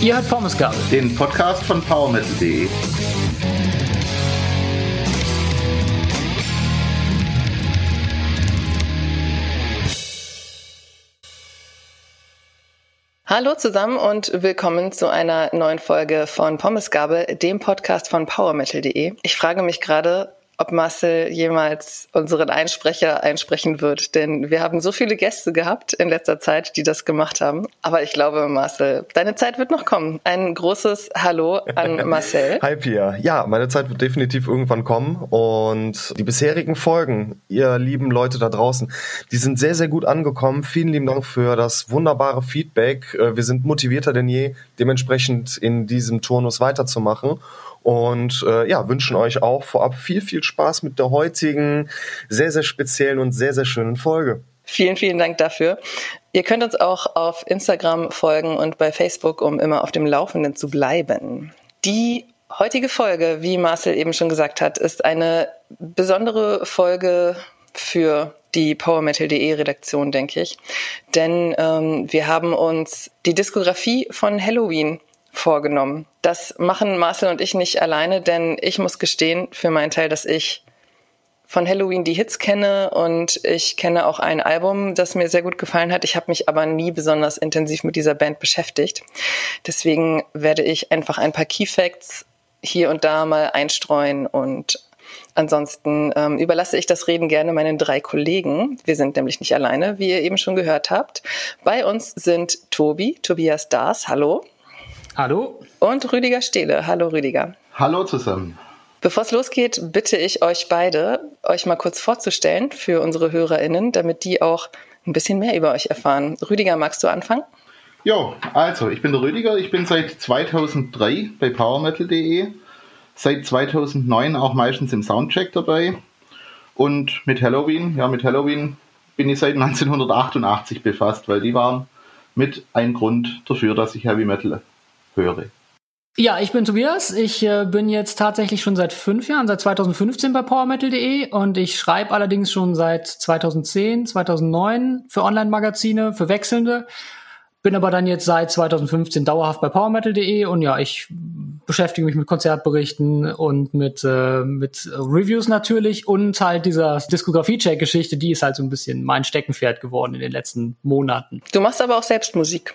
Ihr hört Pommesgabel. Den Podcast von PowerMetal.de. Hallo zusammen und willkommen zu einer neuen Folge von Pommesgabel, dem Podcast von PowerMetal.de. Ich frage mich gerade, ob Marcel jemals unseren Einsprecher einsprechen wird. Denn wir haben so viele Gäste gehabt in letzter Zeit, die das gemacht haben. Aber ich glaube, Marcel, deine Zeit wird noch kommen. Ein großes Hallo an Marcel. Hi Pia. Ja, meine Zeit wird definitiv irgendwann kommen. Und die bisherigen Folgen, ihr lieben Leute da draußen, die sind sehr, sehr gut angekommen. Vielen lieben Dank für das wunderbare Feedback. Äh, wir sind motivierter denn je, dementsprechend in diesem Turnus weiterzumachen und äh, ja, wünschen euch auch vorab viel, viel Spaß mit der heutigen sehr, sehr speziellen und sehr, sehr schönen Folge. Vielen, vielen Dank dafür. Ihr könnt uns auch auf Instagram folgen und bei Facebook, um immer auf dem Laufenden zu bleiben. Die heutige Folge, wie Marcel eben schon gesagt hat, ist eine besondere Folge für die PowerMetal.de Redaktion, denke ich. Denn ähm, wir haben uns die Diskografie von Halloween vorgenommen. Das machen Marcel und ich nicht alleine, denn ich muss gestehen für meinen Teil, dass ich von Halloween die Hits kenne und ich kenne auch ein Album, das mir sehr gut gefallen hat. Ich habe mich aber nie besonders intensiv mit dieser Band beschäftigt. Deswegen werde ich einfach ein paar Key Facts hier und da mal einstreuen und Ansonsten ähm, überlasse ich das Reden gerne meinen drei Kollegen. Wir sind nämlich nicht alleine, wie ihr eben schon gehört habt. Bei uns sind Tobi, Tobias Dars, hallo. Hallo. Und Rüdiger Stehle. Hallo Rüdiger. Hallo zusammen. Bevor es losgeht, bitte ich euch beide, euch mal kurz vorzustellen für unsere HörerInnen, damit die auch ein bisschen mehr über euch erfahren. Rüdiger, magst du anfangen? Jo, also, ich bin der Rüdiger. Ich bin seit 2003 bei PowerMetal.de. Seit 2009 auch meistens im Soundcheck dabei. Und mit Halloween, ja, mit Halloween bin ich seit 1988 befasst, weil die waren mit ein Grund dafür, dass ich Heavy Metal höre. Ja, ich bin Tobias. Ich äh, bin jetzt tatsächlich schon seit fünf Jahren, seit 2015 bei PowerMetal.de und ich schreibe allerdings schon seit 2010, 2009 für Online-Magazine, für Wechselnde. Bin aber dann jetzt seit 2015 dauerhaft bei PowerMetal.de und ja, ich beschäftige mich mit Konzertberichten und mit, äh, mit Reviews natürlich und halt dieser Diskografie-Check-Geschichte, die ist halt so ein bisschen mein Steckenpferd geworden in den letzten Monaten. Du machst aber auch selbst Musik.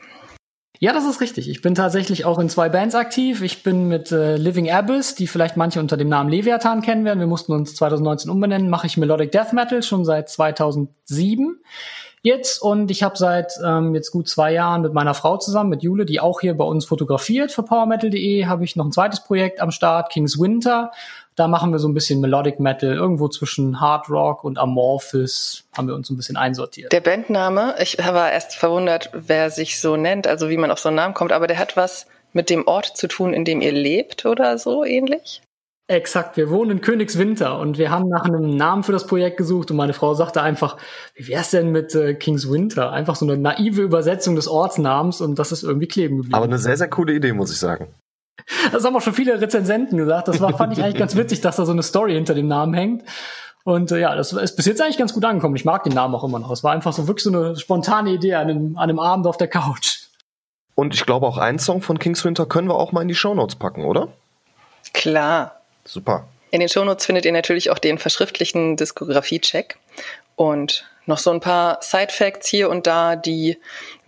Ja, das ist richtig. Ich bin tatsächlich auch in zwei Bands aktiv. Ich bin mit äh, Living Abyss, die vielleicht manche unter dem Namen Leviathan kennen werden. Wir mussten uns 2019 umbenennen. Mache ich Melodic Death Metal schon seit 2007 jetzt und ich habe seit ähm, jetzt gut zwei Jahren mit meiner Frau zusammen, mit Jule, die auch hier bei uns fotografiert für PowerMetal.de, habe ich noch ein zweites Projekt am Start, King's Winter. Da machen wir so ein bisschen Melodic Metal, irgendwo zwischen Hard Rock und Amorphis haben wir uns ein bisschen einsortiert. Der Bandname, ich war erst verwundert, wer sich so nennt, also wie man auf so einen Namen kommt, aber der hat was mit dem Ort zu tun, in dem ihr lebt oder so ähnlich? Exakt, wir wohnen in Königswinter und wir haben nach einem Namen für das Projekt gesucht und meine Frau sagte einfach, wie wär's denn mit äh, Kings Winter? Einfach so eine naive Übersetzung des Ortsnamens und das ist irgendwie kleben geblieben. Aber eine sehr, sehr coole Idee, muss ich sagen. Das haben auch schon viele Rezensenten gesagt. Das war, fand ich eigentlich ganz witzig, dass da so eine Story hinter dem Namen hängt. Und äh, ja, das ist bis jetzt eigentlich ganz gut angekommen. Ich mag den Namen auch immer noch. Es war einfach so wirklich so eine spontane Idee an einem, an einem Abend auf der Couch. Und ich glaube, auch einen Song von Kings Winter können wir auch mal in die Shownotes packen, oder? Klar. Super. In den Shownotes findet ihr natürlich auch den verschriftlichen Diskografie-Check und noch so ein paar Side-Facts hier und da, die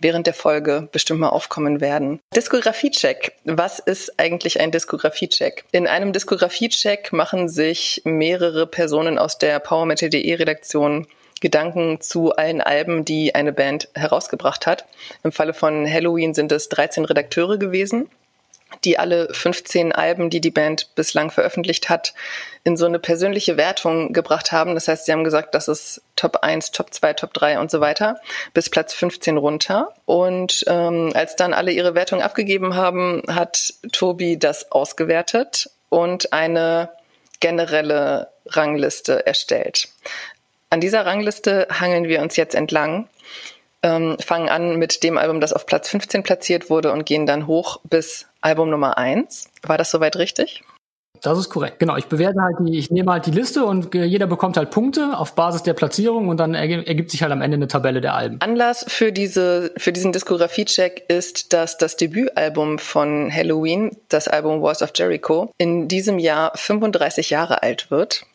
während der Folge bestimmt mal aufkommen werden. Diskografie-Check. Was ist eigentlich ein Diskografie-Check? In einem Diskografie-Check machen sich mehrere Personen aus der PowerMetal.de Redaktion Gedanken zu allen Alben, die eine Band herausgebracht hat. Im Falle von Halloween sind es 13 Redakteure gewesen die alle 15 Alben, die die Band bislang veröffentlicht hat, in so eine persönliche Wertung gebracht haben. Das heißt, sie haben gesagt, das ist Top 1, Top 2, Top 3 und so weiter, bis Platz 15 runter. Und ähm, als dann alle ihre Wertung abgegeben haben, hat Tobi das ausgewertet und eine generelle Rangliste erstellt. An dieser Rangliste hangeln wir uns jetzt entlang ähm, fangen an mit dem Album, das auf Platz 15 platziert wurde und gehen dann hoch bis Album Nummer 1. War das soweit richtig? Das ist korrekt. Genau, ich bewerte halt die, ich nehme halt die Liste und jeder bekommt halt Punkte auf Basis der Platzierung und dann ergibt sich halt am Ende eine Tabelle der Alben. Anlass für diese, für diesen Diskografie-Check ist, dass das Debütalbum von Halloween, das Album Wars of Jericho, in diesem Jahr 35 Jahre alt wird.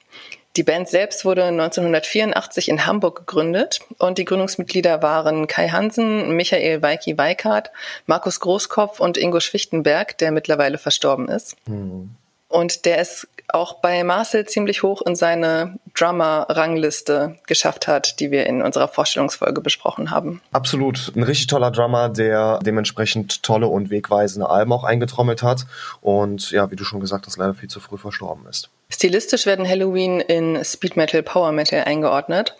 Die Band selbst wurde 1984 in Hamburg gegründet und die Gründungsmitglieder waren Kai Hansen, Michael Weiki Weikart, Markus Großkopf und Ingo Schwichtenberg, der mittlerweile verstorben ist. Mhm. Und der es auch bei Marcel ziemlich hoch in seine Drummer-Rangliste geschafft hat, die wir in unserer Vorstellungsfolge besprochen haben. Absolut. Ein richtig toller Drummer, der dementsprechend tolle und wegweisende Alben auch eingetrommelt hat. Und ja, wie du schon gesagt hast, leider viel zu früh verstorben ist. Stilistisch werden Halloween in Speed Metal, Power Metal eingeordnet.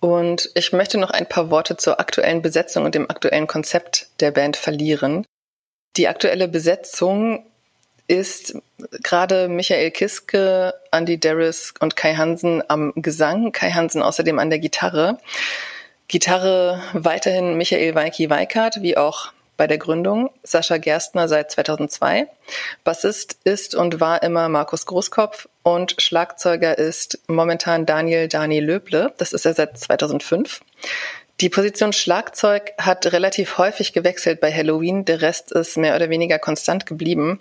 Und ich möchte noch ein paar Worte zur aktuellen Besetzung und dem aktuellen Konzept der Band verlieren. Die aktuelle Besetzung ist gerade Michael Kiske, Andy Darris und Kai Hansen am Gesang, Kai Hansen außerdem an der Gitarre. Gitarre weiterhin Michael Weiki Weikart, wie auch bei der Gründung, Sascha Gerstner seit 2002. Bassist ist und war immer Markus Großkopf und Schlagzeuger ist momentan Daniel Dani Löble. Das ist er seit 2005. Die Position Schlagzeug hat relativ häufig gewechselt bei Halloween. Der Rest ist mehr oder weniger konstant geblieben.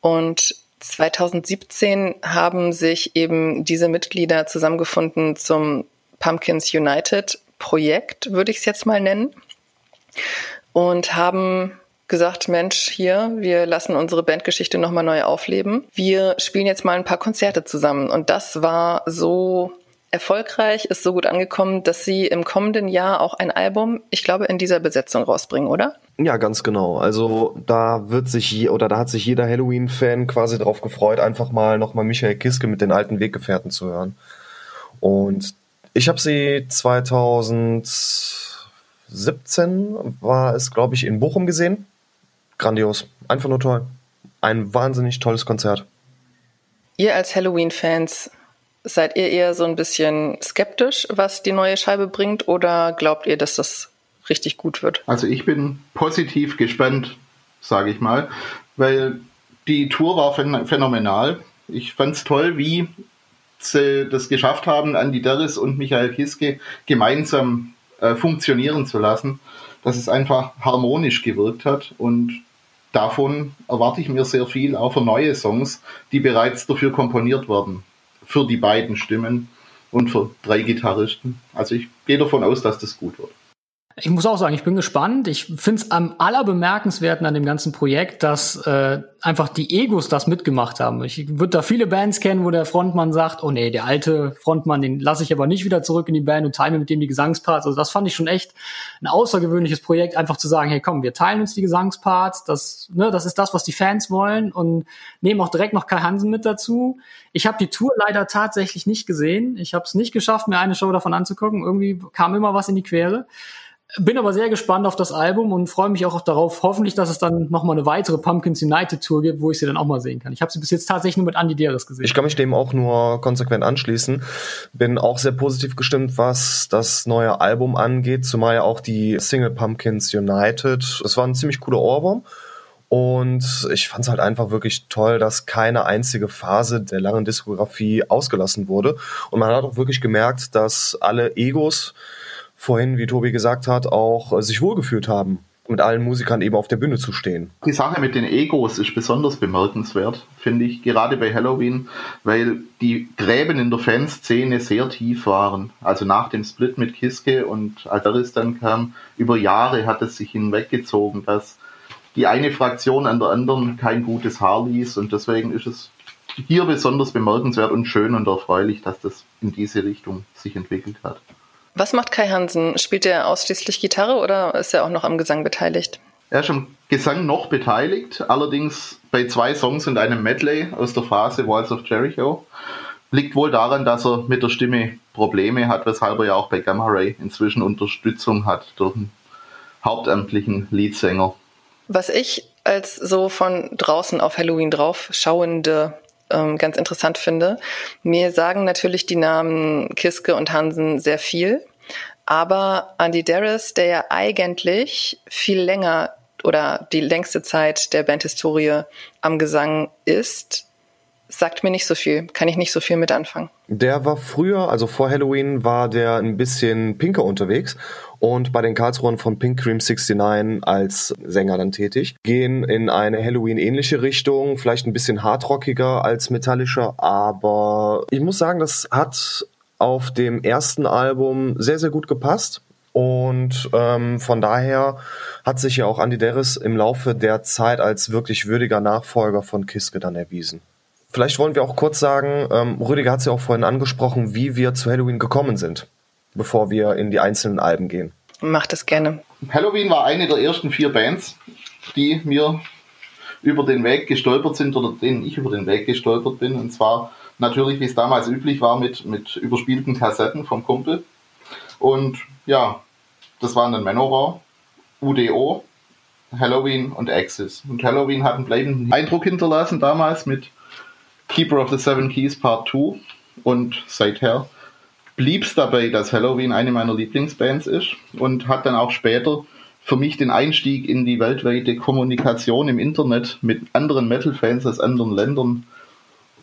Und 2017 haben sich eben diese Mitglieder zusammengefunden zum Pumpkins United Projekt, würde ich es jetzt mal nennen, und haben gesagt, Mensch, hier, wir lassen unsere Bandgeschichte nochmal neu aufleben. Wir spielen jetzt mal ein paar Konzerte zusammen. Und das war so erfolgreich, ist so gut angekommen, dass sie im kommenden Jahr auch ein Album, ich glaube, in dieser Besetzung rausbringen, oder? Ja, ganz genau. Also da wird sich je, oder da hat sich jeder Halloween-Fan quasi drauf gefreut, einfach mal nochmal Michael Kiske mit den alten Weggefährten zu hören. Und ich habe sie 2017 war es, glaube ich, in Bochum gesehen. Grandios, einfach nur toll. Ein wahnsinnig tolles Konzert. Ihr als Halloween-Fans Seid ihr eher so ein bisschen skeptisch, was die neue Scheibe bringt, oder glaubt ihr, dass das richtig gut wird? Also ich bin positiv gespannt, sage ich mal, weil die Tour war phänomenal. Ich fand es toll, wie sie das geschafft haben, Andy Derris und Michael Kiske gemeinsam äh, funktionieren zu lassen, dass es einfach harmonisch gewirkt hat und davon erwarte ich mir sehr viel, auch für neue Songs, die bereits dafür komponiert werden für die beiden Stimmen und für drei Gitarristen. Also ich gehe davon aus, dass das gut wird. Ich muss auch sagen, ich bin gespannt. Ich finde es am allerbemerkenswerten an dem ganzen Projekt, dass äh, einfach die Egos das mitgemacht haben. Ich würde da viele Bands kennen, wo der Frontmann sagt, oh nee, der alte Frontmann, den lasse ich aber nicht wieder zurück in die Band und teile mit dem die Gesangsparts. Also das fand ich schon echt ein außergewöhnliches Projekt, einfach zu sagen, hey komm, wir teilen uns die Gesangsparts, das, ne, das ist das, was die Fans wollen und nehmen auch direkt noch Kai Hansen mit dazu. Ich habe die Tour leider tatsächlich nicht gesehen. Ich habe es nicht geschafft, mir eine Show davon anzugucken. Irgendwie kam immer was in die Quere. Bin aber sehr gespannt auf das Album und freue mich auch darauf, hoffentlich, dass es dann nochmal eine weitere Pumpkins United Tour gibt, wo ich sie dann auch mal sehen kann. Ich habe sie bis jetzt tatsächlich nur mit Andy Deris gesehen. Ich kann mich dem auch nur konsequent anschließen. Bin auch sehr positiv gestimmt, was das neue Album angeht, zumal ja auch die Single Pumpkins United. Das war ein ziemlich cooler Ohrwurm. Und ich fand es halt einfach wirklich toll, dass keine einzige Phase der langen Diskografie ausgelassen wurde. Und man hat auch wirklich gemerkt, dass alle Egos vorhin, wie Tobi gesagt hat, auch äh, sich wohlgefühlt haben, mit allen Musikern eben auf der Bühne zu stehen. Die Sache mit den Egos ist besonders bemerkenswert, finde ich, gerade bei Halloween, weil die Gräben in der Fanszene sehr tief waren. Also nach dem Split mit Kiske und Altaris dann kam, über Jahre hat es sich hinweggezogen, dass die eine Fraktion an der anderen kein gutes Haar ließ und deswegen ist es hier besonders bemerkenswert und schön und erfreulich, dass das in diese Richtung sich entwickelt hat. Was macht Kai Hansen? Spielt er ausschließlich Gitarre oder ist er auch noch am Gesang beteiligt? Er ist am Gesang noch beteiligt, allerdings bei zwei Songs und einem Medley aus der Phase Walls of Jericho. Liegt wohl daran, dass er mit der Stimme Probleme hat, weshalb er ja auch bei Gamma Ray inzwischen Unterstützung hat durch einen hauptamtlichen Leadsänger. Was ich als so von draußen auf Halloween drauf schauende ähm, ganz interessant finde. Mir sagen natürlich die Namen Kiske und Hansen sehr viel. Aber Andy Darris, der ja eigentlich viel länger oder die längste Zeit der Bandhistorie am Gesang ist, sagt mir nicht so viel, kann ich nicht so viel mit anfangen. Der war früher, also vor Halloween, war der ein bisschen pinker unterwegs und bei den Karlsruhern von Pink Cream 69 als Sänger dann tätig. Gehen in eine Halloween-ähnliche Richtung, vielleicht ein bisschen hardrockiger als metallischer, aber ich muss sagen, das hat auf dem ersten Album sehr, sehr gut gepasst. Und ähm, von daher hat sich ja auch Andy Deris im Laufe der Zeit als wirklich würdiger Nachfolger von Kiske dann erwiesen. Vielleicht wollen wir auch kurz sagen, ähm, Rüdiger hat es ja auch vorhin angesprochen, wie wir zu Halloween gekommen sind, bevor wir in die einzelnen Alben gehen. Macht es gerne. Halloween war eine der ersten vier Bands, die mir über den Weg gestolpert sind oder denen ich über den Weg gestolpert bin. Und zwar natürlich, wie es damals üblich war, mit, mit überspielten Kassetten vom Kumpel. Und ja, das waren dann Manowar, UDO, Halloween und Axis. Und Halloween hat einen bleibenden Eindruck hinterlassen damals mit Keeper of the Seven Keys Part 2 und seither blieb es dabei, dass Halloween eine meiner Lieblingsbands ist und hat dann auch später für mich den Einstieg in die weltweite Kommunikation im Internet mit anderen Metal-Fans aus anderen Ländern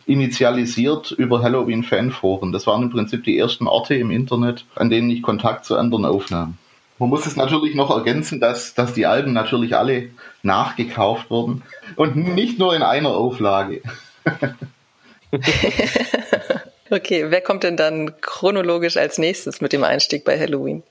initialisiert über Halloween-Fanforen. Das waren im Prinzip die ersten Orte im Internet, an denen ich Kontakt zu anderen aufnahm. Man muss es natürlich noch ergänzen, dass, dass die Alben natürlich alle nachgekauft wurden und nicht nur in einer Auflage. okay, wer kommt denn dann chronologisch als nächstes mit dem Einstieg bei Halloween?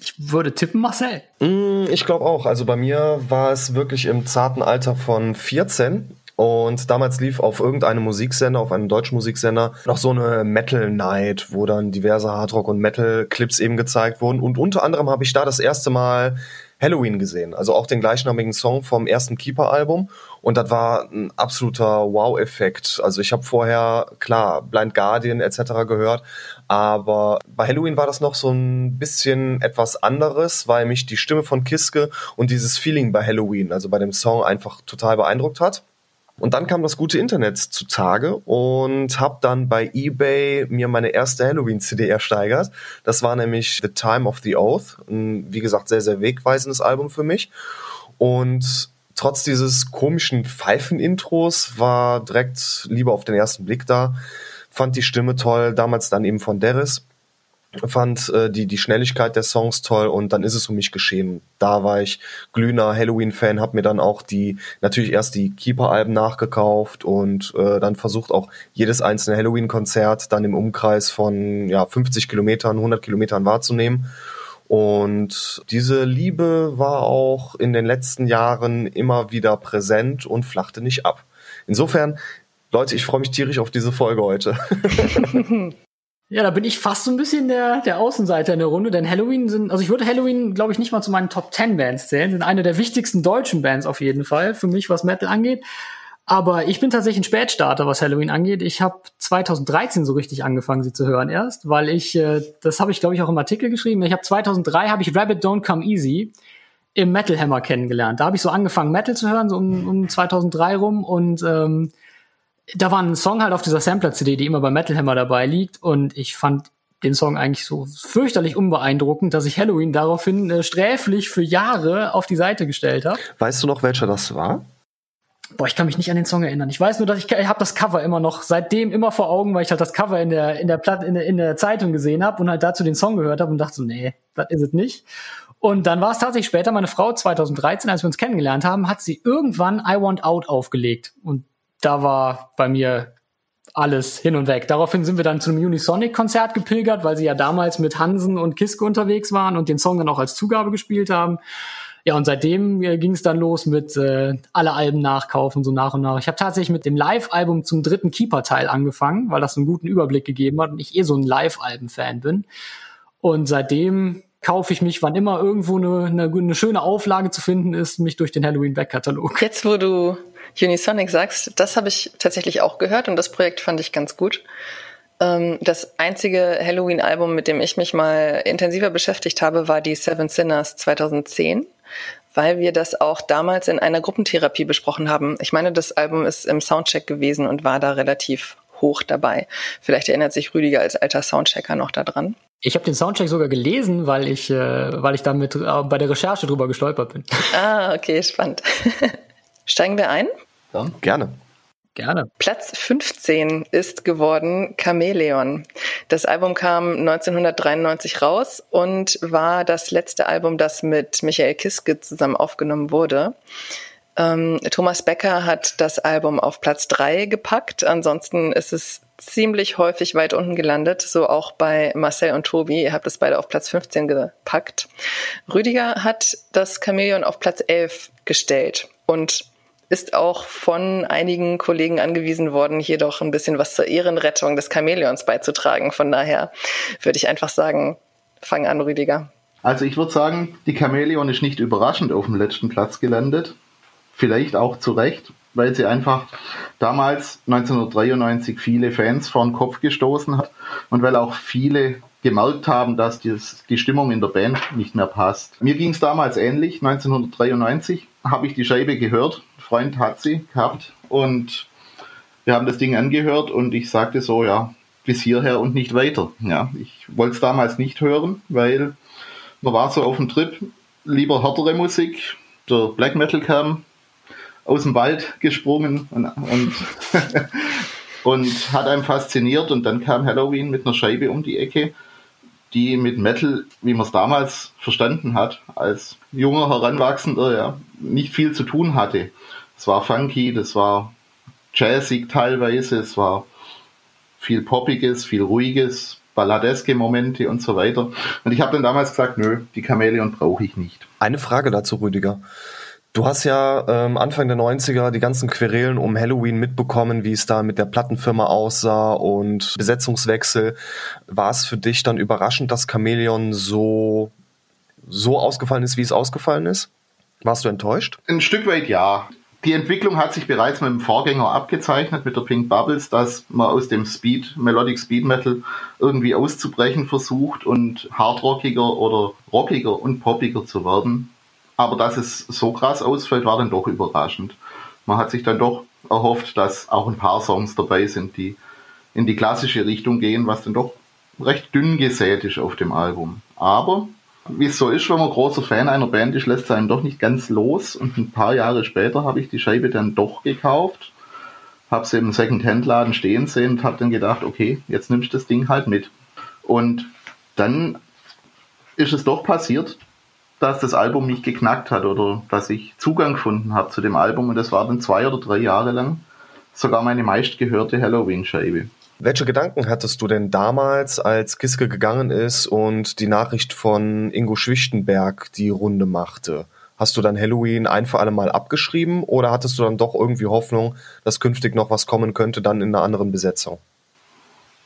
Ich würde tippen Marcel. Mm, ich glaube auch. Also bei mir war es wirklich im zarten Alter von 14. Und damals lief auf irgendeinem Musiksender, auf einem deutschen Musiksender, noch so eine Metal Night, wo dann diverse Hardrock- und Metal-Clips eben gezeigt wurden. Und unter anderem habe ich da das erste Mal Halloween gesehen, also auch den gleichnamigen Song vom ersten Keeper-Album. Und das war ein absoluter Wow-Effekt. Also ich habe vorher, klar, Blind Guardian etc. gehört, aber bei Halloween war das noch so ein bisschen etwas anderes, weil mich die Stimme von Kiske und dieses Feeling bei Halloween, also bei dem Song, einfach total beeindruckt hat. Und dann kam das gute Internet zutage und habe dann bei eBay mir meine erste Halloween-CD ersteigert. Das war nämlich The Time of the Oath. Ein, wie gesagt, sehr, sehr wegweisendes Album für mich. Und trotz dieses komischen Pfeifen-Intros war direkt lieber auf den ersten Blick da. Fand die Stimme toll, damals dann eben von Deris fand äh, die, die Schnelligkeit der Songs toll und dann ist es um mich geschehen. Da war ich glühender Halloween-Fan, habe mir dann auch die, natürlich erst die Keeper-Alben nachgekauft und äh, dann versucht auch jedes einzelne Halloween-Konzert dann im Umkreis von ja, 50 Kilometern, 100 Kilometern wahrzunehmen. Und diese Liebe war auch in den letzten Jahren immer wieder präsent und flachte nicht ab. Insofern, Leute, ich freue mich tierisch auf diese Folge heute. Ja, da bin ich fast so ein bisschen der, der Außenseiter in der Runde, denn Halloween sind, also ich würde Halloween, glaube ich, nicht mal zu meinen Top 10 Bands zählen, sind eine der wichtigsten deutschen Bands auf jeden Fall, für mich, was Metal angeht. Aber ich bin tatsächlich ein Spätstarter, was Halloween angeht. Ich habe 2013 so richtig angefangen, sie zu hören erst, weil ich, äh, das habe ich, glaube ich, auch im Artikel geschrieben. Ich habe 2003 habe ich Rabbit Don't Come Easy im Metal Hammer kennengelernt. Da habe ich so angefangen, Metal zu hören, so um, um 2003 rum und ähm, da war ein Song halt auf dieser Sampler-CD, die immer bei Metal Hammer dabei liegt und ich fand den Song eigentlich so fürchterlich unbeeindruckend, dass ich Halloween daraufhin äh, sträflich für Jahre auf die Seite gestellt habe. Weißt du noch, welcher das war? Boah, ich kann mich nicht an den Song erinnern. Ich weiß nur, dass ich, ich habe das Cover immer noch seitdem immer vor Augen, weil ich halt das Cover in der in der Platte in der, in der Zeitung gesehen habe und halt dazu den Song gehört habe und dachte so, nee, das ist es nicht. Und dann war es tatsächlich später meine Frau 2013, als wir uns kennengelernt haben, hat sie irgendwann I Want Out aufgelegt und da war bei mir alles hin und weg. Daraufhin sind wir dann zu einem Unisonic-Konzert gepilgert, weil sie ja damals mit Hansen und Kiske unterwegs waren und den Song dann auch als Zugabe gespielt haben. Ja, und seitdem äh, ging es dann los mit äh, alle Alben nachkaufen, so nach und nach. Ich habe tatsächlich mit dem Live-Album zum dritten Keeper-Teil angefangen, weil das einen guten Überblick gegeben hat und ich eh so ein Live-Alben-Fan bin. Und seitdem kaufe ich mich, wann immer irgendwo eine, eine, eine schöne Auflage zu finden ist, mich durch den Halloween-Back-Katalog. Jetzt, wo du Unisonic sagst, das habe ich tatsächlich auch gehört und das Projekt fand ich ganz gut. Ähm, das einzige Halloween-Album, mit dem ich mich mal intensiver beschäftigt habe, war die Seven Sinners 2010, weil wir das auch damals in einer Gruppentherapie besprochen haben. Ich meine, das Album ist im Soundcheck gewesen und war da relativ hoch dabei. Vielleicht erinnert sich Rüdiger als alter Soundchecker noch daran. Ich habe den Soundcheck sogar gelesen, weil ich, äh, weil ich damit äh, bei der Recherche drüber gestolpert bin. Ah, okay, spannend. Steigen wir ein? Dann. Gerne. Gerne. Platz 15 ist geworden Chameleon. Das Album kam 1993 raus und war das letzte Album, das mit Michael Kiske zusammen aufgenommen wurde. Ähm, Thomas Becker hat das Album auf Platz 3 gepackt. Ansonsten ist es ziemlich häufig weit unten gelandet, so auch bei Marcel und Tobi. Ihr habt es beide auf Platz 15 gepackt. Rüdiger hat das Chameleon auf Platz 11 gestellt und ist auch von einigen Kollegen angewiesen worden, hier doch ein bisschen was zur Ehrenrettung des Chamäleons beizutragen. Von daher würde ich einfach sagen, fang an, Rüdiger. Also ich würde sagen, die Chamäleon ist nicht überraschend auf dem letzten Platz gelandet. Vielleicht auch zu Recht, weil sie einfach damals 1993 viele Fans vor den Kopf gestoßen hat und weil auch viele gemerkt haben, dass die, die Stimmung in der Band nicht mehr passt. Mir ging es damals ähnlich. 1993 habe ich die Scheibe gehört. Ein Freund hat sie gehabt und wir haben das Ding angehört und ich sagte so, ja, bis hierher und nicht weiter. Ja, ich wollte es damals nicht hören, weil man war so auf dem Trip, lieber härtere Musik. Der Black Metal kam aus dem Wald gesprungen und, und, und hat einem fasziniert und dann kam Halloween mit einer Scheibe um die Ecke die mit Metal, wie man es damals verstanden hat, als junger Heranwachsender, ja, nicht viel zu tun hatte. Es war funky, das war jazzig teilweise, es war viel Poppiges, viel Ruhiges, balladeske Momente und so weiter. Und ich habe dann damals gesagt, nö, die Chamäleon brauche ich nicht. Eine Frage dazu, Rüdiger. Du hast ja ähm, Anfang der 90er die ganzen Querelen um Halloween mitbekommen, wie es da mit der Plattenfirma aussah und Besetzungswechsel. War es für dich dann überraschend, dass Chameleon so, so ausgefallen ist, wie es ausgefallen ist? Warst du enttäuscht? Ein Stück weit ja. Die Entwicklung hat sich bereits mit dem Vorgänger abgezeichnet, mit der Pink Bubbles, dass man aus dem Speed, Melodic Speed Metal irgendwie auszubrechen versucht und hardrockiger oder rockiger und poppiger zu werden. Aber dass es so krass ausfällt, war dann doch überraschend. Man hat sich dann doch erhofft, dass auch ein paar Songs dabei sind, die in die klassische Richtung gehen, was dann doch recht dünn gesät ist auf dem Album. Aber wie es so ist, wenn man großer Fan einer Band ist, lässt es einen doch nicht ganz los. Und ein paar Jahre später habe ich die Scheibe dann doch gekauft, habe sie im Second-Hand-Laden stehen sehen und habe dann gedacht, okay, jetzt nimmst du das Ding halt mit. Und dann ist es doch passiert, dass das Album mich geknackt hat oder dass ich Zugang gefunden habe zu dem Album und das war dann zwei oder drei Jahre lang sogar meine meistgehörte Halloween-Scheibe. Welche Gedanken hattest du denn damals, als Giske gegangen ist und die Nachricht von Ingo Schwichtenberg die Runde machte? Hast du dann Halloween ein für alle Mal abgeschrieben oder hattest du dann doch irgendwie Hoffnung, dass künftig noch was kommen könnte, dann in einer anderen Besetzung?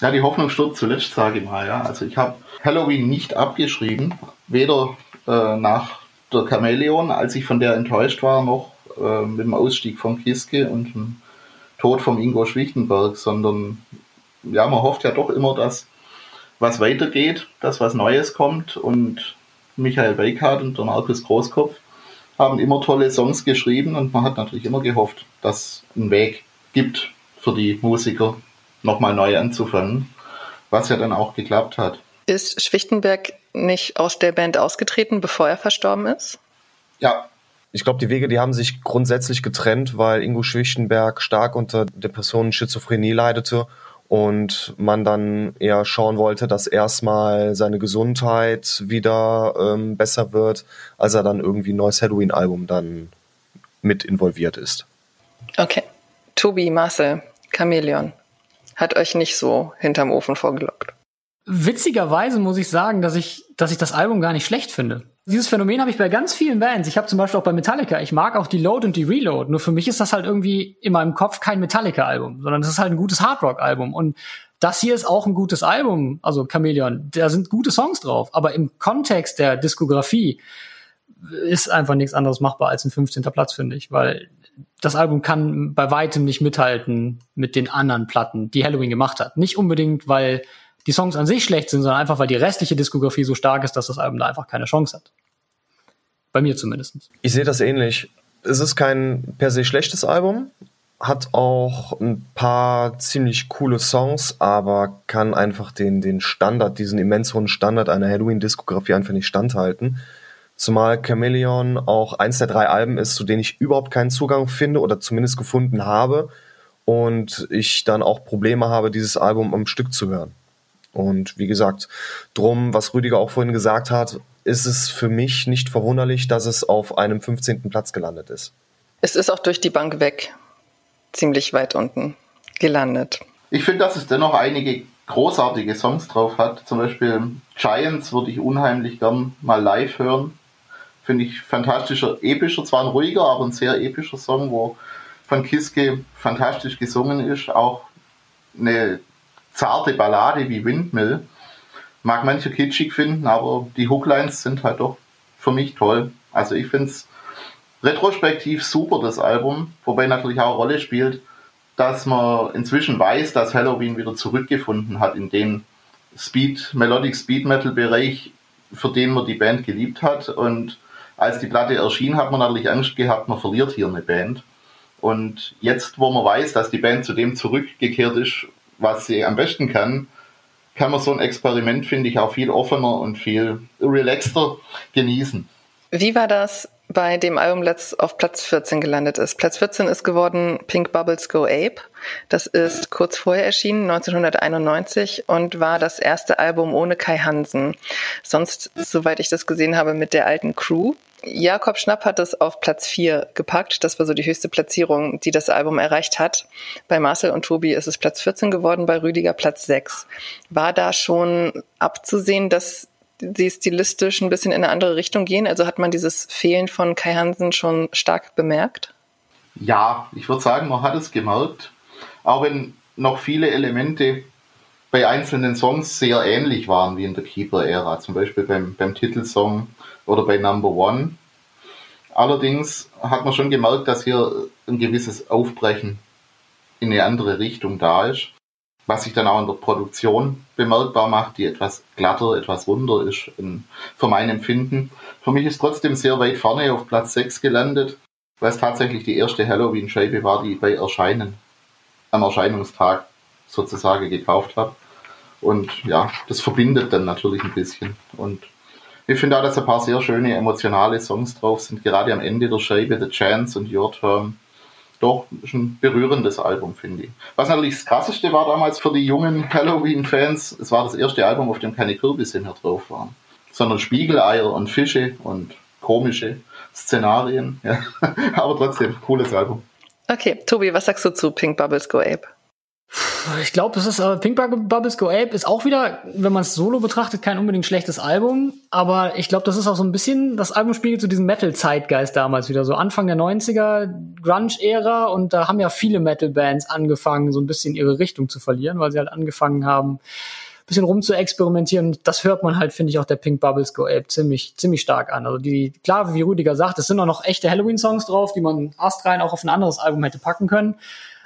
Ja, die Hoffnung stirbt zuletzt, sage ich mal. Ja. Also ich habe Halloween nicht abgeschrieben, weder äh, nach der Chamäleon, als ich von der enttäuscht war, noch äh, mit dem Ausstieg von Kiske und dem Tod von Ingo Schwichtenberg, sondern ja, man hofft ja doch immer, dass was weitergeht, dass was Neues kommt und Michael Weikart und der Markus Großkopf haben immer tolle Songs geschrieben und man hat natürlich immer gehofft, dass es einen Weg gibt für die Musiker, nochmal neu anzufangen, was ja dann auch geklappt hat. Ist Schwichtenberg nicht aus der Band ausgetreten, bevor er verstorben ist? Ja. Ich glaube, die Wege, die haben sich grundsätzlich getrennt, weil Ingo Schwichtenberg stark unter Depressionen, Schizophrenie leidete und man dann eher schauen wollte, dass erstmal seine Gesundheit wieder ähm, besser wird, als er dann irgendwie ein neues Halloween-Album dann mit involviert ist. Okay. Tobi, Marcel, Chameleon hat euch nicht so hinterm Ofen vorgelockt. Witzigerweise muss ich sagen, dass ich, dass ich das Album gar nicht schlecht finde. Dieses Phänomen habe ich bei ganz vielen Bands. Ich habe zum Beispiel auch bei Metallica. Ich mag auch die Load und die Reload. Nur für mich ist das halt irgendwie in meinem Kopf kein Metallica-Album, sondern es ist halt ein gutes Hardrock-Album. Und das hier ist auch ein gutes Album, also Chameleon. Da sind gute Songs drauf. Aber im Kontext der Diskografie ist einfach nichts anderes machbar als ein 15. Platz, finde ich, weil das Album kann bei weitem nicht mithalten mit den anderen Platten, die Halloween gemacht hat. Nicht unbedingt, weil die Songs an sich schlecht sind, sondern einfach, weil die restliche Diskografie so stark ist, dass das Album da einfach keine Chance hat. Bei mir zumindest. Ich sehe das ähnlich. Es ist kein per se schlechtes Album, hat auch ein paar ziemlich coole Songs, aber kann einfach den, den Standard, diesen immens hohen Standard einer Halloween-Diskografie einfach nicht standhalten. Zumal Chameleon auch eins der drei Alben ist, zu denen ich überhaupt keinen Zugang finde oder zumindest gefunden habe und ich dann auch Probleme habe, dieses Album am Stück zu hören. Und wie gesagt, drum, was Rüdiger auch vorhin gesagt hat, ist es für mich nicht verwunderlich, dass es auf einem 15. Platz gelandet ist. Es ist auch durch die Bank weg ziemlich weit unten gelandet. Ich finde, dass es dennoch einige großartige Songs drauf hat. Zum Beispiel Giants würde ich unheimlich gern mal live hören. Finde ich fantastischer, epischer, zwar ein ruhiger, aber ein sehr epischer Song, wo von Kiske fantastisch gesungen ist. Auch eine zarte Ballade wie Windmill mag manche kitschig finden, aber die Hooklines sind halt doch für mich toll. Also ich finde es retrospektiv super, das Album, wobei natürlich auch eine Rolle spielt, dass man inzwischen weiß, dass Halloween wieder zurückgefunden hat in den Speed, Melodic Speed Metal Bereich, für den man die Band geliebt hat. Und als die Platte erschien, hat man natürlich Angst gehabt, man verliert hier eine Band. Und jetzt, wo man weiß, dass die Band zu dem zurückgekehrt ist, was sie am besten kann, kann man so ein Experiment, finde ich, auch viel offener und viel relaxter genießen. Wie war das bei dem Album letzt auf Platz 14 gelandet ist. Platz 14 ist geworden Pink Bubbles Go Ape. Das ist kurz vorher erschienen, 1991 und war das erste Album ohne Kai Hansen. Sonst, soweit ich das gesehen habe, mit der alten Crew. Jakob Schnapp hat es auf Platz 4 gepackt. Das war so die höchste Platzierung, die das Album erreicht hat. Bei Marcel und Tobi ist es Platz 14 geworden, bei Rüdiger Platz 6. War da schon abzusehen, dass sie stilistisch ein bisschen in eine andere Richtung gehen? Also hat man dieses Fehlen von Kai Hansen schon stark bemerkt? Ja, ich würde sagen, man hat es gemerkt. Auch wenn noch viele Elemente bei einzelnen Songs sehr ähnlich waren wie in der Keeper-Ära, zum Beispiel beim, beim Titelsong oder bei Number One. Allerdings hat man schon gemerkt, dass hier ein gewisses Aufbrechen in eine andere Richtung da ist, was sich dann auch in der Produktion bemerkbar macht, die etwas glatter, etwas runder ist in, für mein Empfinden. Für mich ist trotzdem sehr weit vorne auf Platz 6 gelandet, weil es tatsächlich die erste Halloween-Scheibe war, die ich bei Erscheinen, am Erscheinungstag sozusagen gekauft habe. Und ja, das verbindet dann natürlich ein bisschen. Und ich finde auch, dass ein paar sehr schöne emotionale Songs drauf sind, gerade am Ende der Scheibe, The Chance und Your Term. Doch, ist ein berührendes Album, finde ich. Was natürlich das krasseste war damals für die jungen Halloween-Fans, es war das erste Album, auf dem keine Kürbisse mehr drauf waren, sondern Spiegeleier und Fische und komische Szenarien. Ja. Aber trotzdem, cooles Album. Okay, Tobi, was sagst du zu Pink Bubbles Go Ape? Ich glaube, es ist äh, Pink Bubbles Go Ape ist auch wieder, wenn man es solo betrachtet, kein unbedingt schlechtes Album. Aber ich glaube, das ist auch so ein bisschen, das Album spiegelt zu diesem Metal-Zeitgeist damals wieder. So Anfang der 90er, Grunge-Ära. Und da haben ja viele Metal-Bands angefangen, so ein bisschen ihre Richtung zu verlieren, weil sie halt angefangen haben, ein bisschen rum zu experimentieren. Das hört man halt, finde ich, auch der Pink Bubbles Go Ape ziemlich, ziemlich stark an. Also die, klar, wie Rüdiger sagt, es sind auch noch echte Halloween-Songs drauf, die man astrein auch auf ein anderes Album hätte packen können.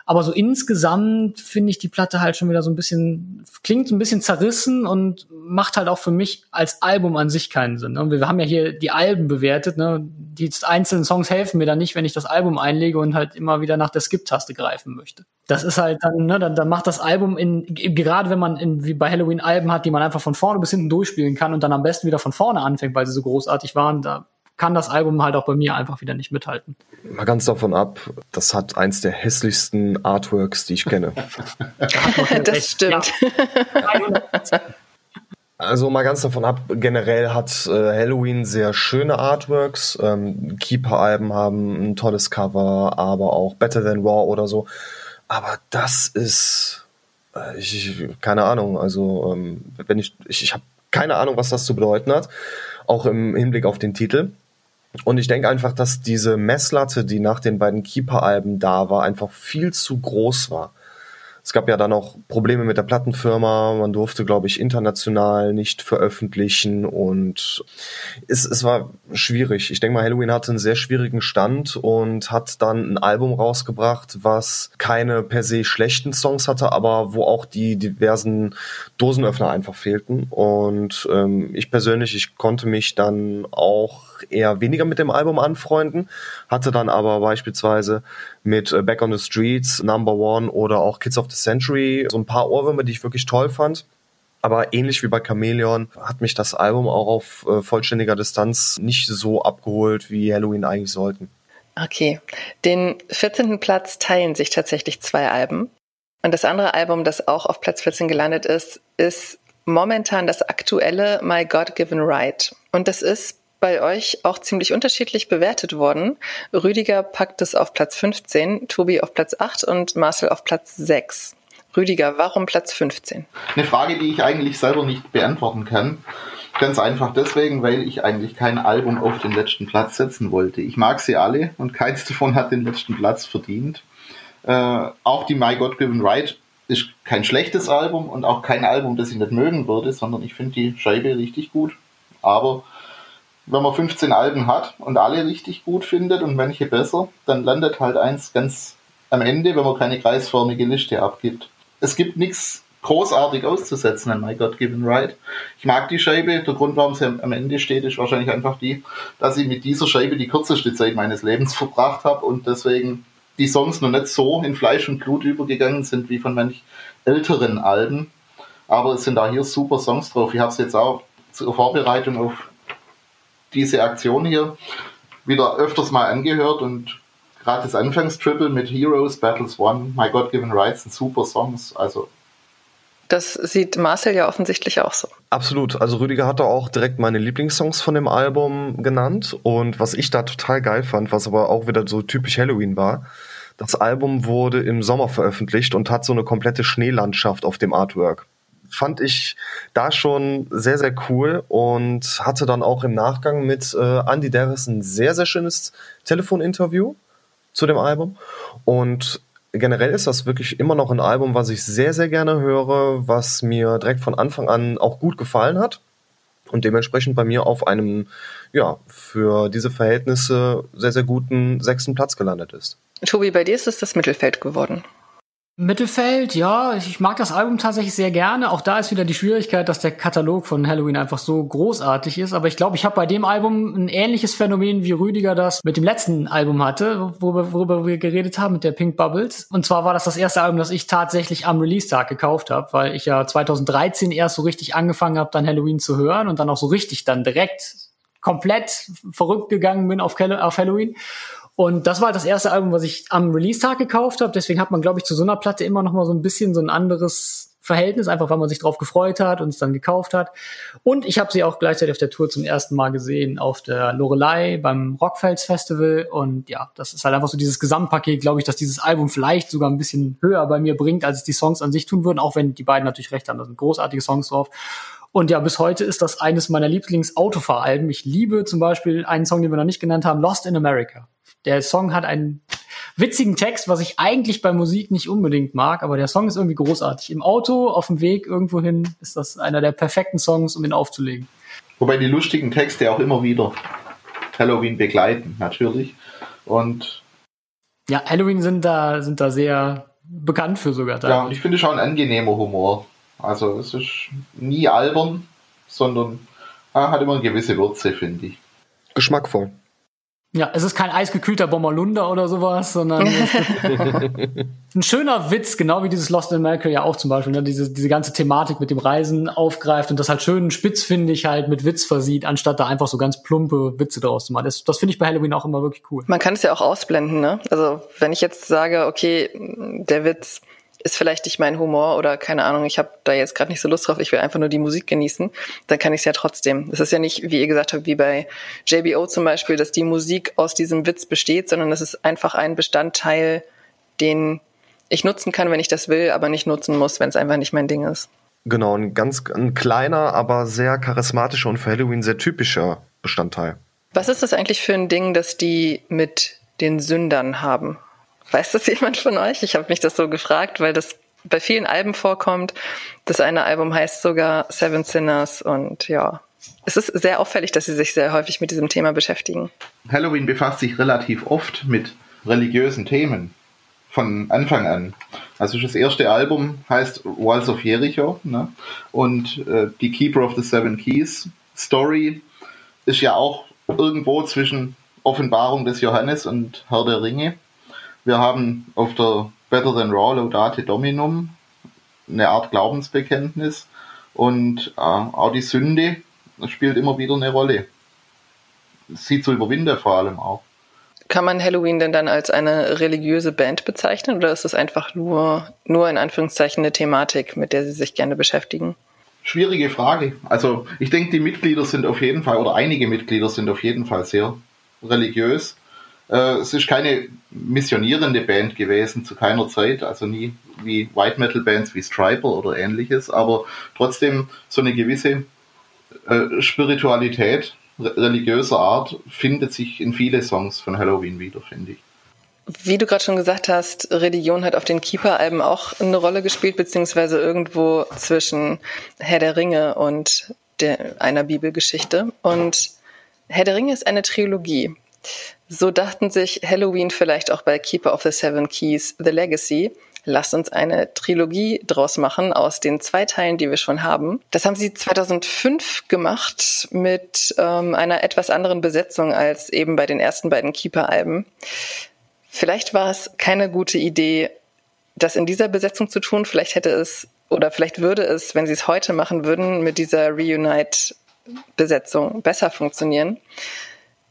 Aber so insgesamt finde ich die Platte halt schon wieder so ein bisschen, klingt so ein bisschen zerrissen und macht halt auch für mich als Album an sich keinen Sinn. Ne? Wir haben ja hier die Alben bewertet, ne? Die einzelnen Songs helfen mir dann nicht, wenn ich das Album einlege und halt immer wieder nach der Skip-Taste greifen möchte. Das ist halt dann, ne, dann, dann macht das Album in, gerade wenn man in, wie bei Halloween Alben hat, die man einfach von vorne bis hinten durchspielen kann und dann am besten wieder von vorne anfängt, weil sie so großartig waren, da kann das Album halt auch bei mir einfach wieder nicht mithalten. Mal ganz davon ab, das hat eins der hässlichsten Artworks, die ich kenne. das stimmt. Ja. Also mal ganz davon ab, generell hat äh, Halloween sehr schöne Artworks. Ähm, Keeper-Alben haben ein tolles Cover, aber auch Better Than Raw oder so. Aber das ist, äh, ich, keine Ahnung, also ähm, wenn ich, ich, ich habe keine Ahnung, was das zu bedeuten hat, auch im Hinblick auf den Titel. Und ich denke einfach, dass diese Messlatte, die nach den beiden Keeper-Alben da war, einfach viel zu groß war. Es gab ja dann auch Probleme mit der Plattenfirma. Man durfte, glaube ich, international nicht veröffentlichen und es, es war schwierig. Ich denke mal, Halloween hatte einen sehr schwierigen Stand und hat dann ein Album rausgebracht, was keine per se schlechten Songs hatte, aber wo auch die diversen Dosenöffner einfach fehlten. Und ähm, ich persönlich, ich konnte mich dann auch eher weniger mit dem Album anfreunden, hatte dann aber beispielsweise mit äh, Back on the Streets, Number One oder auch Kids of the Century so ein paar Ohrwürmer, die ich wirklich toll fand. Aber ähnlich wie bei Chameleon hat mich das Album auch auf äh, vollständiger Distanz nicht so abgeholt, wie Halloween eigentlich sollten. Okay. Den 14. Platz teilen sich tatsächlich zwei Alben. Und das andere Album, das auch auf Platz 14 gelandet ist, ist momentan das aktuelle My God Given Right. Und das ist bei euch auch ziemlich unterschiedlich bewertet worden. Rüdiger packt es auf Platz 15, Tobi auf Platz 8 und Marcel auf Platz 6. Rüdiger, warum Platz 15? Eine Frage, die ich eigentlich selber nicht beantworten kann. Ganz einfach deswegen, weil ich eigentlich kein Album auf den letzten Platz setzen wollte. Ich mag sie alle und keins davon hat den letzten Platz verdient. Äh, auch die My God Given Right ist kein schlechtes Album und auch kein Album, das ich nicht mögen würde, sondern ich finde die Scheibe richtig gut. Aber wenn man 15 Alben hat und alle richtig gut findet und manche besser, dann landet halt eins ganz am Ende, wenn man keine kreisförmige Liste abgibt. Es gibt nichts großartig auszusetzen an My God Given Right. Ich mag die Scheibe. Der Grund, warum sie am Ende steht, ist wahrscheinlich einfach die, dass ich mit dieser Scheibe die kürzeste Zeit meines Lebens verbracht habe und deswegen die Songs noch nicht so in Fleisch und Blut übergegangen sind wie von manch älteren Alben. Aber es sind da hier super Songs drauf. Ich habe es jetzt auch zur Vorbereitung auf diese Aktion hier wieder öfters mal angehört und gerade das Anfangstriple mit Heroes, Battles One, My God Given Rights sind super Songs. Also das sieht Marcel ja offensichtlich auch so. Absolut. Also Rüdiger hatte auch direkt meine Lieblingssongs von dem Album genannt. Und was ich da total geil fand, was aber auch wieder so typisch Halloween war, das Album wurde im Sommer veröffentlicht und hat so eine komplette Schneelandschaft auf dem Artwork. Fand ich da schon sehr, sehr cool und hatte dann auch im Nachgang mit äh, Andy Darris ein sehr, sehr schönes Telefoninterview zu dem Album. Und generell ist das wirklich immer noch ein Album, was ich sehr, sehr gerne höre, was mir direkt von Anfang an auch gut gefallen hat und dementsprechend bei mir auf einem, ja, für diese Verhältnisse sehr, sehr guten sechsten Platz gelandet ist. Tobi, bei dir ist es das Mittelfeld geworden. Mittelfeld, ja, ich mag das Album tatsächlich sehr gerne. Auch da ist wieder die Schwierigkeit, dass der Katalog von Halloween einfach so großartig ist. Aber ich glaube, ich habe bei dem Album ein ähnliches Phänomen, wie Rüdiger das mit dem letzten Album hatte, worüber, worüber wir geredet haben, mit der Pink Bubbles. Und zwar war das das erste Album, das ich tatsächlich am Release-Tag gekauft habe, weil ich ja 2013 erst so richtig angefangen habe, dann Halloween zu hören und dann auch so richtig dann direkt komplett verrückt gegangen bin auf, auf Halloween. Und das war halt das erste Album, was ich am Release-Tag gekauft habe. Deswegen hat man, glaube ich, zu so einer Platte immer noch mal so ein bisschen so ein anderes Verhältnis, einfach weil man sich drauf gefreut hat und es dann gekauft hat. Und ich habe sie auch gleichzeitig auf der Tour zum ersten Mal gesehen, auf der Lorelei beim Rockfels Festival. Und ja, das ist halt einfach so dieses Gesamtpaket, glaube ich, dass dieses Album vielleicht sogar ein bisschen höher bei mir bringt, als es die Songs an sich tun würden, auch wenn die beiden natürlich recht haben. Da sind großartige Songs drauf. Und ja, bis heute ist das eines meiner Lieblings-Autofahralben. Ich liebe zum Beispiel einen Song, den wir noch nicht genannt haben, Lost in America. Der Song hat einen witzigen Text, was ich eigentlich bei Musik nicht unbedingt mag, aber der Song ist irgendwie großartig. Im Auto, auf dem Weg irgendwohin ist das einer der perfekten Songs, um ihn aufzulegen. Wobei die lustigen Texte auch immer wieder Halloween begleiten, natürlich. Und ja, Halloween sind da, sind da sehr bekannt für sogar. Ja, und ich finde schon ein angenehmer Humor. Also es ist nie albern, sondern ah, hat immer eine gewisse Würze, finde ich. Geschmackvoll. Ja, es ist kein eisgekühlter Bommerlunder oder sowas, sondern ein schöner Witz, genau wie dieses Lost in America ja auch zum Beispiel, ne? diese, diese ganze Thematik mit dem Reisen aufgreift und das halt schön spitzfindig halt mit Witz versieht, anstatt da einfach so ganz plumpe Witze draus zu machen. Das, das finde ich bei Halloween auch immer wirklich cool. Man kann es ja auch ausblenden, ne? Also wenn ich jetzt sage, okay, der Witz ist vielleicht nicht mein Humor oder keine Ahnung, ich habe da jetzt gerade nicht so Lust drauf, ich will einfach nur die Musik genießen, dann kann ich es ja trotzdem. Es ist ja nicht, wie ihr gesagt habt, wie bei JBO zum Beispiel, dass die Musik aus diesem Witz besteht, sondern es ist einfach ein Bestandteil, den ich nutzen kann, wenn ich das will, aber nicht nutzen muss, wenn es einfach nicht mein Ding ist. Genau, ein ganz ein kleiner, aber sehr charismatischer und für Halloween sehr typischer Bestandteil. Was ist das eigentlich für ein Ding, das die mit den Sündern haben? Weiß das jemand von euch? Ich habe mich das so gefragt, weil das bei vielen Alben vorkommt. Das eine Album heißt sogar Seven Sinners und ja, es ist sehr auffällig, dass sie sich sehr häufig mit diesem Thema beschäftigen. Halloween befasst sich relativ oft mit religiösen Themen von Anfang an. Also das erste Album heißt Walls of Jericho ne? und äh, die Keeper of the Seven Keys Story ist ja auch irgendwo zwischen Offenbarung des Johannes und Herr der Ringe. Wir haben auf der Better Than Raw Laudate Dominum eine Art Glaubensbekenntnis und äh, auch die Sünde spielt immer wieder eine Rolle. Sie zu überwinden vor allem auch. Kann man Halloween denn dann als eine religiöse Band bezeichnen oder ist es einfach nur, nur in Anführungszeichen eine Thematik, mit der Sie sich gerne beschäftigen? Schwierige Frage. Also ich denke, die Mitglieder sind auf jeden Fall, oder einige Mitglieder sind auf jeden Fall sehr religiös. Äh, es ist keine missionierende Band gewesen zu keiner Zeit, also nie wie White Metal Bands wie Striper oder ähnliches, aber trotzdem so eine gewisse äh, Spiritualität religiöser Art findet sich in viele Songs von Halloween wieder, finde ich. Wie du gerade schon gesagt hast, Religion hat auf den Keeper-Alben auch eine Rolle gespielt, beziehungsweise irgendwo zwischen Herr der Ringe und der, einer Bibelgeschichte. Und Herr der Ringe ist eine Trilogie. So dachten sich Halloween vielleicht auch bei Keeper of the Seven Keys, The Legacy, lasst uns eine Trilogie draus machen aus den zwei Teilen, die wir schon haben. Das haben sie 2005 gemacht mit ähm, einer etwas anderen Besetzung als eben bei den ersten beiden Keeper-Alben. Vielleicht war es keine gute Idee, das in dieser Besetzung zu tun. Vielleicht hätte es oder vielleicht würde es, wenn sie es heute machen würden, mit dieser Reunite-Besetzung besser funktionieren.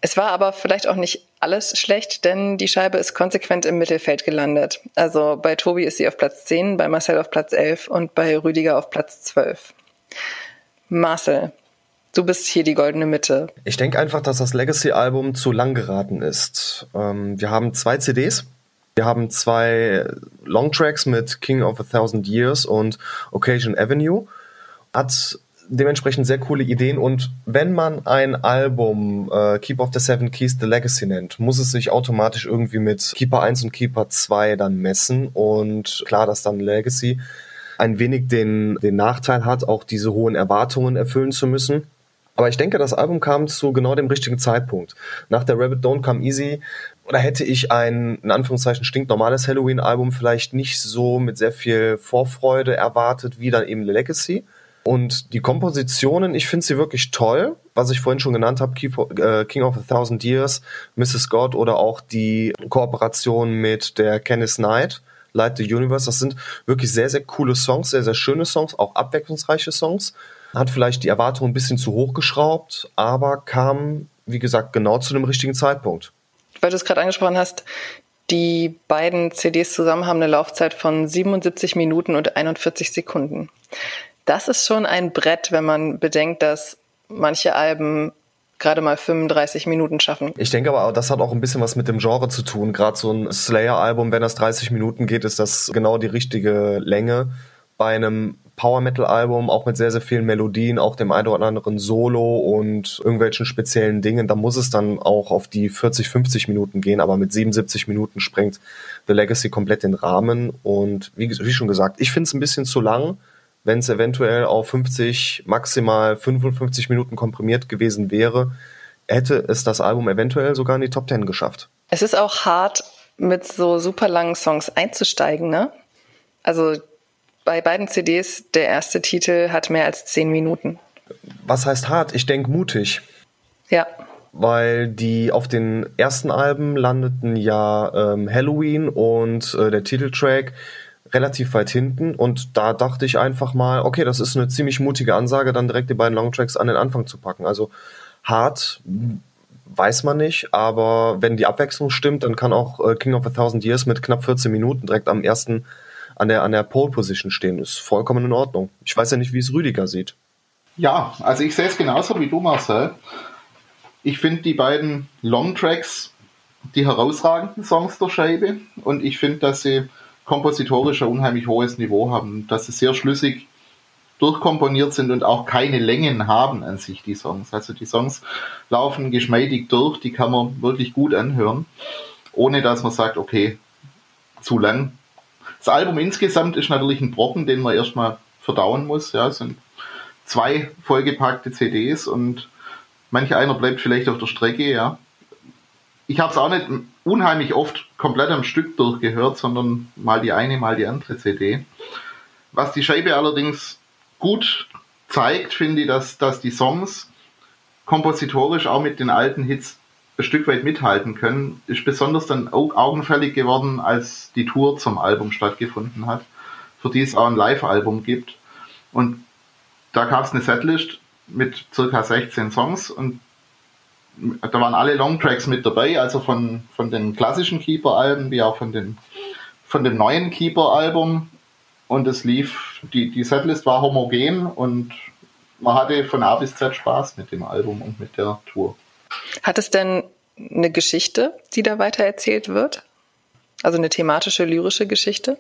Es war aber vielleicht auch nicht alles schlecht, denn die Scheibe ist konsequent im Mittelfeld gelandet. Also bei Tobi ist sie auf Platz 10, bei Marcel auf Platz 11 und bei Rüdiger auf Platz 12. Marcel, du bist hier die goldene Mitte. Ich denke einfach, dass das Legacy-Album zu lang geraten ist. Ähm, wir haben zwei CDs. Wir haben zwei Longtracks mit King of a Thousand Years und Occasion Avenue. Hat dementsprechend sehr coole Ideen und wenn man ein Album äh, Keep of the Seven Keys The Legacy nennt, muss es sich automatisch irgendwie mit Keeper 1 und Keeper 2 dann messen und klar, dass dann Legacy ein wenig den, den Nachteil hat, auch diese hohen Erwartungen erfüllen zu müssen. Aber ich denke, das Album kam zu genau dem richtigen Zeitpunkt. Nach der Rabbit Don't Come Easy oder hätte ich ein, in Anführungszeichen, stinknormales Halloween-Album vielleicht nicht so mit sehr viel Vorfreude erwartet wie dann eben Legacy. Und die Kompositionen, ich finde sie wirklich toll. Was ich vorhin schon genannt habe, äh, King of a Thousand Years, Mrs. God oder auch die Kooperation mit der Kenneth Knight, Light the Universe, das sind wirklich sehr, sehr coole Songs, sehr, sehr schöne Songs, auch abwechslungsreiche Songs. Hat vielleicht die Erwartungen ein bisschen zu hoch geschraubt, aber kam, wie gesagt, genau zu dem richtigen Zeitpunkt. Weil du es gerade angesprochen hast, die beiden CDs zusammen haben eine Laufzeit von 77 Minuten und 41 Sekunden. Das ist schon ein Brett, wenn man bedenkt, dass manche Alben gerade mal 35 Minuten schaffen. Ich denke aber, das hat auch ein bisschen was mit dem Genre zu tun. Gerade so ein Slayer-Album, wenn das 30 Minuten geht, ist das genau die richtige Länge. Bei einem Power Metal Album, auch mit sehr, sehr vielen Melodien, auch dem einen oder anderen Solo und irgendwelchen speziellen Dingen, da muss es dann auch auf die 40, 50 Minuten gehen, aber mit 77 Minuten sprengt The Legacy komplett den Rahmen und wie, wie schon gesagt, ich finde es ein bisschen zu lang wenn es eventuell auf 50, maximal 55 Minuten komprimiert gewesen wäre, hätte es das Album eventuell sogar in die Top 10 geschafft. Es ist auch hart, mit so super langen Songs einzusteigen, ne? Also bei beiden CDs, der erste Titel hat mehr als 10 Minuten. Was heißt hart? Ich denke mutig. Ja. Weil die auf den ersten Alben landeten ja ähm, Halloween und äh, der Titeltrack relativ weit hinten und da dachte ich einfach mal, okay, das ist eine ziemlich mutige Ansage, dann direkt die beiden Longtracks an den Anfang zu packen. Also hart weiß man nicht, aber wenn die Abwechslung stimmt, dann kann auch äh, King of a Thousand Years mit knapp 14 Minuten direkt am ersten an der, an der Pole Position stehen. Ist vollkommen in Ordnung. Ich weiß ja nicht, wie es Rüdiger sieht. Ja, also ich sehe es genauso wie du, Marcel. Ich finde die beiden Longtracks die herausragenden Songs der Scheibe und ich finde, dass sie kompositorisch ein unheimlich hohes Niveau haben, dass sie sehr schlüssig durchkomponiert sind und auch keine Längen haben an sich, die Songs. Also die Songs laufen geschmeidig durch, die kann man wirklich gut anhören, ohne dass man sagt, okay, zu lang. Das Album insgesamt ist natürlich ein Brocken, den man erstmal verdauen muss. Ja, es sind zwei vollgepackte CDs und manch einer bleibt vielleicht auf der Strecke, ja. Ich habe es auch nicht unheimlich oft komplett am Stück durchgehört, sondern mal die eine, mal die andere CD. Was die Scheibe allerdings gut zeigt, finde ich, dass, dass die Songs kompositorisch auch mit den alten Hits ein Stück weit mithalten können. Ist besonders dann augenfällig geworden, als die Tour zum Album stattgefunden hat, für die es auch ein Live-Album gibt. Und da gab es eine Setlist mit circa 16 Songs und da waren alle Longtracks mit dabei, also von, von den klassischen Keeper-Alben wie auch von, den, von dem neuen Keeper-Album. Und es lief, die, die Setlist war homogen und man hatte von A bis Z Spaß mit dem Album und mit der Tour. Hat es denn eine Geschichte, die da weiter erzählt wird? Also eine thematische, lyrische Geschichte?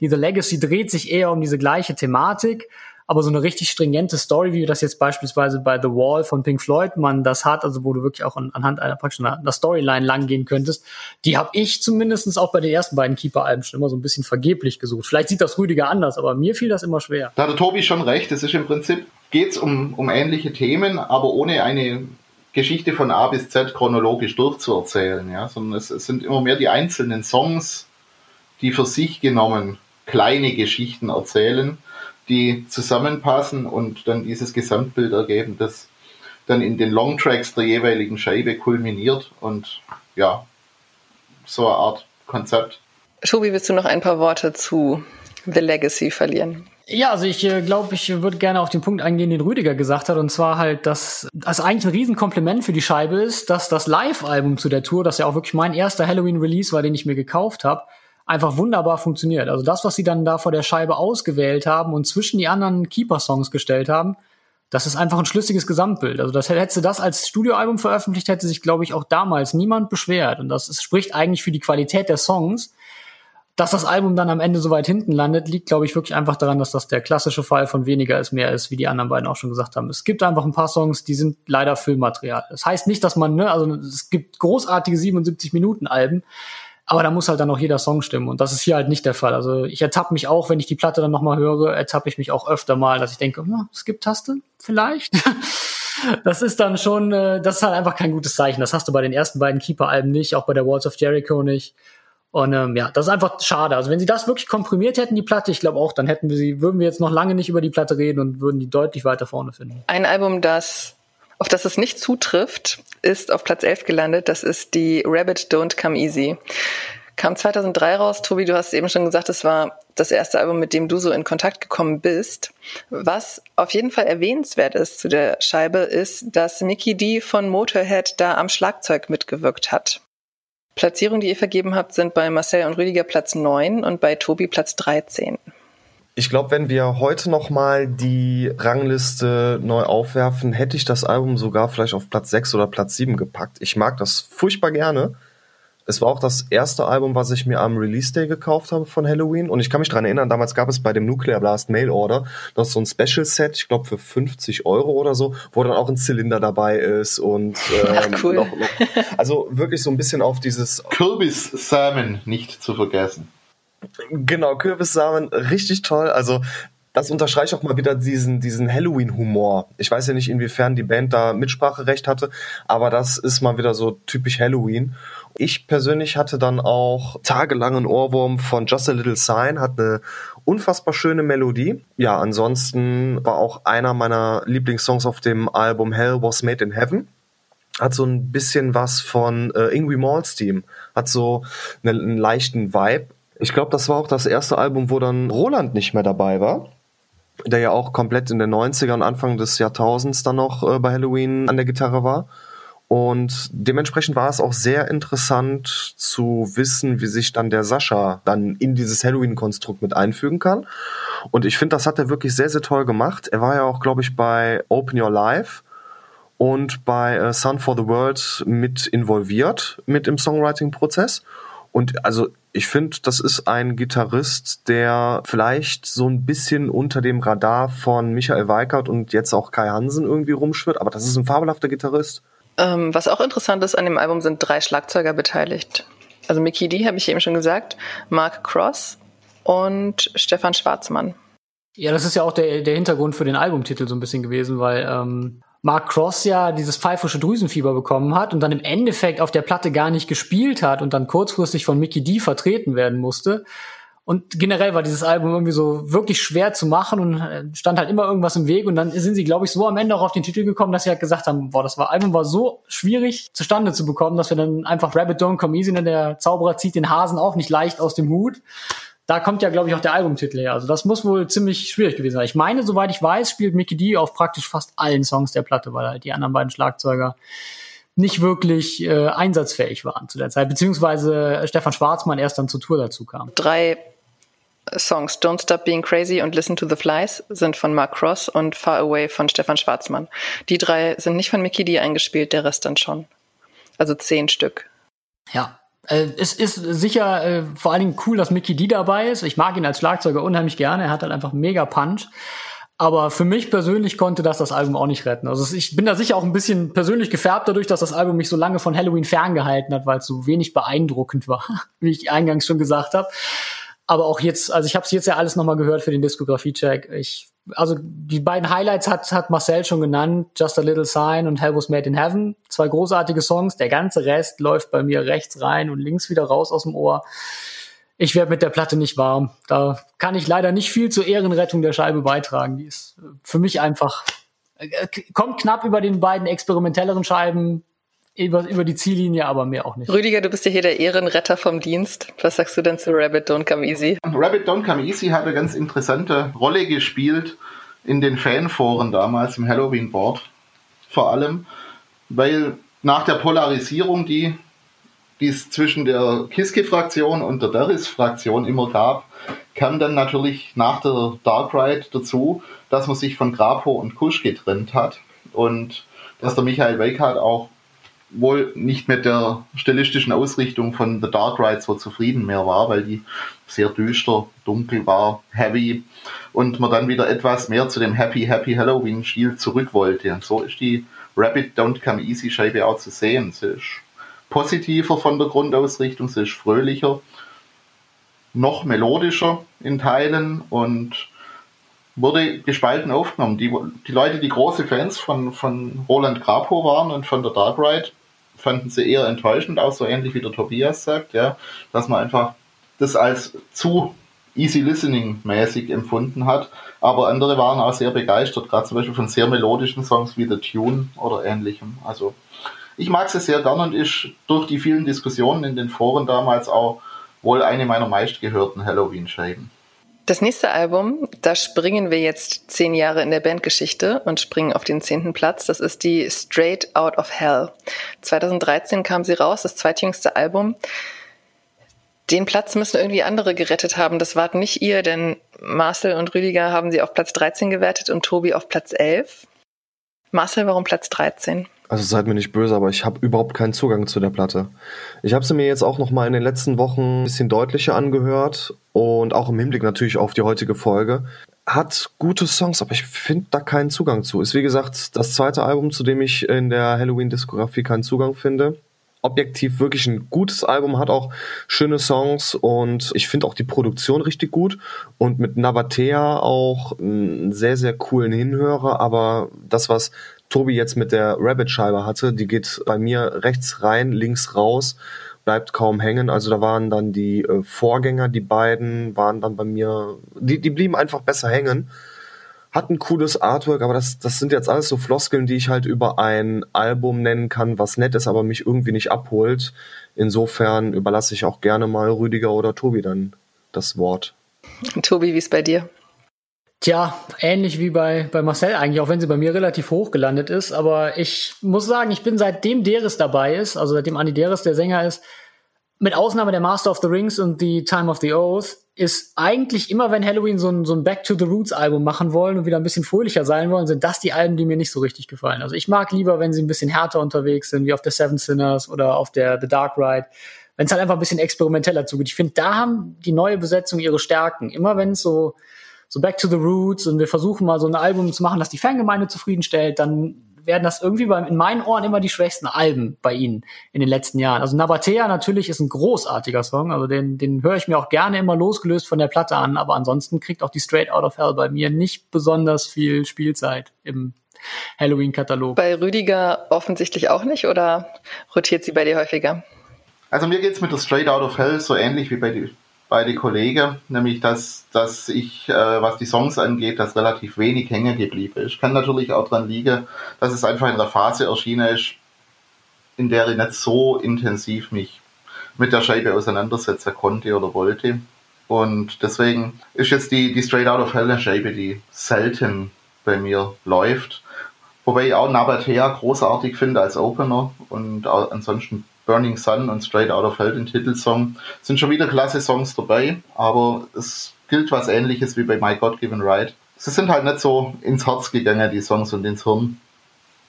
Diese Legacy dreht sich eher um diese gleiche Thematik, aber so eine richtig stringente Story, wie das jetzt beispielsweise bei The Wall von Pink Floyd man das hat, also wo du wirklich auch anhand einer praktisch einer Storyline lang gehen könntest, die habe ich zumindest auch bei den ersten beiden Keeper-Alben schon immer so ein bisschen vergeblich gesucht. Vielleicht sieht das Rüdiger anders, aber mir fiel das immer schwer. Da hat der Tobi schon recht, es ist im Prinzip, geht's um, um ähnliche Themen, aber ohne eine Geschichte von A bis Z chronologisch durchzuerzählen, ja, sondern es, es sind immer mehr die einzelnen Songs, die für sich genommen kleine Geschichten erzählen die zusammenpassen und dann dieses Gesamtbild ergeben, das dann in den Longtracks der jeweiligen Scheibe kulminiert und ja, so eine Art Konzept. Tobi, willst du noch ein paar Worte zu The Legacy verlieren? Ja, also ich äh, glaube, ich würde gerne auf den Punkt eingehen, den Rüdiger gesagt hat, und zwar halt, dass das eigentlich ein Riesenkompliment für die Scheibe ist, dass das Live-Album zu der Tour, das ja auch wirklich mein erster Halloween-Release war, den ich mir gekauft habe, einfach wunderbar funktioniert. Also das, was sie dann da vor der Scheibe ausgewählt haben und zwischen die anderen Keeper-Songs gestellt haben, das ist einfach ein schlüssiges Gesamtbild. Also das hätte das als Studioalbum veröffentlicht, hätte sich, glaube ich, auch damals niemand beschwert. Und das spricht eigentlich für die Qualität der Songs. Dass das Album dann am Ende so weit hinten landet, liegt, glaube ich, wirklich einfach daran, dass das der klassische Fall von weniger ist mehr ist, wie die anderen beiden auch schon gesagt haben. Es gibt einfach ein paar Songs, die sind leider Füllmaterial. Das heißt nicht, dass man, ne, also es gibt großartige 77 Minuten Alben, aber da muss halt dann auch jeder Song stimmen. Und das ist hier halt nicht der Fall. Also ich ertappe mich auch, wenn ich die Platte dann nochmal höre, ertappe ich mich auch öfter mal, dass ich denke, hm, Skip-Taste vielleicht. das ist dann schon, äh, das ist halt einfach kein gutes Zeichen. Das hast du bei den ersten beiden Keeper-Alben nicht, auch bei der Walls of Jericho nicht. Und ähm, ja, das ist einfach schade. Also wenn sie das wirklich komprimiert hätten, die Platte, ich glaube auch, dann hätten wir sie, würden wir jetzt noch lange nicht über die Platte reden und würden die deutlich weiter vorne finden. Ein Album, das auf das es nicht zutrifft, ist auf Platz 11 gelandet. Das ist die Rabbit Don't Come Easy. Kam 2003 raus. Tobi, du hast eben schon gesagt, es war das erste Album, mit dem du so in Kontakt gekommen bist. Was auf jeden Fall erwähnenswert ist zu der Scheibe, ist, dass Mickey D von Motorhead da am Schlagzeug mitgewirkt hat. Platzierungen, die ihr vergeben habt, sind bei Marcel und Rüdiger Platz 9 und bei Tobi Platz 13. Ich glaube, wenn wir heute noch mal die Rangliste neu aufwerfen, hätte ich das Album sogar vielleicht auf Platz 6 oder Platz 7 gepackt. Ich mag das furchtbar gerne. Es war auch das erste Album, was ich mir am Release Day gekauft habe von Halloween. Und ich kann mich daran erinnern, damals gab es bei dem Nuclear Blast Mail Order noch so ein Special Set, ich glaube für 50 Euro oder so, wo dann auch ein Zylinder dabei ist und ähm, Ach, cool. noch, noch, also wirklich so ein bisschen auf dieses Kürbissamen nicht zu vergessen. Genau, Kürbissamen, richtig toll. Also das unterstreicht auch mal wieder diesen, diesen Halloween-Humor. Ich weiß ja nicht, inwiefern die Band da Mitspracherecht hatte, aber das ist mal wieder so typisch Halloween. Ich persönlich hatte dann auch tagelangen Ohrwurm von Just a Little Sign, hat eine unfassbar schöne Melodie. Ja, ansonsten war auch einer meiner Lieblingssongs auf dem Album Hell Was Made in Heaven. Hat so ein bisschen was von äh, Ingrid Malmsteen. Hat so einen, einen leichten Vibe ich glaube, das war auch das erste Album, wo dann Roland nicht mehr dabei war. Der ja auch komplett in den 90ern, Anfang des Jahrtausends dann noch äh, bei Halloween an der Gitarre war. Und dementsprechend war es auch sehr interessant zu wissen, wie sich dann der Sascha dann in dieses Halloween-Konstrukt mit einfügen kann. Und ich finde, das hat er wirklich sehr, sehr toll gemacht. Er war ja auch, glaube ich, bei Open Your Life und bei äh, Sun for the World mit involviert mit im Songwriting-Prozess. Und also ich finde, das ist ein Gitarrist, der vielleicht so ein bisschen unter dem Radar von Michael Weikert und jetzt auch Kai Hansen irgendwie rumschwirrt, aber das ist ein fabelhafter Gitarrist. Ähm, was auch interessant ist, an dem Album sind drei Schlagzeuger beteiligt. Also Mickey D, habe ich eben schon gesagt, Mark Cross und Stefan Schwarzmann. Ja, das ist ja auch der, der Hintergrund für den Albumtitel so ein bisschen gewesen, weil ähm, Mark Cross ja dieses pfeifische Drüsenfieber bekommen hat und dann im Endeffekt auf der Platte gar nicht gespielt hat und dann kurzfristig von Mickey D vertreten werden musste. Und generell war dieses Album irgendwie so wirklich schwer zu machen und äh, stand halt immer irgendwas im Weg. Und dann sind sie, glaube ich, so am Ende auch auf den Titel gekommen, dass sie halt gesagt haben, boah, das Album war so schwierig zustande zu bekommen, dass wir dann einfach Rabbit Don't Come Easy, denn der Zauberer zieht den Hasen auch nicht leicht aus dem Hut da kommt ja, glaube ich, auch der Albumtitel her. Also das muss wohl ziemlich schwierig gewesen sein. Ich meine, soweit ich weiß, spielt Mickey D auf praktisch fast allen Songs der Platte, weil halt die anderen beiden Schlagzeuger nicht wirklich äh, einsatzfähig waren zu der Zeit, beziehungsweise Stefan Schwarzmann erst dann zur Tour dazu kam. Drei Songs Don't Stop Being Crazy und Listen to the Flies sind von Mark Cross und Far Away von Stefan Schwarzmann. Die drei sind nicht von Mickey D eingespielt, der Rest dann schon. Also zehn Stück. Ja, äh, es ist sicher äh, vor allen Dingen cool, dass Mickey D dabei ist. Ich mag ihn als Schlagzeuger unheimlich gerne. Er hat halt einfach mega Punch. Aber für mich persönlich konnte das das Album auch nicht retten. Also ich bin da sicher auch ein bisschen persönlich gefärbt dadurch, dass das Album mich so lange von Halloween ferngehalten hat, weil es so wenig beeindruckend war, wie ich eingangs schon gesagt habe. Aber auch jetzt, also ich habe es jetzt ja alles nochmal gehört für den Diskografie-Check. Ich, also die beiden Highlights hat, hat Marcel schon genannt, Just a Little Sign und Hell Was Made in Heaven. Zwei großartige Songs. Der ganze Rest läuft bei mir rechts rein und links wieder raus aus dem Ohr. Ich werde mit der Platte nicht warm. Da kann ich leider nicht viel zur Ehrenrettung der Scheibe beitragen. Die ist für mich einfach äh, kommt knapp über den beiden experimentelleren Scheiben über, über die Ziellinie, aber mehr auch nicht. Rüdiger, du bist ja hier der Ehrenretter vom Dienst. Was sagst du denn zu Rabbit Don't Come Easy? Rabbit Don't Come Easy hat eine ganz interessante Rolle gespielt in den Fanforen damals im Halloween-Board. Vor allem, weil nach der Polarisierung, die es zwischen der Kiske-Fraktion und der Deris-Fraktion immer gab, kam dann natürlich nach der Dark Ride dazu, dass man sich von Grapo und Kusch getrennt hat und dass der Michael Weikart auch wohl nicht mit der stilistischen Ausrichtung von The Dark Ride so zufrieden mehr war, weil die sehr düster, dunkel war, heavy und man dann wieder etwas mehr zu dem Happy Happy Halloween Stil zurück wollte. Und so ist die Rabbit Don't Come Easy Scheibe auch zu sehen. Sie ist positiver von der Grundausrichtung, sie ist fröhlicher, noch melodischer in Teilen und wurde gespalten aufgenommen. Die, die Leute, die große Fans von, von Roland Grapo waren und von der Dark Ride, fanden sie eher enttäuschend, auch so ähnlich wie der Tobias sagt, ja, dass man einfach das als zu easy listening mäßig empfunden hat. Aber andere waren auch sehr begeistert, gerade zum Beispiel von sehr melodischen Songs wie The Tune oder ähnlichem. Also ich mag sie sehr gern und ist durch die vielen Diskussionen in den Foren damals auch wohl eine meiner meistgehörten Halloween-Scheiben. Das nächste Album, da springen wir jetzt zehn Jahre in der Bandgeschichte und springen auf den zehnten Platz. Das ist die Straight Out of Hell. 2013 kam sie raus, das zweitjüngste Album. Den Platz müssen irgendwie andere gerettet haben. Das wart nicht ihr, denn Marcel und Rüdiger haben sie auf Platz 13 gewertet und Tobi auf Platz 11. Marcel, warum Platz 13? Also seid mir nicht böse, aber ich habe überhaupt keinen Zugang zu der Platte. Ich habe sie mir jetzt auch noch mal in den letzten Wochen ein bisschen deutlicher angehört und auch im Hinblick natürlich auf die heutige Folge. Hat gute Songs, aber ich finde da keinen Zugang zu. Ist wie gesagt das zweite Album, zu dem ich in der Halloween-Diskografie keinen Zugang finde objektiv wirklich ein gutes Album, hat auch schöne Songs und ich finde auch die Produktion richtig gut und mit Navatea auch einen sehr, sehr coolen Hinhörer, aber das, was Tobi jetzt mit der Rabbit-Scheibe hatte, die geht bei mir rechts rein, links raus, bleibt kaum hängen. Also da waren dann die äh, Vorgänger, die beiden, waren dann bei mir, die, die blieben einfach besser hängen. Hat ein cooles Artwork, aber das, das sind jetzt alles so Floskeln, die ich halt über ein Album nennen kann, was nett ist, aber mich irgendwie nicht abholt. Insofern überlasse ich auch gerne mal Rüdiger oder Tobi dann das Wort. Tobi, wie ist bei dir? Tja, ähnlich wie bei, bei Marcel eigentlich, auch wenn sie bei mir relativ hoch gelandet ist. Aber ich muss sagen, ich bin seitdem Deris dabei ist, also seitdem Andy Deris der Sänger ist, mit Ausnahme der Master of the Rings und die Time of the Oath, ist eigentlich immer, wenn Halloween so ein, so ein Back to the Roots Album machen wollen und wieder ein bisschen fröhlicher sein wollen, sind das die Alben, die mir nicht so richtig gefallen. Also ich mag lieber, wenn sie ein bisschen härter unterwegs sind, wie auf der Seven Sinners oder auf der The Dark Ride wenn es halt einfach ein bisschen experimenteller zugeht. Ich finde, da haben die neue Besetzung ihre Stärken. Immer wenn es so so Back to the Roots und wir versuchen mal so ein Album zu machen, das die Fangemeinde zufriedenstellt, dann werden das irgendwie bei, in meinen Ohren immer die schwächsten Alben bei ihnen in den letzten Jahren. Also Nabatea natürlich ist ein großartiger Song, also den, den höre ich mir auch gerne immer losgelöst von der Platte an, aber ansonsten kriegt auch die Straight Out of Hell bei mir nicht besonders viel Spielzeit im Halloween-Katalog. Bei Rüdiger offensichtlich auch nicht oder rotiert sie bei dir häufiger? Also mir geht's mit der Straight Out of Hell so ähnlich wie bei, die, beide Kollegen, nämlich dass, dass ich, äh, was die Songs angeht, dass relativ wenig hängen geblieben ist. Kann natürlich auch daran liegen, dass es einfach in einer Phase erschienen ist, in der ich nicht so intensiv mich mit der Scheibe auseinandersetzen konnte oder wollte. Und deswegen ist jetzt die, die Straight Out of Hell eine Scheibe, die selten bei mir läuft. Wobei ich auch Nabatea großartig finde als Opener und ansonsten Burning Sun und Straight Out of Hell, den Titelsong, sind schon wieder klasse Songs dabei, aber es gilt was ähnliches wie bei My God Given Right. Sie sind halt nicht so ins Herz gegangen, die Songs und ins Hirn.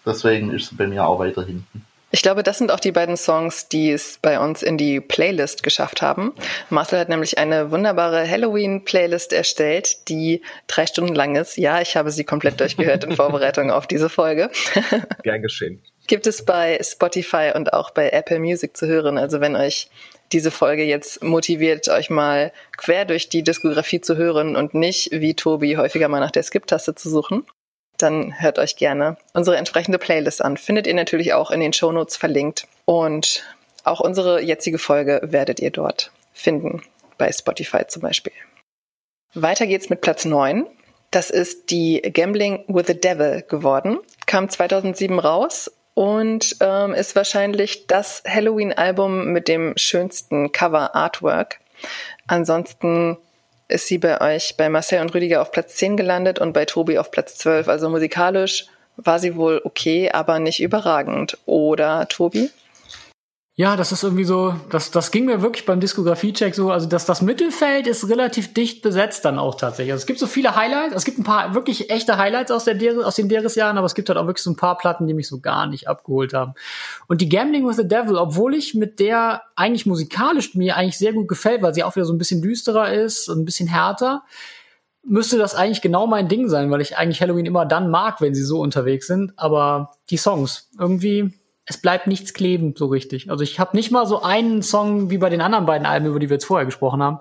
Deswegen ist sie bei mir auch weiter hinten. Ich glaube, das sind auch die beiden Songs, die es bei uns in die Playlist geschafft haben. Marcel hat nämlich eine wunderbare Halloween-Playlist erstellt, die drei Stunden lang ist. Ja, ich habe sie komplett durchgehört in Vorbereitung auf diese Folge. Gern geschehen. Gibt es bei Spotify und auch bei Apple Music zu hören. Also wenn euch diese Folge jetzt motiviert, euch mal quer durch die Diskografie zu hören und nicht, wie Tobi, häufiger mal nach der Skip-Taste zu suchen, dann hört euch gerne unsere entsprechende Playlist an. Findet ihr natürlich auch in den Shownotes verlinkt. Und auch unsere jetzige Folge werdet ihr dort finden, bei Spotify zum Beispiel. Weiter geht's mit Platz 9. Das ist die Gambling with the Devil geworden. Kam 2007 raus und ähm, ist wahrscheinlich das Halloween-Album mit dem schönsten Cover-Artwork. Ansonsten ist sie bei euch, bei Marcel und Rüdiger auf Platz 10 gelandet und bei Tobi auf Platz 12. Also musikalisch war sie wohl okay, aber nicht überragend. Oder Tobi? Ja, das ist irgendwie so, das, das ging mir wirklich beim Diskografie-Check so, also dass das Mittelfeld ist relativ dicht besetzt dann auch tatsächlich. Also es gibt so viele Highlights, es gibt ein paar wirklich echte Highlights aus, der, aus den Deres-Jahren, aber es gibt halt auch wirklich so ein paar Platten, die mich so gar nicht abgeholt haben. Und die Gambling with the Devil, obwohl ich mit der eigentlich musikalisch mir eigentlich sehr gut gefällt, weil sie auch wieder so ein bisschen düsterer ist und ein bisschen härter, müsste das eigentlich genau mein Ding sein, weil ich eigentlich Halloween immer dann mag, wenn sie so unterwegs sind. Aber die Songs, irgendwie es bleibt nichts kleben so richtig. Also ich habe nicht mal so einen Song wie bei den anderen beiden Alben, über die wir jetzt vorher gesprochen haben,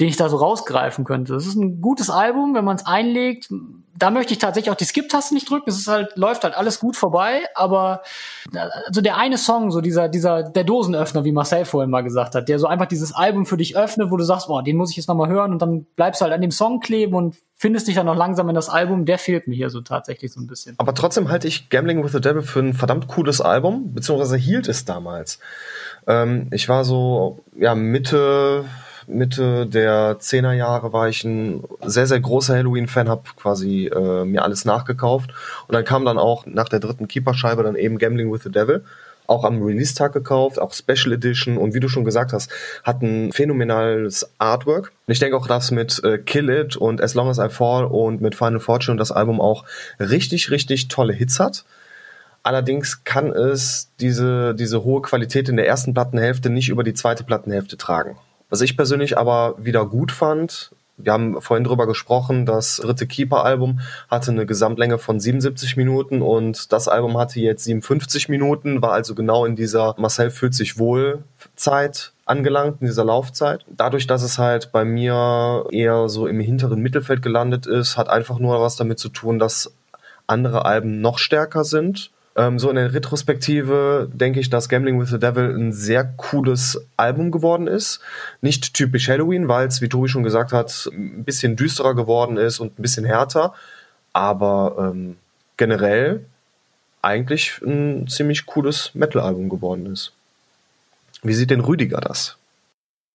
den ich da so rausgreifen könnte. Das ist ein gutes Album, wenn man es einlegt. Da möchte ich tatsächlich auch die Skip-Taste nicht drücken. Es ist halt, läuft halt alles gut vorbei, aber also der eine Song, so dieser, dieser, der Dosenöffner, wie Marcel vorhin mal gesagt hat, der so einfach dieses Album für dich öffnet, wo du sagst, boah, den muss ich jetzt nochmal hören und dann bleibst du halt an dem Song kleben und findest dich dann noch langsam in das Album, der fehlt mir hier so tatsächlich so ein bisschen. Aber trotzdem halte ich Gambling with the Devil für ein verdammt cooles Album, beziehungsweise hielt es damals. Ähm, ich war so, ja, Mitte, Mitte der 10er Jahre war ich ein sehr, sehr großer Halloween-Fan, habe quasi äh, mir alles nachgekauft. Und dann kam dann auch nach der dritten Keeper-Scheibe dann eben Gambling with the Devil. Auch am Release-Tag gekauft, auch Special Edition und wie du schon gesagt hast, hat ein phänomenales Artwork. Und ich denke auch, dass mit äh, Kill It und As Long As I Fall und mit Final Fortune das Album auch richtig, richtig tolle Hits hat. Allerdings kann es diese, diese hohe Qualität in der ersten Plattenhälfte nicht über die zweite Plattenhälfte tragen. Was ich persönlich aber wieder gut fand, wir haben vorhin drüber gesprochen, das dritte Keeper-Album hatte eine Gesamtlänge von 77 Minuten und das Album hatte jetzt 57 Minuten, war also genau in dieser Marcel fühlt sich wohl Zeit angelangt, in dieser Laufzeit. Dadurch, dass es halt bei mir eher so im hinteren Mittelfeld gelandet ist, hat einfach nur was damit zu tun, dass andere Alben noch stärker sind ähm, so in der Retrospektive denke ich, dass Gambling with the Devil ein sehr cooles Album geworden ist. Nicht typisch Halloween, weil es, wie Tobi schon gesagt hat, ein bisschen düsterer geworden ist und ein bisschen härter. Aber ähm, generell eigentlich ein ziemlich cooles Metal-Album geworden ist. Wie sieht denn Rüdiger das?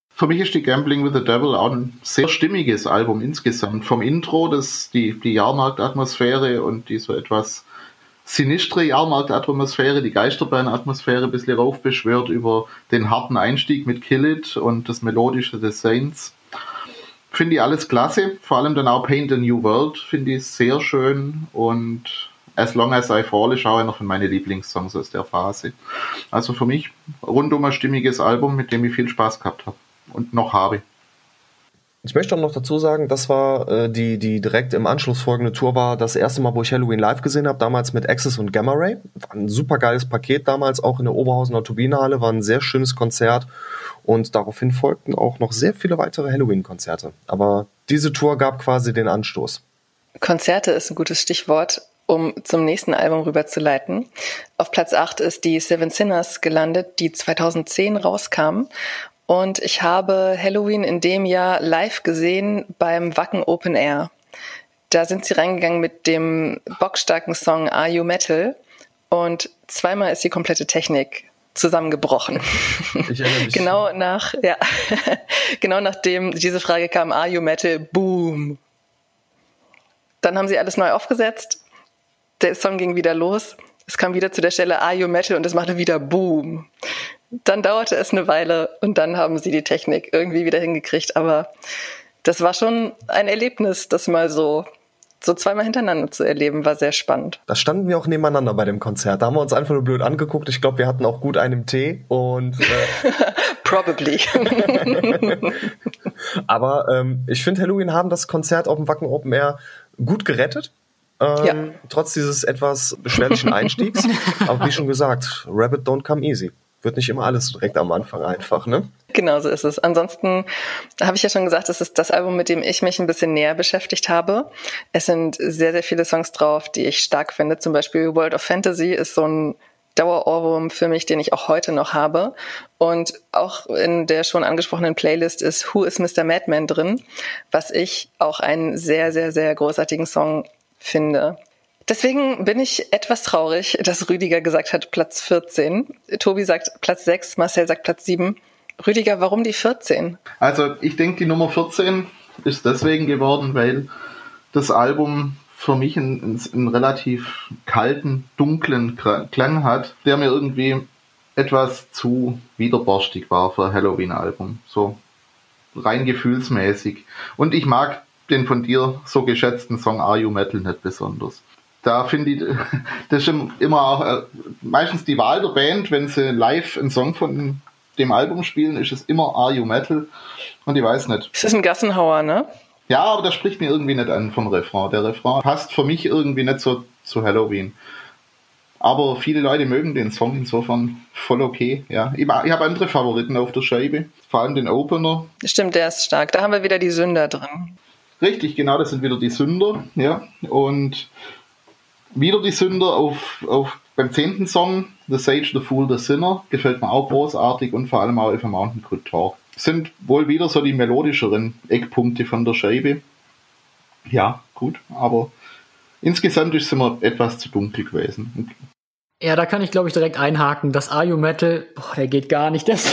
Für mich ist die Gambling with the Devil auch ein sehr stimmiges Album insgesamt. Vom Intro, das, die, die Jahrmarktatmosphäre und die so etwas sinistre Jahrmarktatmosphäre, die Geisterbahn-Atmosphäre ein bisschen raufbeschwört über den harten Einstieg mit Kill It und das melodische des Saints. Finde ich alles klasse, vor allem dann auch Paint a New World finde ich sehr schön und As Long As I Fall ist auch einer von meinen Lieblingssongs aus der Phase. Also für mich rundum ein stimmiges Album, mit dem ich viel Spaß gehabt habe und noch habe. Ich möchte auch noch dazu sagen, das war äh, die, die direkt im Anschluss folgende Tour war das erste Mal, wo ich Halloween live gesehen habe, damals mit Access und Gamma Ray. War ein super geiles Paket damals, auch in der Oberhausener Turbinenhalle, war ein sehr schönes Konzert und daraufhin folgten auch noch sehr viele weitere Halloween-Konzerte. Aber diese Tour gab quasi den Anstoß. Konzerte ist ein gutes Stichwort um zum nächsten Album rüberzuleiten. Auf Platz 8 ist die Seven Sinners gelandet, die 2010 rauskam und ich habe Halloween in dem Jahr live gesehen beim Wacken Open Air. Da sind sie reingegangen mit dem bockstarken Song Are You Metal? Und zweimal ist die komplette Technik zusammengebrochen. Ich erinnere mich. genau nach, ja, genau nachdem diese Frage kam, Are You Metal? Boom. Dann haben sie alles neu aufgesetzt der Song ging wieder los. Es kam wieder zu der Stelle Are You Metal und es machte wieder Boom. Dann dauerte es eine Weile und dann haben sie die Technik irgendwie wieder hingekriegt. Aber das war schon ein Erlebnis, das mal so so zweimal hintereinander zu erleben, war sehr spannend. Da standen wir auch nebeneinander bei dem Konzert. Da haben wir uns einfach nur blöd angeguckt. Ich glaube, wir hatten auch gut einen Tee und äh Probably. Aber ähm, ich finde, Halloween haben das Konzert auf dem Wacken Open Air gut gerettet. Ähm, ja. Trotz dieses etwas beschwerlichen Einstiegs. Aber wie schon gesagt, Rabbit don't come easy wird nicht immer alles direkt am Anfang einfach, ne? Genau so ist es. Ansonsten habe ich ja schon gesagt, es ist das Album, mit dem ich mich ein bisschen näher beschäftigt habe. Es sind sehr, sehr viele Songs drauf, die ich stark finde. Zum Beispiel World of Fantasy ist so ein Dauerohrwurm für mich, den ich auch heute noch habe. Und auch in der schon angesprochenen Playlist ist Who is Mr. Madman drin, was ich auch einen sehr, sehr, sehr großartigen Song finde. Deswegen bin ich etwas traurig, dass Rüdiger gesagt hat Platz 14. Tobi sagt Platz 6, Marcel sagt Platz 7. Rüdiger, warum die 14? Also ich denke, die Nummer 14 ist deswegen geworden, weil das Album für mich einen, einen, relativ kalten, dunklen Klang hat, der mir irgendwie etwas zu widerborstig war für ein Halloween-Album. So rein gefühlsmäßig. Und ich mag den von dir so geschätzten Song Are You Metal nicht besonders da finde ich, das ist immer auch äh, meistens die Wahl der Band, wenn sie live einen Song von dem Album spielen, ist es immer Are You Metal und ich weiß nicht. Es ist ein Gassenhauer, ne? Ja, aber das spricht mir irgendwie nicht an vom Refrain. Der Refrain passt für mich irgendwie nicht so zu Halloween. Aber viele Leute mögen den Song insofern voll okay. Ja, ich, ich habe andere Favoriten auf der Scheibe, vor allem den Opener. Stimmt, der ist stark. Da haben wir wieder die Sünder drin. Richtig, genau, das sind wieder die Sünder. Ja, und wieder die Sünder auf, auf beim zehnten Song, The Sage, The Fool, The Sinner, gefällt mir auch großartig und vor allem auch auf a Mountain Could Talk. Sind wohl wieder so die melodischeren Eckpunkte von der Scheibe. Ja, gut, aber insgesamt ist es immer etwas zu dunkel gewesen. Ja, da kann ich glaube ich direkt einhaken. Das Are You Metal, boah, der geht gar nicht. Das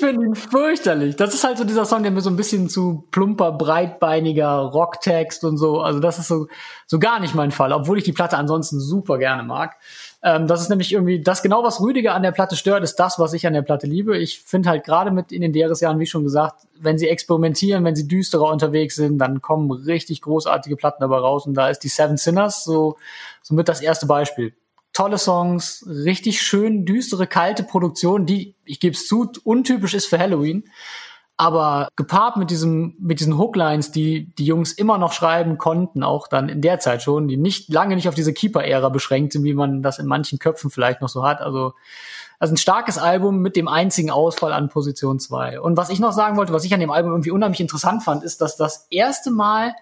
finde ihn fürchterlich. Das ist halt so dieser Song, der mir so ein bisschen zu plumper, breitbeiniger Rocktext und so. Also das ist so, so gar nicht mein Fall, obwohl ich die Platte ansonsten super gerne mag. Ähm, das ist nämlich irgendwie das genau, was Rüdiger an der Platte stört, ist das, was ich an der Platte liebe. Ich finde halt gerade mit in den DRS-Jahren, wie schon gesagt, wenn sie experimentieren, wenn sie düsterer unterwegs sind, dann kommen richtig großartige Platten dabei raus. Und da ist die Seven Sinners so, so mit das erste Beispiel tolle Songs, richtig schön düstere, kalte Produktion, die, ich gebe es zu, untypisch ist für Halloween. Aber gepaart mit diesem, mit diesen Hooklines, die die Jungs immer noch schreiben konnten, auch dann in der Zeit schon, die nicht lange nicht auf diese Keeper-Ära beschränkt sind, wie man das in manchen Köpfen vielleicht noch so hat. Also, also ein starkes Album mit dem einzigen Ausfall an Position 2. Und was ich noch sagen wollte, was ich an dem Album irgendwie unheimlich interessant fand, ist, dass das erste Mal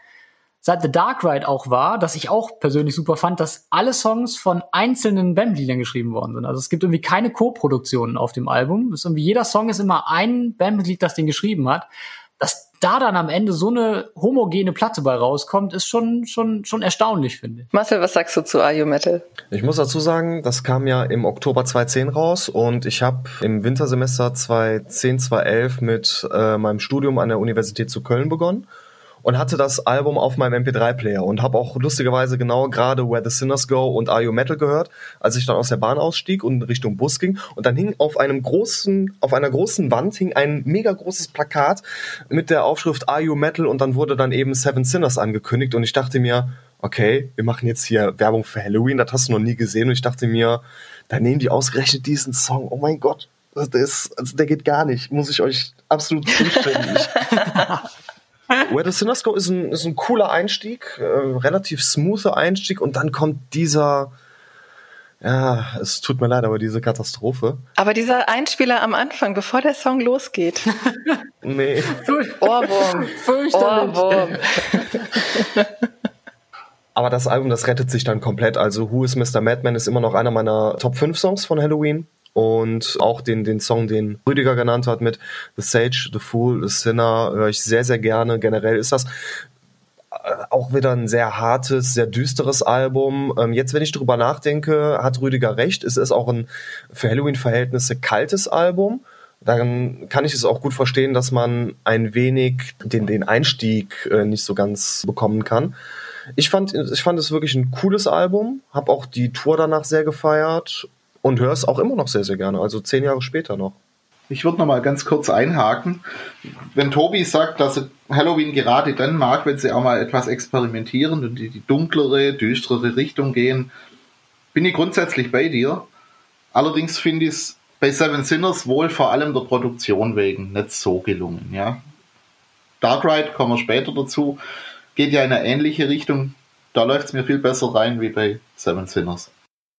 seit The Dark Ride auch war, dass ich auch persönlich super fand, dass alle Songs von einzelnen Bandmitgliedern geschrieben worden sind. Also es gibt irgendwie keine Co-Produktionen auf dem Album. Es ist irgendwie jeder Song ist immer ein Bandmitglied, das den geschrieben hat. Dass da dann am Ende so eine homogene Platte bei rauskommt, ist schon, schon, schon erstaunlich, finde ich. Marcel, was sagst du zu Are You Metal? Ich muss dazu sagen, das kam ja im Oktober 2010 raus und ich habe im Wintersemester 2010, 2011 mit äh, meinem Studium an der Universität zu Köln begonnen und hatte das Album auf meinem MP3-Player und habe auch lustigerweise genau gerade Where the Sinners Go und Are You Metal gehört, als ich dann aus der Bahn ausstieg und Richtung Bus ging. Und dann hing auf einem großen, auf einer großen Wand hing ein mega großes Plakat mit der Aufschrift Are You Metal? Und dann wurde dann eben Seven Sinners angekündigt. Und ich dachte mir, okay, wir machen jetzt hier Werbung für Halloween, das hast du noch nie gesehen. Und ich dachte mir, da nehmen die ausgerechnet diesen Song, oh mein Gott, das also der geht gar nicht, muss ich euch absolut zustimmen. Where the Sinners Go ist ein, ist ein cooler Einstieg, äh, relativ smoother Einstieg und dann kommt dieser, ja, es tut mir leid, aber diese Katastrophe. Aber dieser Einspieler am Anfang, bevor der Song losgeht. nee. Ohrwurm. Fürchterlich. Ohrwurm. aber das Album, das rettet sich dann komplett. Also Who is Mr. Madman ist immer noch einer meiner Top 5 Songs von Halloween und auch den, den Song, den Rüdiger genannt hat mit The Sage, The Fool, The Sinner, höre ich sehr, sehr gerne. Generell ist das äh, auch wieder ein sehr hartes, sehr düsteres Album. Ähm, jetzt, wenn ich drüber nachdenke, hat Rüdiger recht. Es ist auch ein für Halloween-Verhältnisse kaltes Album. Dann kann ich es auch gut verstehen, dass man ein wenig den, den Einstieg äh, nicht so ganz bekommen kann. Ich fand, ich fand es wirklich ein cooles Album, habe auch die Tour danach sehr gefeiert und höre es auch immer noch sehr, sehr gerne, also zehn Jahre später noch. Ich würde noch mal ganz kurz einhaken. Wenn Tobi sagt, dass er Halloween gerade dann mag, wenn sie auch mal etwas experimentieren und in die dunklere, düstere Richtung gehen, bin ich grundsätzlich bei dir. Allerdings finde ich es bei Seven Sinners wohl vor allem der Produktion wegen nicht so gelungen. Ja. Dark Ride, kommen wir später dazu, geht ja in eine ähnliche Richtung. Da läuft es mir viel besser rein wie bei Seven Sinners.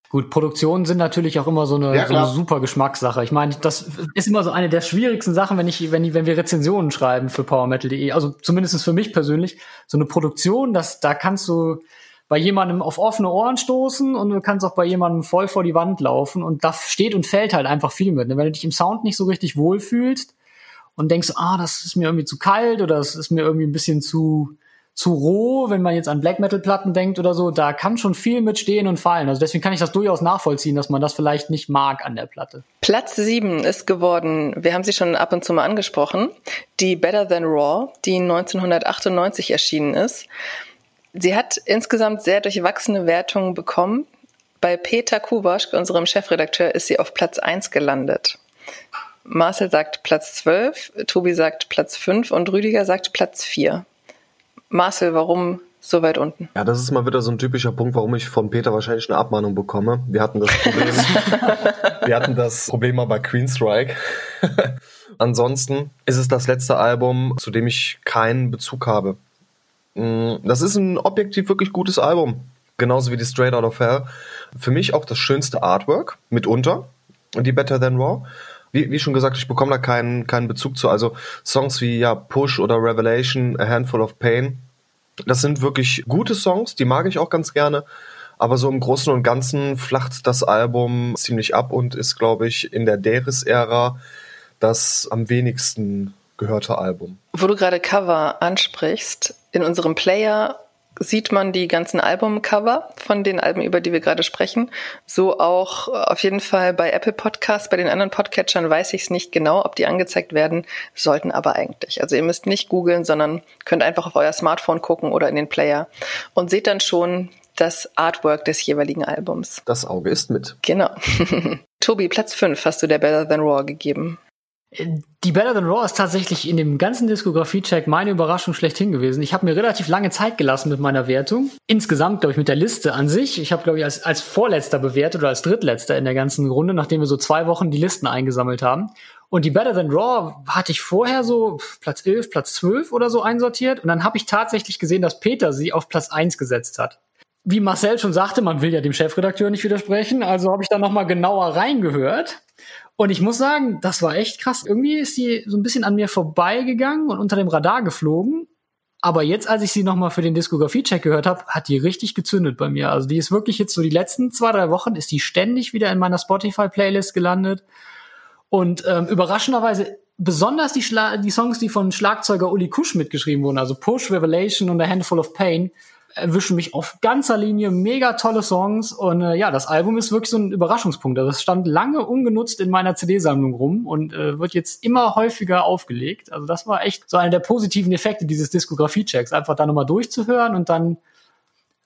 Gut, Produktionen sind natürlich auch immer so eine, ja, so eine super Geschmackssache. Ich meine, das ist immer so eine der schwierigsten Sachen, wenn ich, wenn, ich, wenn wir Rezensionen schreiben für PowerMetal.de. Also zumindest für mich persönlich. So eine Produktion, das, da kannst du bei jemandem auf offene Ohren stoßen und du kannst auch bei jemandem voll vor die Wand laufen und da steht und fällt halt einfach viel mit. Wenn du dich im Sound nicht so richtig wohlfühlst und denkst, ah, das ist mir irgendwie zu kalt oder das ist mir irgendwie ein bisschen zu, zu roh, wenn man jetzt an Black Metal Platten denkt oder so, da kann schon viel mit stehen und fallen. Also deswegen kann ich das durchaus nachvollziehen, dass man das vielleicht nicht mag an der Platte. Platz 7 ist geworden, wir haben sie schon ab und zu mal angesprochen, die Better Than Raw, die 1998 erschienen ist. Sie hat insgesamt sehr durchwachsene Wertungen bekommen. Bei Peter Kubaschk, unserem Chefredakteur, ist sie auf Platz 1 gelandet. Marcel sagt Platz 12, Tobi sagt Platz 5 und Rüdiger sagt Platz 4. Marcel, warum so weit unten? Ja, das ist mal wieder so ein typischer Punkt, warum ich von Peter wahrscheinlich eine Abmahnung bekomme. Wir hatten das Problem, wir hatten das Problem mal bei Queenstrike. Ansonsten ist es das letzte Album, zu dem ich keinen Bezug habe. Mm, das ist ein objektiv wirklich gutes Album. Genauso wie die Straight Out of Hell. Für mich auch das schönste Artwork mitunter. Die Better Than Raw wie, wie schon gesagt, ich bekomme da keinen, keinen Bezug zu. Also Songs wie ja Push oder Revelation, A Handful of Pain, das sind wirklich gute Songs, die mag ich auch ganz gerne. Aber so im Großen und Ganzen flacht das Album ziemlich ab und ist, glaube ich, in der Deris-Ära das am wenigsten gehörte Album. Wo du gerade Cover ansprichst, in unserem Player sieht man die ganzen Albumcover von den Alben, über die wir gerade sprechen. So auch auf jeden Fall bei Apple Podcasts. Bei den anderen Podcatchern weiß ich es nicht genau, ob die angezeigt werden, sollten aber eigentlich. Also ihr müsst nicht googeln, sondern könnt einfach auf euer Smartphone gucken oder in den Player und seht dann schon das Artwork des jeweiligen Albums. Das Auge ist mit. Genau. Tobi, Platz 5 hast du der Better Than Raw gegeben. Die Better Than Raw ist tatsächlich in dem ganzen Diskografie-Check meine Überraschung schlechthin gewesen. Ich habe mir relativ lange Zeit gelassen mit meiner Wertung. Insgesamt, glaube ich, mit der Liste an sich. Ich habe, glaube ich, als, als Vorletzter bewertet oder als Drittletzter in der ganzen Runde, nachdem wir so zwei Wochen die Listen eingesammelt haben. Und die Better Than Raw hatte ich vorher so Platz 11, Platz 12 oder so einsortiert. Und dann habe ich tatsächlich gesehen, dass Peter sie auf Platz 1 gesetzt hat. Wie Marcel schon sagte, man will ja dem Chefredakteur nicht widersprechen. Also habe ich da nochmal genauer reingehört und ich muss sagen, das war echt krass. Irgendwie ist sie so ein bisschen an mir vorbeigegangen und unter dem Radar geflogen. Aber jetzt, als ich sie nochmal für den Diskografie-Check gehört habe, hat die richtig gezündet bei mir. Also die ist wirklich jetzt so die letzten zwei, drei Wochen, ist die ständig wieder in meiner Spotify-Playlist gelandet. Und ähm, überraschenderweise besonders die, Schla die Songs, die von Schlagzeuger Uli Kusch mitgeschrieben wurden, also Push, Revelation und A Handful of Pain, erwischen mich auf ganzer Linie mega tolle Songs und äh, ja, das Album ist wirklich so ein Überraschungspunkt. Also es stand lange ungenutzt in meiner CD-Sammlung rum und äh, wird jetzt immer häufiger aufgelegt. Also das war echt so einer der positiven Effekte dieses Diskografie-Checks, einfach da nochmal durchzuhören und dann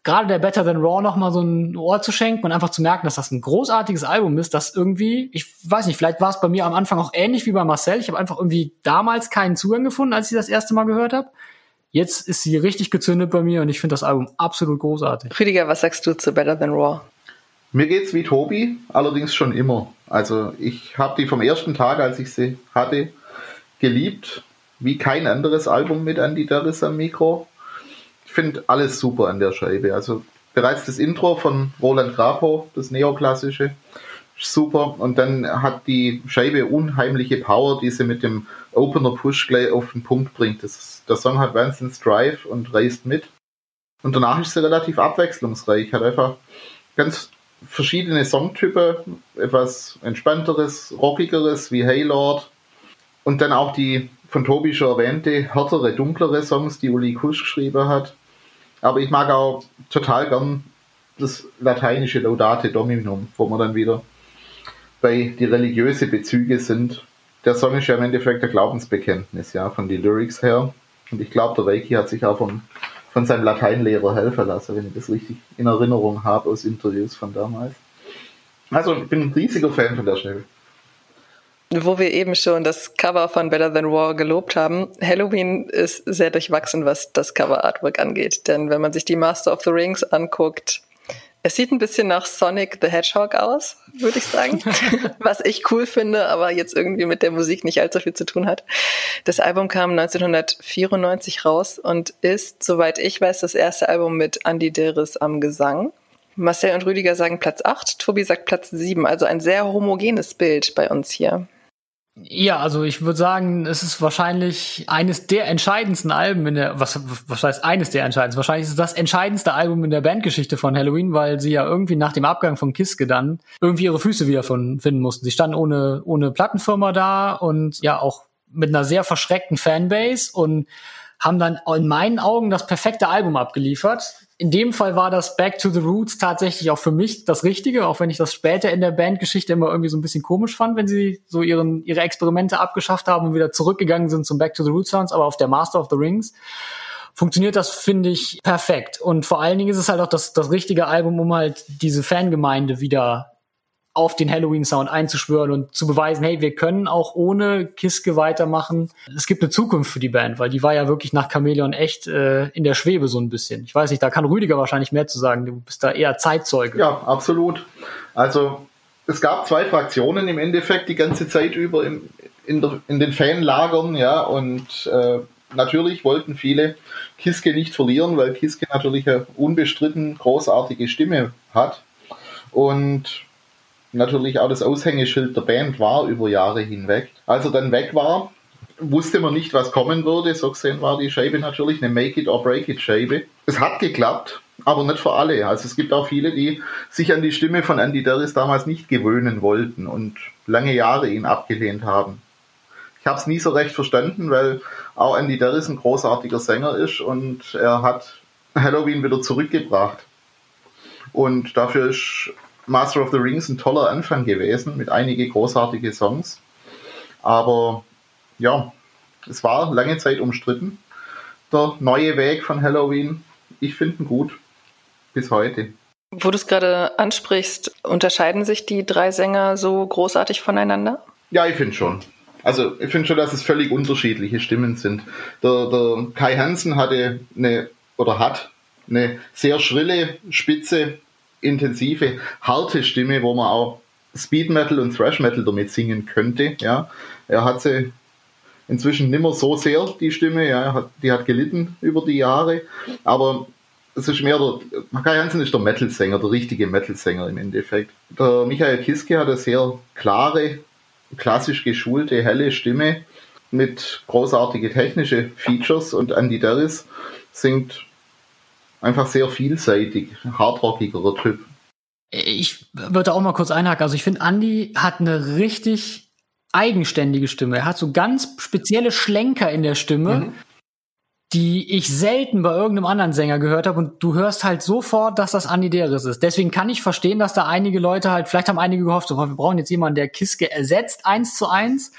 gerade der Better Than Raw nochmal so ein Ohr zu schenken und einfach zu merken, dass das ein großartiges Album ist, das irgendwie, ich weiß nicht, vielleicht war es bei mir am Anfang auch ähnlich wie bei Marcel. Ich habe einfach irgendwie damals keinen Zugang gefunden, als ich das erste Mal gehört habe. Jetzt ist sie richtig gezündet bei mir und ich finde das Album absolut großartig. Rüdiger, was sagst du zu Better Than Raw? Mir geht's wie Tobi, allerdings schon immer. Also ich habe die vom ersten Tag, als ich sie hatte, geliebt, wie kein anderes Album mit Andy Darris am Mikro. Ich finde alles super an der Scheibe. Also bereits das Intro von Roland Grapo, das neoklassische, super. Und dann hat die Scheibe unheimliche Power, die sie mit dem Opener Push gleich auf den Punkt bringt. Das, der Song hat wahnsinnig Drive und reißt mit. Und danach ist sie relativ abwechslungsreich. Hat einfach ganz verschiedene Songtypen, etwas entspannteres, rockigeres wie Haylord. Und dann auch die von Tobi schon erwähnte, härtere, dunklere Songs, die Uli Kusch geschrieben hat. Aber ich mag auch total gern das lateinische Laudate Dominum, wo man dann wieder bei die religiöse Bezüge sind. Der Song ist ja im Endeffekt ein Glaubensbekenntnis, ja, von den Lyrics her. Und ich glaube, der Reiki hat sich auch vom, von seinem Lateinlehrer helfen lassen, wenn ich das richtig in Erinnerung habe aus Interviews von damals. Also ich bin ein riesiger Fan von der Stelle. Wo wir eben schon das Cover von Better Than War gelobt haben, Halloween ist sehr durchwachsen, was das Cover Artwork angeht. Denn wenn man sich die Master of the Rings anguckt, es sieht ein bisschen nach Sonic the Hedgehog aus, würde ich sagen. Was ich cool finde, aber jetzt irgendwie mit der Musik nicht allzu viel zu tun hat. Das Album kam 1994 raus und ist, soweit ich weiß, das erste Album mit Andy Deris am Gesang. Marcel und Rüdiger sagen Platz 8, Tobi sagt Platz 7, also ein sehr homogenes Bild bei uns hier. Ja, also ich würde sagen, es ist wahrscheinlich eines der entscheidendsten Alben in der, was, was heißt eines der entscheidendsten? Wahrscheinlich ist es das entscheidendste Album in der Bandgeschichte von Halloween, weil sie ja irgendwie nach dem Abgang von Kiske dann irgendwie ihre Füße wieder von, finden mussten. Sie standen ohne, ohne Plattenfirma da und ja auch mit einer sehr verschreckten Fanbase und haben dann in meinen Augen das perfekte Album abgeliefert in dem Fall war das Back to the Roots tatsächlich auch für mich das Richtige, auch wenn ich das später in der Bandgeschichte immer irgendwie so ein bisschen komisch fand, wenn sie so ihren, ihre Experimente abgeschafft haben und wieder zurückgegangen sind zum Back to the Roots Sounds, aber auf der Master of the Rings funktioniert das, finde ich, perfekt. Und vor allen Dingen ist es halt auch das, das richtige Album, um halt diese Fangemeinde wieder auf den Halloween-Sound einzuschwören und zu beweisen, hey, wir können auch ohne Kiske weitermachen. Es gibt eine Zukunft für die Band, weil die war ja wirklich nach Chameleon echt äh, in der Schwebe so ein bisschen. Ich weiß nicht, da kann Rüdiger wahrscheinlich mehr zu sagen. Du bist da eher Zeitzeuge. Ja, absolut. Also es gab zwei Fraktionen im Endeffekt die ganze Zeit über im, in, der, in den Fanlagern, ja, und äh, natürlich wollten viele Kiske nicht verlieren, weil Kiske natürlich eine unbestritten großartige Stimme hat. Und natürlich auch das Aushängeschild der Band war über Jahre hinweg. Als er dann weg war, wusste man nicht, was kommen würde. So gesehen war die Scheibe natürlich eine Make it or break it Scheibe. Es hat geklappt, aber nicht für alle. Also es gibt auch viele, die sich an die Stimme von Andy Darris damals nicht gewöhnen wollten und lange Jahre ihn abgelehnt haben. Ich habe es nie so recht verstanden, weil auch Andy Darris ein großartiger Sänger ist und er hat Halloween wieder zurückgebracht. Und dafür ist Master of the Rings ein toller Anfang gewesen mit einigen großartigen Songs. Aber ja, es war lange Zeit umstritten. Der neue Weg von Halloween, ich finde ihn gut. Bis heute. Wo du es gerade ansprichst, unterscheiden sich die drei Sänger so großartig voneinander? Ja, ich finde schon. Also ich finde schon, dass es völlig unterschiedliche Stimmen sind. Der, der Kai Hansen hatte eine oder hat eine sehr schrille, spitze intensive, harte Stimme, wo man auch Speed Metal und Thrash Metal damit singen könnte. Ja, er hat sie inzwischen nimmer so sehr die Stimme. Ja, die hat gelitten über die Jahre, aber es ist mehr der Kai Hansen ist der Metal-Sänger, der richtige Metal-Sänger im Endeffekt. Der Michael Kiske hat eine sehr klare, klassisch geschulte, helle Stimme mit großartige technische Features und Andy Darris singt einfach sehr vielseitig, hardrockigerer Typ. Ich würde auch mal kurz einhaken. Also ich finde, Andy hat eine richtig eigenständige Stimme. Er hat so ganz spezielle Schlenker in der Stimme, mhm. die ich selten bei irgendeinem anderen Sänger gehört habe. Und du hörst halt sofort, dass das Andy Deris ist. Deswegen kann ich verstehen, dass da einige Leute halt, vielleicht haben einige gehofft, so, wir brauchen jetzt jemanden, der Kiske ersetzt, eins zu eins.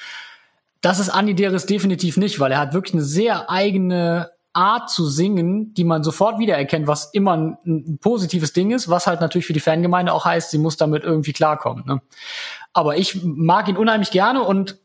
Das ist Andy Deris definitiv nicht, weil er hat wirklich eine sehr eigene Art zu singen, die man sofort wiedererkennt, was immer ein, ein, positives Ding ist, was halt natürlich für die Fangemeinde auch heißt, sie muss damit irgendwie klarkommen. Ne? Aber ich mag ihn unheimlich gerne und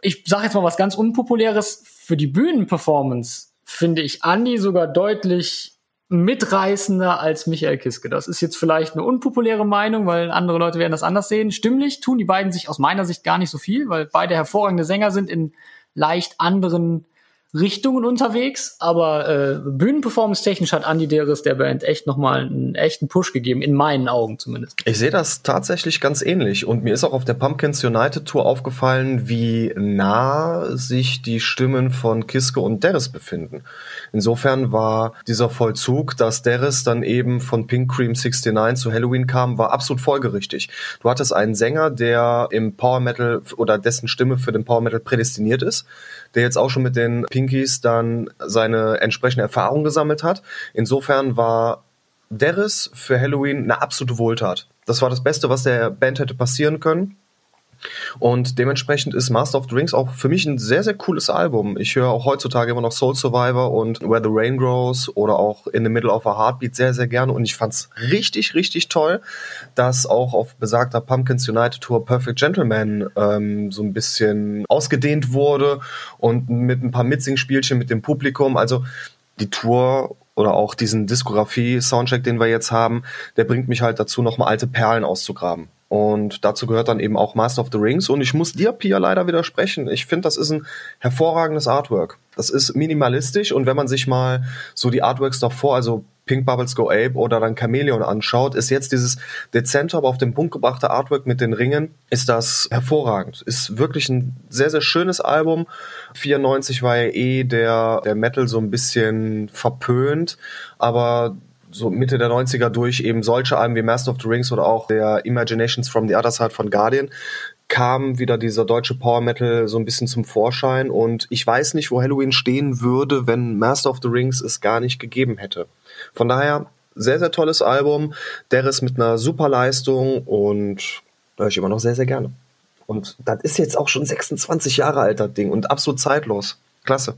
ich sage jetzt mal was ganz Unpopuläres. Für die Bühnenperformance finde ich Andy sogar deutlich mitreißender als Michael Kiske. Das ist jetzt vielleicht eine unpopuläre Meinung, weil andere Leute werden das anders sehen. Stimmlich tun die beiden sich aus meiner Sicht gar nicht so viel, weil beide hervorragende Sänger sind in leicht anderen Richtungen unterwegs, aber äh, Bühnenperformance-technisch hat Andy Deris der Band echt nochmal einen echten Push gegeben, in meinen Augen zumindest. Ich sehe das tatsächlich ganz ähnlich und mir ist auch auf der Pumpkins United Tour aufgefallen, wie nah sich die Stimmen von Kiske und Deris befinden. Insofern war dieser Vollzug, dass Deris dann eben von Pink Cream 69 zu Halloween kam, war absolut folgerichtig. Du hattest einen Sänger, der im Power Metal oder dessen Stimme für den Power Metal prädestiniert ist der jetzt auch schon mit den Pinkies dann seine entsprechende Erfahrung gesammelt hat. Insofern war Deris für Halloween eine absolute Wohltat. Das war das Beste, was der Band hätte passieren können. Und dementsprechend ist Master of the Rings auch für mich ein sehr, sehr cooles Album. Ich höre auch heutzutage immer noch Soul Survivor und Where the Rain Grows oder auch In the Middle of a Heartbeat sehr, sehr gerne. Und ich fand's richtig, richtig toll, dass auch auf besagter Pumpkins United Tour Perfect Gentleman ähm, so ein bisschen ausgedehnt wurde und mit ein paar Mitsingspielchen mit dem Publikum. Also die Tour oder auch diesen Diskografie-Soundcheck, den wir jetzt haben, der bringt mich halt dazu, nochmal alte Perlen auszugraben. Und dazu gehört dann eben auch Master of the Rings. Und ich muss dir, Pia, leider widersprechen. Ich finde, das ist ein hervorragendes Artwork. Das ist minimalistisch und wenn man sich mal so die Artworks davor, also Pink Bubbles Go Ape oder dann Chameleon anschaut, ist jetzt dieses dezente, aber auf den Punkt gebrachte Artwork mit den Ringen, ist das hervorragend. Ist wirklich ein sehr, sehr schönes Album. 94 war ja eh der, der Metal so ein bisschen verpönt, aber so Mitte der 90er durch eben solche Alben wie Master of the Rings oder auch der Imaginations from the Other Side von Guardian kam wieder dieser deutsche Power Metal so ein bisschen zum Vorschein und ich weiß nicht, wo Halloween stehen würde, wenn Master of the Rings es gar nicht gegeben hätte. Von daher sehr, sehr tolles Album, der ist mit einer super Leistung und höre ich immer noch sehr, sehr gerne. Und das ist jetzt auch schon 26 Jahre alt, das Ding und absolut zeitlos. Klasse.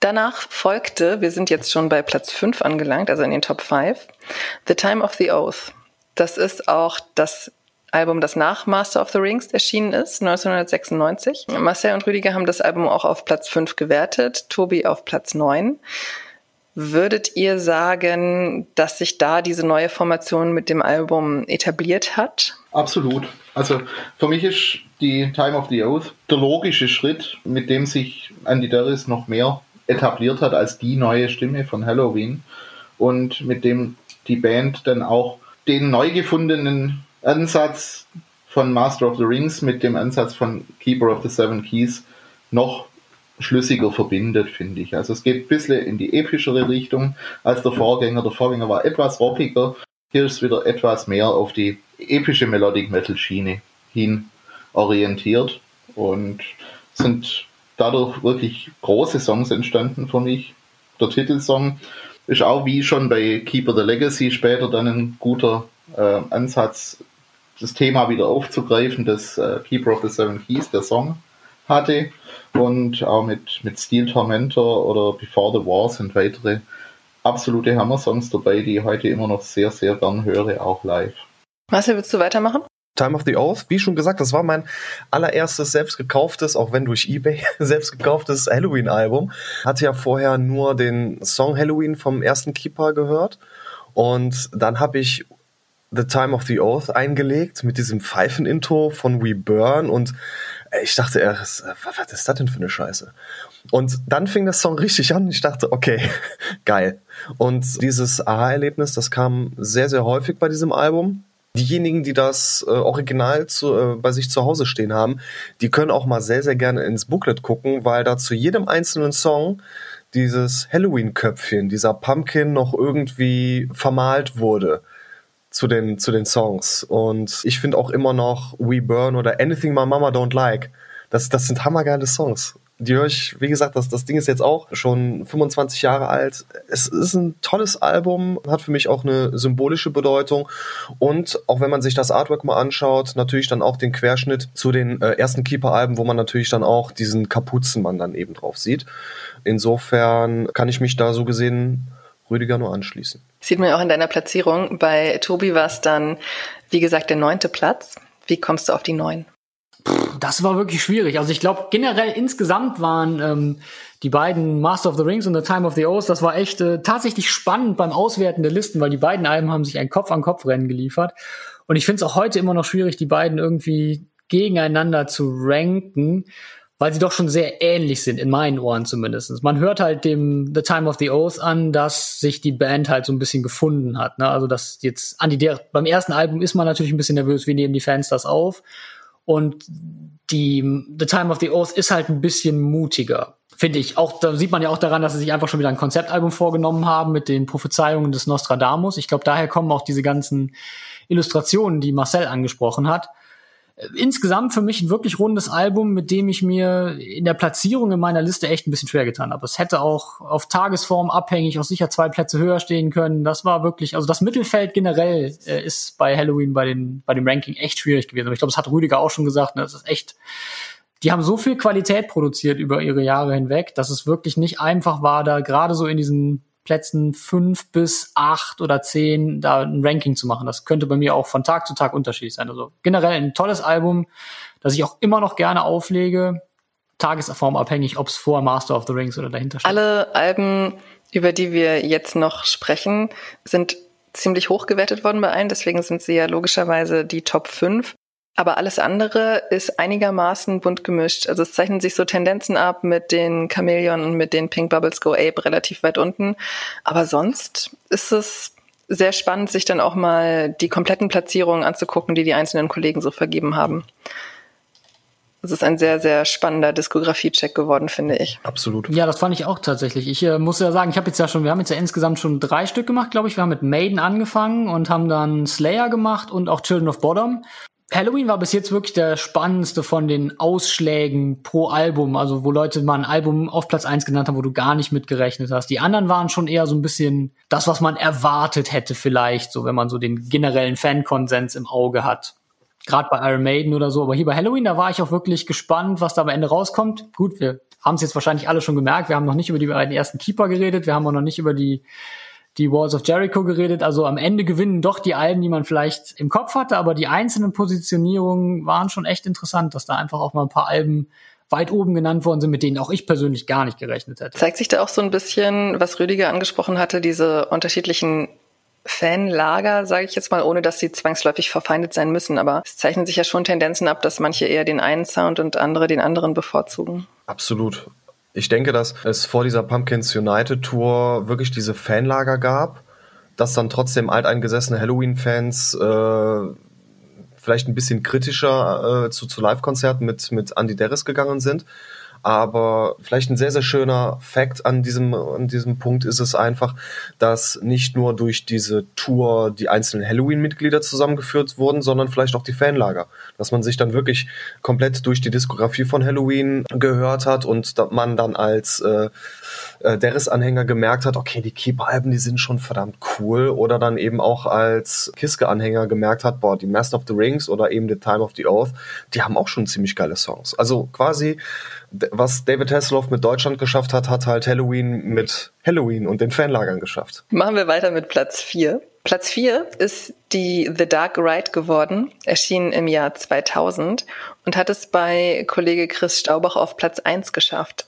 Danach folgte, wir sind jetzt schon bei Platz 5 angelangt, also in den Top 5, The Time of the Oath. Das ist auch das Album, das nach Master of the Rings erschienen ist, 1996. Marcel und Rüdiger haben das Album auch auf Platz 5 gewertet, Tobi auf Platz 9. Würdet ihr sagen, dass sich da diese neue Formation mit dem Album etabliert hat? Absolut. Also für mich ist die Time of the Oath der logische Schritt, mit dem sich Andy Darius noch mehr etabliert hat als die neue Stimme von Halloween und mit dem die Band dann auch den neu gefundenen Ansatz von Master of the Rings mit dem Ansatz von Keeper of the Seven Keys noch schlüssiger verbindet, finde ich. Also es geht ein bisschen in die epischere Richtung als der Vorgänger. Der Vorgänger war etwas rockiger. Hier ist wieder etwas mehr auf die epische Melodic Metal Schiene hin orientiert und sind dadurch wirklich große Songs entstanden für mich. Der Titelsong ist auch wie schon bei Keeper the Legacy später dann ein guter äh, Ansatz, das Thema wieder aufzugreifen, das äh, Keeper of the Seven Keys, der Song, hatte. Und auch mit, mit Steel Tormentor oder Before the War sind weitere absolute Hammer-Songs dabei, die ich heute immer noch sehr, sehr gern höre, auch live. Marcel, willst du weitermachen? Time of the Oath, wie schon gesagt, das war mein allererstes selbst gekauftes, auch wenn durch eBay selbst gekauftes Halloween-Album. Hatte ja vorher nur den Song Halloween vom ersten Keeper gehört. Und dann habe ich The Time of the Oath eingelegt mit diesem Pfeifen-Intro von We Burn und ich dachte, was ist das denn für eine Scheiße? Und dann fing der Song richtig an ich dachte, okay, geil. Und dieses Aha-Erlebnis, das kam sehr, sehr häufig bei diesem Album diejenigen, die das äh, Original zu, äh, bei sich zu Hause stehen haben, die können auch mal sehr, sehr gerne ins Booklet gucken, weil da zu jedem einzelnen Song dieses Halloween-Köpfchen, dieser Pumpkin noch irgendwie vermalt wurde zu den, zu den Songs. Und ich finde auch immer noch We Burn oder Anything My Mama Don't Like. Das, das sind hammergeile Songs die höre ich, wie gesagt, das, das Ding ist jetzt auch schon 25 Jahre alt. Es ist ein tolles Album, hat für mich auch eine symbolische Bedeutung. Und auch wenn man sich das Artwork mal anschaut, natürlich dann auch den Querschnitt zu den äh, ersten Keeper-Alben, wo man natürlich dann auch diesen Kapuzenmann dann eben drauf sieht. Insofern kann ich mich da so gesehen Rüdiger nur anschließen. Sieht man ja auch in deiner Platzierung. Bei Tobi war es dann, wie gesagt, der neunte Platz. Wie kommst du auf die neun? Das war wirklich schwierig. Also ich glaube, generell insgesamt waren ähm, die beiden Master of the Rings und The Time of the Oath, das war echt äh, tatsächlich spannend beim Auswerten der Listen, weil die beiden Alben haben sich ein Kopf-an-Kopf-Rennen geliefert. Und ich finde es auch heute immer noch schwierig, die beiden irgendwie gegeneinander zu ranken, weil sie doch schon sehr ähnlich sind, in meinen Ohren zumindest. Man hört halt dem The Time of the Oath an, dass sich die Band halt so ein bisschen gefunden hat. Ne? Also dass jetzt an die der beim ersten Album ist man natürlich ein bisschen nervös, wie nehmen die Fans das auf? Und die The Time of the Oath ist halt ein bisschen mutiger, finde ich. Auch da sieht man ja auch daran, dass sie sich einfach schon wieder ein Konzeptalbum vorgenommen haben mit den Prophezeiungen des Nostradamus. Ich glaube, daher kommen auch diese ganzen Illustrationen, die Marcel angesprochen hat. Insgesamt für mich ein wirklich rundes Album, mit dem ich mir in der Platzierung in meiner Liste echt ein bisschen schwer getan habe. Es hätte auch auf Tagesform abhängig auch sicher zwei Plätze höher stehen können. Das war wirklich, also das Mittelfeld generell äh, ist bei Halloween bei den bei dem Ranking echt schwierig gewesen. Aber ich glaube, das hat Rüdiger auch schon gesagt. Ne? Das ist echt die haben so viel Qualität produziert über ihre Jahre hinweg, dass es wirklich nicht einfach war, da gerade so in diesen Plätzen fünf bis acht oder zehn da ein Ranking zu machen. Das könnte bei mir auch von Tag zu Tag unterschiedlich sein. Also generell ein tolles Album, das ich auch immer noch gerne auflege. Tagesformabhängig, ob es vor Master of the Rings oder dahinter steht. Alle Alben, über die wir jetzt noch sprechen, sind ziemlich hoch gewertet worden bei allen. Deswegen sind sie ja logischerweise die Top 5. Aber alles andere ist einigermaßen bunt gemischt. Also es zeichnen sich so Tendenzen ab mit den Chameleon und mit den Pink Bubbles Go Ape relativ weit unten. Aber sonst ist es sehr spannend, sich dann auch mal die kompletten Platzierungen anzugucken, die die einzelnen Kollegen so vergeben haben. Es ist ein sehr, sehr spannender Diskografie-Check geworden, finde ich. Absolut. Ja, das fand ich auch tatsächlich. Ich äh, muss ja sagen, ich habe jetzt ja schon, wir haben jetzt ja insgesamt schon drei Stück gemacht, glaube ich. Wir haben mit Maiden angefangen und haben dann Slayer gemacht und auch Children of Bottom. Halloween war bis jetzt wirklich der spannendste von den Ausschlägen pro Album, also wo Leute mal ein Album auf Platz eins genannt haben, wo du gar nicht mitgerechnet hast. Die anderen waren schon eher so ein bisschen das, was man erwartet hätte vielleicht, so wenn man so den generellen Fankonsens im Auge hat. Gerade bei Iron Maiden oder so, aber hier bei Halloween, da war ich auch wirklich gespannt, was da am Ende rauskommt. Gut, wir haben es jetzt wahrscheinlich alle schon gemerkt, wir haben noch nicht über die beiden ersten Keeper geredet, wir haben auch noch nicht über die die Walls of Jericho geredet. Also am Ende gewinnen doch die Alben, die man vielleicht im Kopf hatte, aber die einzelnen Positionierungen waren schon echt interessant, dass da einfach auch mal ein paar Alben weit oben genannt worden sind, mit denen auch ich persönlich gar nicht gerechnet hätte. Zeigt sich da auch so ein bisschen, was Rüdiger angesprochen hatte, diese unterschiedlichen Fanlager, sage ich jetzt mal, ohne dass sie zwangsläufig verfeindet sein müssen. Aber es zeichnen sich ja schon Tendenzen ab, dass manche eher den einen Sound und andere den anderen bevorzugen. Absolut. Ich denke, dass es vor dieser Pumpkins United Tour wirklich diese Fanlager gab, dass dann trotzdem alteingesessene Halloween-Fans äh, vielleicht ein bisschen kritischer äh, zu, zu Live-Konzerten mit, mit Andy Derris gegangen sind. Aber vielleicht ein sehr, sehr schöner Fact an diesem, an diesem Punkt ist es einfach, dass nicht nur durch diese Tour die einzelnen Halloween-Mitglieder zusammengeführt wurden, sondern vielleicht auch die Fanlager. Dass man sich dann wirklich komplett durch die Diskografie von Halloween gehört hat und man dann als äh, äh, Derris-Anhänger gemerkt hat, okay, die Keeper-Alben, die sind schon verdammt cool. Oder dann eben auch als Kiske-Anhänger gemerkt hat, boah, die Master of the Rings oder eben The Time of the Oath, die haben auch schon ziemlich geile Songs. Also quasi was David Hasselhoff mit Deutschland geschafft hat, hat halt Halloween mit Halloween und den Fanlagern geschafft. Machen wir weiter mit Platz 4. Platz 4 ist die The Dark Ride geworden, erschienen im Jahr 2000 und hat es bei Kollege Chris Staubach auf Platz 1 geschafft.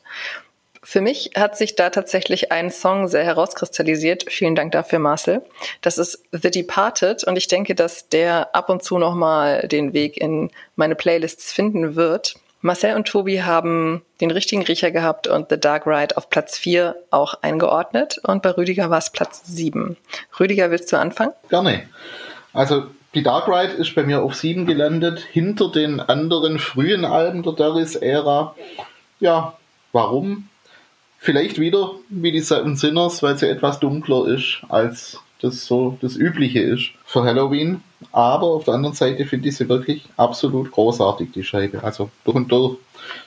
Für mich hat sich da tatsächlich ein Song sehr herauskristallisiert. Vielen Dank dafür, Marcel. Das ist The Departed und ich denke, dass der ab und zu nochmal den Weg in meine Playlists finden wird. Marcel und Tobi haben den richtigen Riecher gehabt und The Dark Ride auf Platz 4 auch eingeordnet und bei Rüdiger war es Platz 7. Rüdiger, willst du anfangen? Gerne. Also die Dark Ride ist bei mir auf 7 gelandet, hinter den anderen frühen Alben der Darius-Ära. Ja, warum? Vielleicht wieder wie die Seven Sinners, weil sie etwas dunkler ist als das so das Übliche ist für Halloween. Aber auf der anderen Seite finde ich sie wirklich absolut großartig, die Scheibe. Also durch und durch.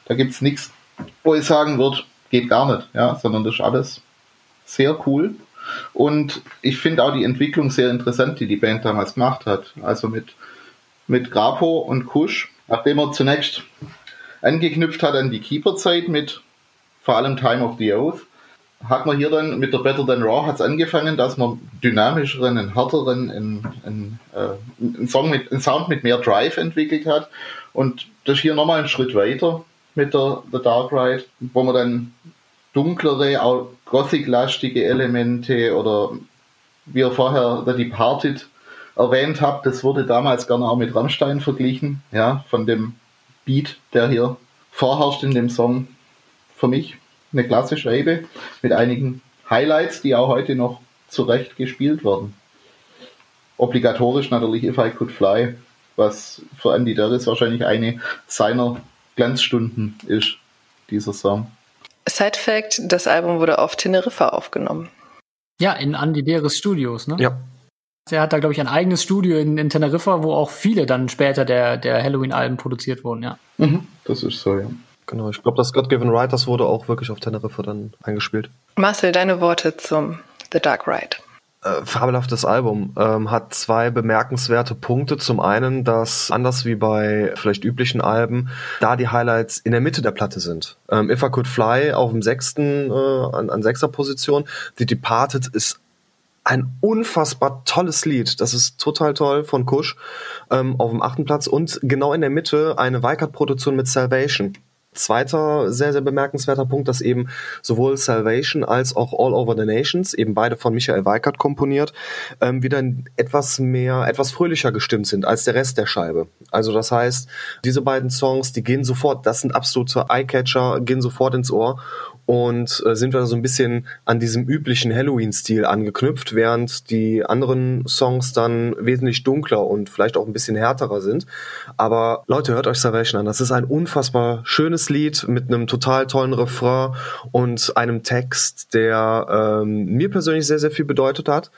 Da gibt es nichts, wo ich sagen würde, geht gar nicht, ja, sondern das ist alles sehr cool. Und ich finde auch die Entwicklung sehr interessant, die die Band damals gemacht hat. Also mit, mit Grapo und Kusch, nachdem er zunächst angeknüpft hat an die Keeper-Zeit mit vor allem Time of the Oath, hat man hier dann mit der Better Than Raw hat's angefangen, dass man dynamischeren, einen härteren, einen, einen, äh, einen, Song mit, einen Sound mit mehr Drive entwickelt hat. Und das hier nochmal ein Schritt weiter mit der The Dark Ride, wo man dann dunklere, auch Gothic-lastige Elemente oder wie ihr vorher The Departed erwähnt habt, das wurde damals gerne auch mit Rammstein verglichen, ja, von dem Beat, der hier vorherrscht in dem Song für mich eine klasse Scheibe mit einigen Highlights, die auch heute noch zurecht gespielt werden. Obligatorisch natürlich If I Could Fly, was für Andy Darris wahrscheinlich eine seiner Glanzstunden ist, dieser Song. Side Fact, das Album wurde auf Teneriffa aufgenommen. Ja, in Andy Deris Studios, ne? Ja. Er hat da, glaube ich, ein eigenes Studio in, in Teneriffa, wo auch viele dann später der, der Halloween-Alben produziert wurden, ja. Mhm, das ist so, ja. Genau, ich glaube, das God Given Right, das wurde auch wirklich auf Teneriffa dann eingespielt. Marcel, deine Worte zum The Dark Ride. Äh, fabelhaftes Album. Ähm, hat zwei bemerkenswerte Punkte. Zum einen, dass anders wie bei vielleicht üblichen Alben, da die Highlights in der Mitte der Platte sind. Ähm, If I Could Fly auf dem sechsten, äh, an, an sechster Position. The Departed ist ein unfassbar tolles Lied. Das ist total toll von Kush ähm, auf dem achten Platz und genau in der Mitte eine Weikart-Produktion mit Salvation. Zweiter sehr, sehr bemerkenswerter Punkt, dass eben sowohl Salvation als auch All Over the Nations, eben beide von Michael Weikert komponiert, ähm, wieder etwas mehr, etwas fröhlicher gestimmt sind als der Rest der Scheibe. Also das heißt, diese beiden Songs, die gehen sofort, das sind absolute Eyecatcher, gehen sofort ins Ohr und äh, sind wir so ein bisschen an diesem üblichen Halloween-Stil angeknüpft, während die anderen Songs dann wesentlich dunkler und vielleicht auch ein bisschen härterer sind. Aber Leute, hört euch Salvation an. Das ist ein unfassbar schönes Lied mit einem total tollen Refrain und einem Text, der ähm, mir persönlich sehr, sehr viel bedeutet hat.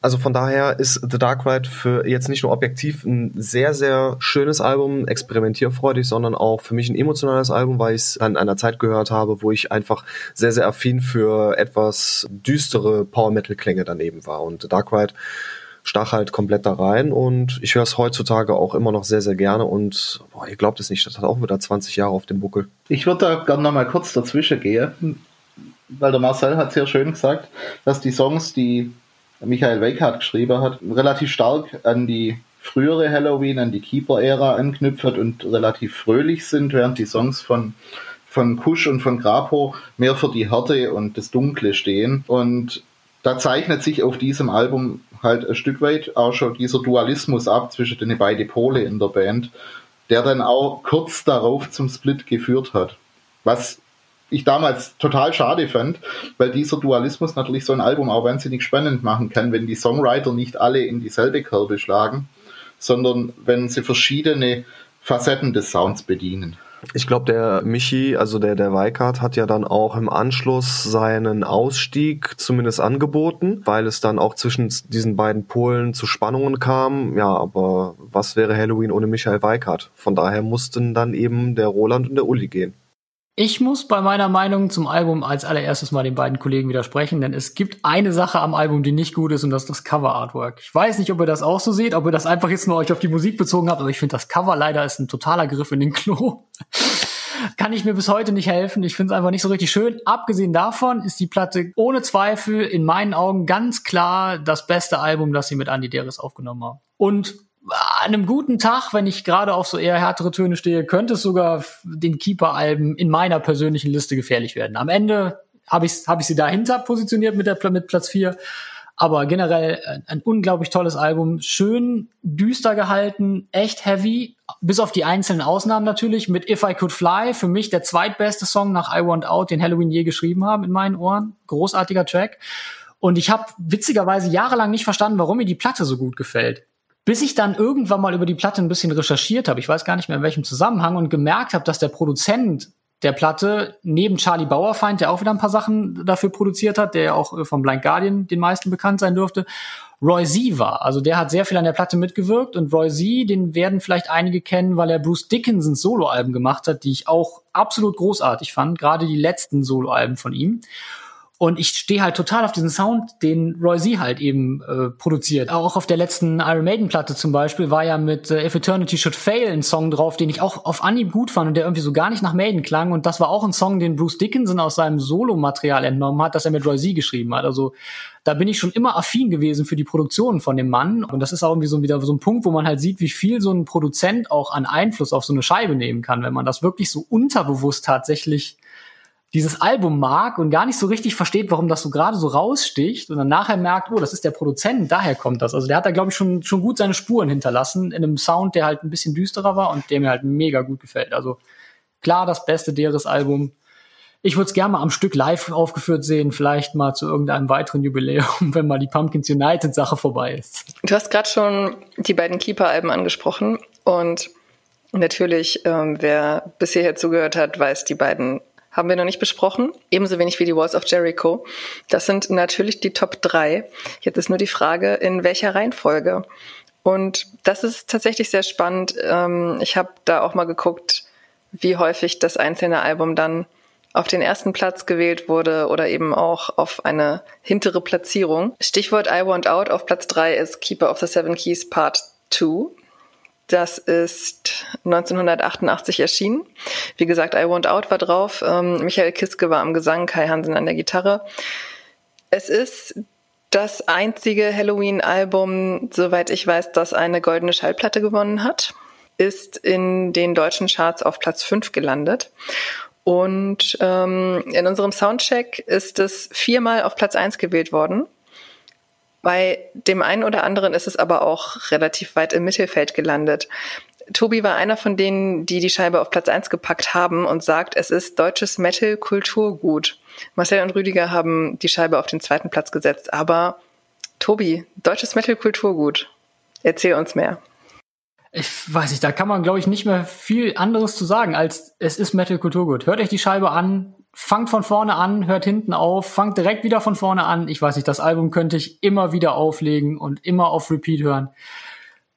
Also von daher ist The Dark Ride für jetzt nicht nur objektiv ein sehr, sehr schönes Album, experimentierfreudig, sondern auch für mich ein emotionales Album, weil ich es an einer Zeit gehört habe, wo ich einfach sehr, sehr affin für etwas düstere Power-Metal-Klänge daneben war. Und The Dark Ride stach halt komplett da rein und ich höre es heutzutage auch immer noch sehr, sehr gerne und boah, ihr glaubt es nicht, das hat auch wieder 20 Jahre auf dem Buckel. Ich würde da gerne nochmal kurz dazwischen gehen, weil der Marcel hat sehr schön gesagt, dass die Songs, die Michael Weikart geschrieben hat, relativ stark an die frühere Halloween, an die Keeper-Ära anknüpft und relativ fröhlich sind, während die Songs von von Kusch und von Grapo mehr für die Härte und das Dunkle stehen. Und da zeichnet sich auf diesem Album halt ein Stück weit auch schon dieser Dualismus ab zwischen den beiden Pole in der Band, der dann auch kurz darauf zum Split geführt hat. Was ich damals total schade fand, weil dieser Dualismus natürlich so ein Album auch wahnsinnig spannend machen kann, wenn die Songwriter nicht alle in dieselbe Kerbe schlagen, sondern wenn sie verschiedene Facetten des Sounds bedienen. Ich glaube, der Michi, also der, der Weikart, hat ja dann auch im Anschluss seinen Ausstieg zumindest angeboten, weil es dann auch zwischen diesen beiden Polen zu Spannungen kam. Ja, aber was wäre Halloween ohne Michael Weikart? Von daher mussten dann eben der Roland und der Uli gehen. Ich muss bei meiner Meinung zum Album als allererstes mal den beiden Kollegen widersprechen, denn es gibt eine Sache am Album, die nicht gut ist, und das ist das Cover Artwork. Ich weiß nicht, ob ihr das auch so seht, ob ihr das einfach jetzt nur euch auf die Musik bezogen habt, aber ich finde das Cover leider ist ein totaler Griff in den Klo. Kann ich mir bis heute nicht helfen. Ich finde es einfach nicht so richtig schön. Abgesehen davon ist die Platte ohne Zweifel in meinen Augen ganz klar das beste Album, das sie mit Andy Deris aufgenommen haben. Und an einem guten Tag, wenn ich gerade auf so eher härtere Töne stehe, könnte es sogar den Keeper-Alben in meiner persönlichen Liste gefährlich werden. Am Ende habe ich, hab ich sie dahinter positioniert mit, der, mit Platz 4. Aber generell ein, ein unglaublich tolles Album. Schön düster gehalten, echt heavy. Bis auf die einzelnen Ausnahmen natürlich. Mit If I Could Fly, für mich der zweitbeste Song nach I Want Out, den Halloween je geschrieben haben in meinen Ohren. Großartiger Track. Und ich habe witzigerweise jahrelang nicht verstanden, warum mir die Platte so gut gefällt bis ich dann irgendwann mal über die Platte ein bisschen recherchiert habe, ich weiß gar nicht mehr in welchem Zusammenhang, und gemerkt habe, dass der Produzent der Platte neben Charlie Bauerfeind, der auch wieder ein paar Sachen dafür produziert hat, der ja auch äh, vom Blind Guardian den meisten bekannt sein dürfte, Roy Z war. Also der hat sehr viel an der Platte mitgewirkt und Roy Z, den werden vielleicht einige kennen, weil er Bruce Dickinsons Soloalben gemacht hat, die ich auch absolut großartig fand, gerade die letzten Soloalben von ihm. Und ich stehe halt total auf diesen Sound, den Roy Z halt eben äh, produziert. Auch auf der letzten Iron Maiden Platte zum Beispiel war ja mit äh, If Eternity Should Fail ein Song drauf, den ich auch auf Anhieb gut fand und der irgendwie so gar nicht nach Maiden klang. Und das war auch ein Song, den Bruce Dickinson aus seinem Solo-Material entnommen hat, das er mit Roy Z geschrieben hat. Also da bin ich schon immer affin gewesen für die Produktion von dem Mann. Und das ist auch irgendwie so wieder so ein Punkt, wo man halt sieht, wie viel so ein Produzent auch an Einfluss auf so eine Scheibe nehmen kann, wenn man das wirklich so unterbewusst tatsächlich dieses Album mag und gar nicht so richtig versteht, warum das so gerade so raussticht und dann nachher merkt, oh, das ist der Produzent, daher kommt das. Also der hat da, glaube ich, schon, schon gut seine Spuren hinterlassen in einem Sound, der halt ein bisschen düsterer war und der mir halt mega gut gefällt. Also klar, das beste deres Album. Ich würde es gerne mal am Stück live aufgeführt sehen, vielleicht mal zu irgendeinem weiteren Jubiläum, wenn mal die Pumpkins United Sache vorbei ist. Du hast gerade schon die beiden Keeper-Alben angesprochen und natürlich, ähm, wer bisher zugehört hat, weiß, die beiden haben wir noch nicht besprochen. Ebenso wenig wie die Walls of Jericho. Das sind natürlich die Top 3. Jetzt ist nur die Frage, in welcher Reihenfolge. Und das ist tatsächlich sehr spannend. Ähm, ich habe da auch mal geguckt, wie häufig das einzelne Album dann auf den ersten Platz gewählt wurde oder eben auch auf eine hintere Platzierung. Stichwort I Want Out auf Platz 3 ist Keeper of the Seven Keys Part 2. Das ist 1988 erschienen. Wie gesagt, I Want Out war drauf. Ähm, Michael Kiske war am Gesang, Kai Hansen an der Gitarre. Es ist das einzige Halloween-Album, soweit ich weiß, das eine goldene Schallplatte gewonnen hat. Ist in den deutschen Charts auf Platz 5 gelandet. Und ähm, in unserem Soundcheck ist es viermal auf Platz 1 gewählt worden. Bei dem einen oder anderen ist es aber auch relativ weit im Mittelfeld gelandet. Tobi war einer von denen, die die Scheibe auf Platz 1 gepackt haben und sagt, es ist deutsches Metal-Kulturgut. Marcel und Rüdiger haben die Scheibe auf den zweiten Platz gesetzt. Aber Tobi, deutsches Metal-Kulturgut. Erzähl uns mehr. Ich weiß nicht, da kann man, glaube ich, nicht mehr viel anderes zu sagen, als es ist Metal-Kulturgut. Hört euch die Scheibe an, fangt von vorne an, hört hinten auf, fangt direkt wieder von vorne an. Ich weiß nicht, das Album könnte ich immer wieder auflegen und immer auf Repeat hören.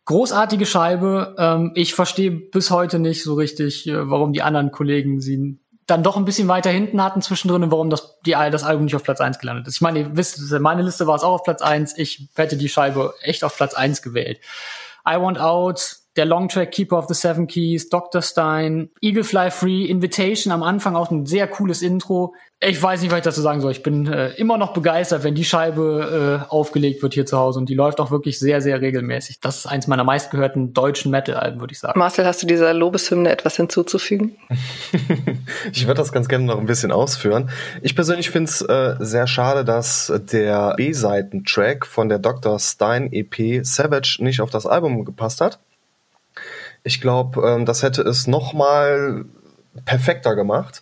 Großartige Scheibe. Ähm, ich verstehe bis heute nicht so richtig, äh, warum die anderen Kollegen sie dann doch ein bisschen weiter hinten hatten zwischendrin und warum das, die, das Album nicht auf Platz 1 gelandet ist. Ich meine, ihr wisst, meine Liste war es auch auf Platz 1. Ich hätte die Scheibe echt auf Platz 1 gewählt. I Want Out, der Longtrack Keeper of the Seven Keys, Dr. Stein, Eagle Fly Free, Invitation am Anfang auch ein sehr cooles Intro. Ich weiß nicht, was ich dazu sagen soll. Ich bin äh, immer noch begeistert, wenn die Scheibe äh, aufgelegt wird hier zu Hause und die läuft auch wirklich sehr, sehr regelmäßig. Das ist eins meiner meistgehörten deutschen Metal-Alben, würde ich sagen. Marcel, hast du dieser Lobeshymne etwas hinzuzufügen? ich würde das ganz gerne noch ein bisschen ausführen. Ich persönlich finde es äh, sehr schade, dass der B-Seiten-Track von der Dr. Stein EP Savage nicht auf das Album gepasst hat. Ich glaube, ähm, das hätte es noch mal perfekter gemacht.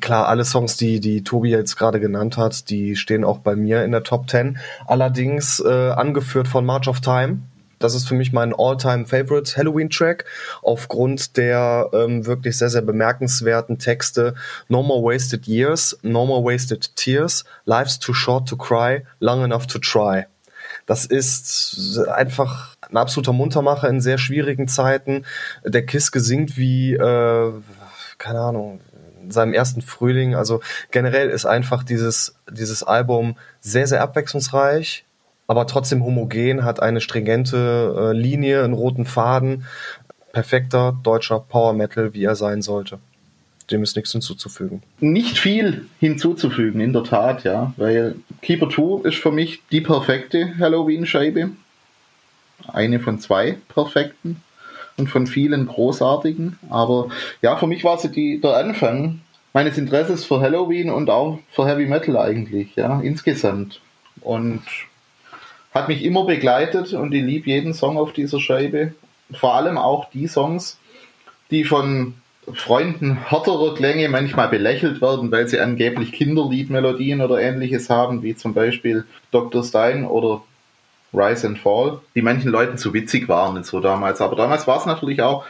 Klar, alle Songs, die, die Tobi jetzt gerade genannt hat, die stehen auch bei mir in der Top 10. Allerdings äh, angeführt von March of Time. Das ist für mich mein All-Time-Favorite Halloween-Track aufgrund der ähm, wirklich sehr, sehr bemerkenswerten Texte No More Wasted Years, No More Wasted Tears, Life's Too Short to Cry, Long Enough to Try. Das ist einfach ein absoluter Muntermacher in sehr schwierigen Zeiten. Der Kiss gesingt wie, äh, keine Ahnung, in seinem ersten Frühling. Also generell ist einfach dieses, dieses Album sehr, sehr abwechslungsreich, aber trotzdem homogen, hat eine stringente äh, Linie, einen roten Faden. Perfekter deutscher Power Metal, wie er sein sollte. Dem ist nichts hinzuzufügen. Nicht viel hinzuzufügen, in der Tat, ja. Weil Keeper 2 ist für mich die perfekte Halloween-Scheibe eine von zwei perfekten und von vielen großartigen. Aber ja, für mich war sie die, der Anfang meines Interesses für Halloween und auch für Heavy Metal eigentlich, ja, insgesamt. Und hat mich immer begleitet und ich liebe jeden Song auf dieser Scheibe. Vor allem auch die Songs, die von Freunden härterer Klänge manchmal belächelt werden, weil sie angeblich Kinderliedmelodien oder ähnliches haben, wie zum Beispiel Dr. Stein oder Rise and Fall, die manchen Leuten zu witzig waren und so damals. Aber damals war es natürlich auch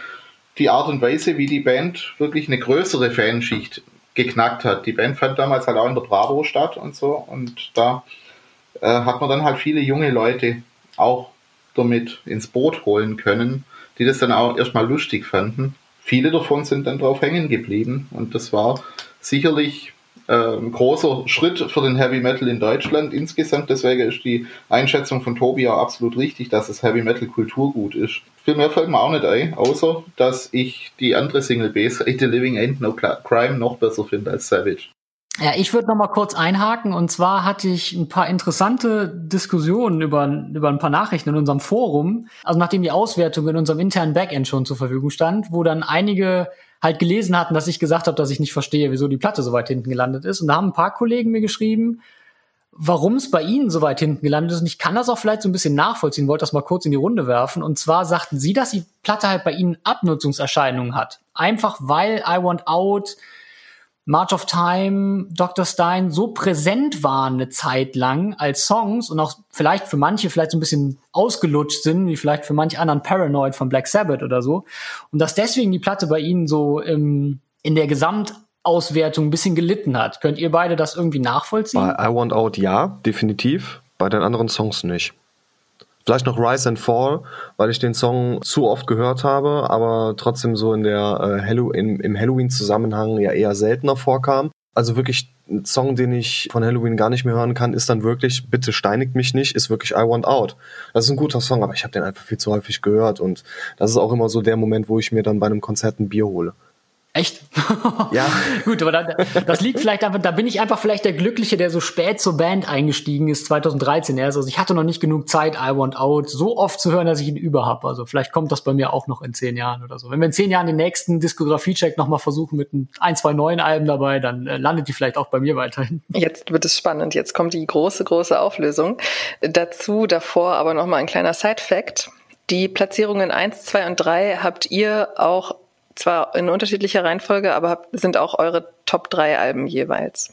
die Art und Weise, wie die Band wirklich eine größere Fanschicht geknackt hat. Die Band fand damals halt auch in der Bravo statt und so. Und da äh, hat man dann halt viele junge Leute auch damit ins Boot holen können, die das dann auch erstmal lustig fanden. Viele davon sind dann drauf hängen geblieben und das war sicherlich ein großer Schritt für den Heavy Metal in Deutschland insgesamt. Deswegen ist die Einschätzung von Tobi auch absolut richtig, dass es Heavy Metal Kulturgut ist. Viel mehr fällt mir auch nicht ein, außer dass ich die andere Single B-Seite Living Ain't No Crime noch besser finde als Savage. Ja, ich würde noch mal kurz einhaken und zwar hatte ich ein paar interessante Diskussionen über, über ein paar Nachrichten in unserem Forum, also nachdem die Auswertung in unserem internen Backend schon zur Verfügung stand, wo dann einige halt gelesen hatten, dass ich gesagt habe, dass ich nicht verstehe, wieso die Platte so weit hinten gelandet ist. Und da haben ein paar Kollegen mir geschrieben, warum es bei Ihnen so weit hinten gelandet ist. Und ich kann das auch vielleicht so ein bisschen nachvollziehen, wollte das mal kurz in die Runde werfen. Und zwar sagten Sie, dass die Platte halt bei Ihnen Abnutzungserscheinungen hat. Einfach weil I Want Out March of Time, Dr. Stein so präsent waren eine Zeit lang als Songs und auch vielleicht für manche vielleicht so ein bisschen ausgelutscht sind, wie vielleicht für manche anderen Paranoid von Black Sabbath oder so. Und dass deswegen die Platte bei ihnen so im, in der Gesamt Auswertung ein bisschen gelitten hat. Könnt ihr beide das irgendwie nachvollziehen? Bei I Want Out ja, definitiv. Bei den anderen Songs nicht. Vielleicht noch Rise and Fall, weil ich den Song zu oft gehört habe, aber trotzdem so in der äh, Hallow im, im Halloween-Zusammenhang ja eher seltener vorkam. Also wirklich ein Song, den ich von Halloween gar nicht mehr hören kann, ist dann wirklich Bitte steinigt mich nicht, ist wirklich I Want Out. Das ist ein guter Song, aber ich habe den einfach viel zu häufig gehört und das ist auch immer so der Moment, wo ich mir dann bei einem Konzert ein Bier hole. Echt? Ja. Gut, aber da, das liegt vielleicht einfach, da bin ich einfach vielleicht der Glückliche, der so spät zur Band eingestiegen ist, 2013 erst. Also ich hatte noch nicht genug Zeit, I Want Out so oft zu hören, dass ich ihn über habe. Also vielleicht kommt das bei mir auch noch in zehn Jahren oder so. Wenn wir in zehn Jahren den nächsten Diskografie-Check nochmal versuchen mit ein, zwei neuen Alben dabei, dann äh, landet die vielleicht auch bei mir weiterhin. Jetzt wird es spannend. Jetzt kommt die große, große Auflösung. Dazu davor aber nochmal ein kleiner Side-Fact. Die Platzierungen 1, 2 und 3 habt ihr auch zwar in unterschiedlicher Reihenfolge, aber sind auch eure Top 3 Alben jeweils.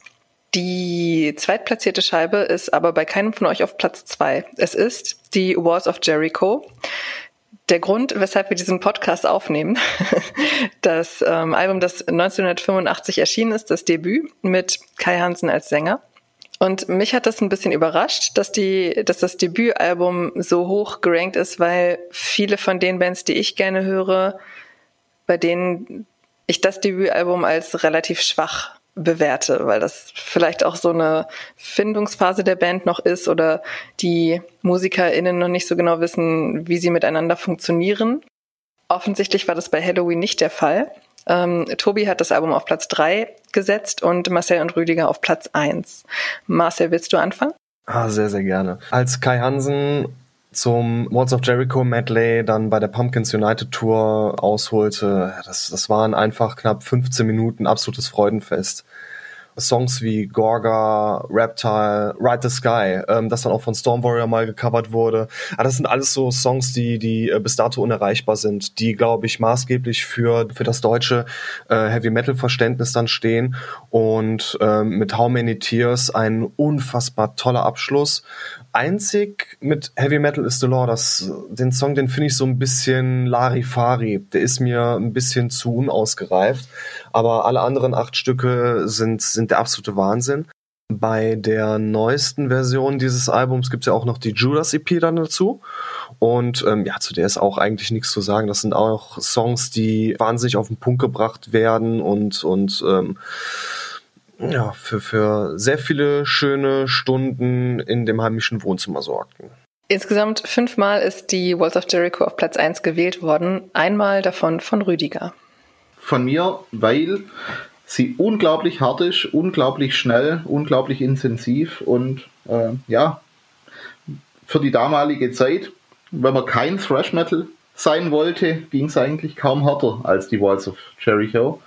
Die zweitplatzierte Scheibe ist aber bei keinem von euch auf Platz 2. Es ist die Walls of Jericho. Der Grund, weshalb wir diesen Podcast aufnehmen, das ähm, Album, das 1985 erschienen ist, das Debüt mit Kai Hansen als Sänger. Und mich hat das ein bisschen überrascht, dass die, dass das Debütalbum so hoch gerankt ist, weil viele von den Bands, die ich gerne höre, bei denen ich das Debütalbum als relativ schwach bewerte, weil das vielleicht auch so eine Findungsphase der Band noch ist oder die MusikerInnen noch nicht so genau wissen, wie sie miteinander funktionieren. Offensichtlich war das bei Halloween nicht der Fall. Ähm, Tobi hat das Album auf Platz drei gesetzt und Marcel und Rüdiger auf Platz eins. Marcel, willst du anfangen? Ah, sehr, sehr gerne. Als Kai Hansen zum Walls of Jericho Medley dann bei der Pumpkins United Tour ausholte, das, das waren einfach knapp 15 Minuten absolutes Freudenfest. Songs wie Gorga, Reptile, Ride the Sky, ähm, das dann auch von Storm Warrior mal gecovert wurde. Aber das sind alles so Songs, die, die äh, bis dato unerreichbar sind, die, glaube ich, maßgeblich für, für das deutsche äh, Heavy Metal Verständnis dann stehen und ähm, mit How Many Tears ein unfassbar toller Abschluss einzig mit Heavy Metal is the Law, das, den Song, den finde ich so ein bisschen Larifari. Der ist mir ein bisschen zu unausgereift. Aber alle anderen acht Stücke sind, sind der absolute Wahnsinn. Bei der neuesten Version dieses Albums gibt es ja auch noch die Judas EP dann dazu. Und ähm, ja, zu der ist auch eigentlich nichts zu sagen. Das sind auch Songs, die wahnsinnig auf den Punkt gebracht werden und, und ähm, ja, für, für sehr viele schöne Stunden in dem heimischen Wohnzimmer sorgten. Insgesamt fünfmal ist die Walls of Jericho auf Platz 1 gewählt worden, einmal davon von Rüdiger. Von mir, weil sie unglaublich hart ist, unglaublich schnell, unglaublich intensiv und äh, ja, für die damalige Zeit, wenn man kein Thrash Metal sein wollte, ging es eigentlich kaum härter als die Walls of Jericho.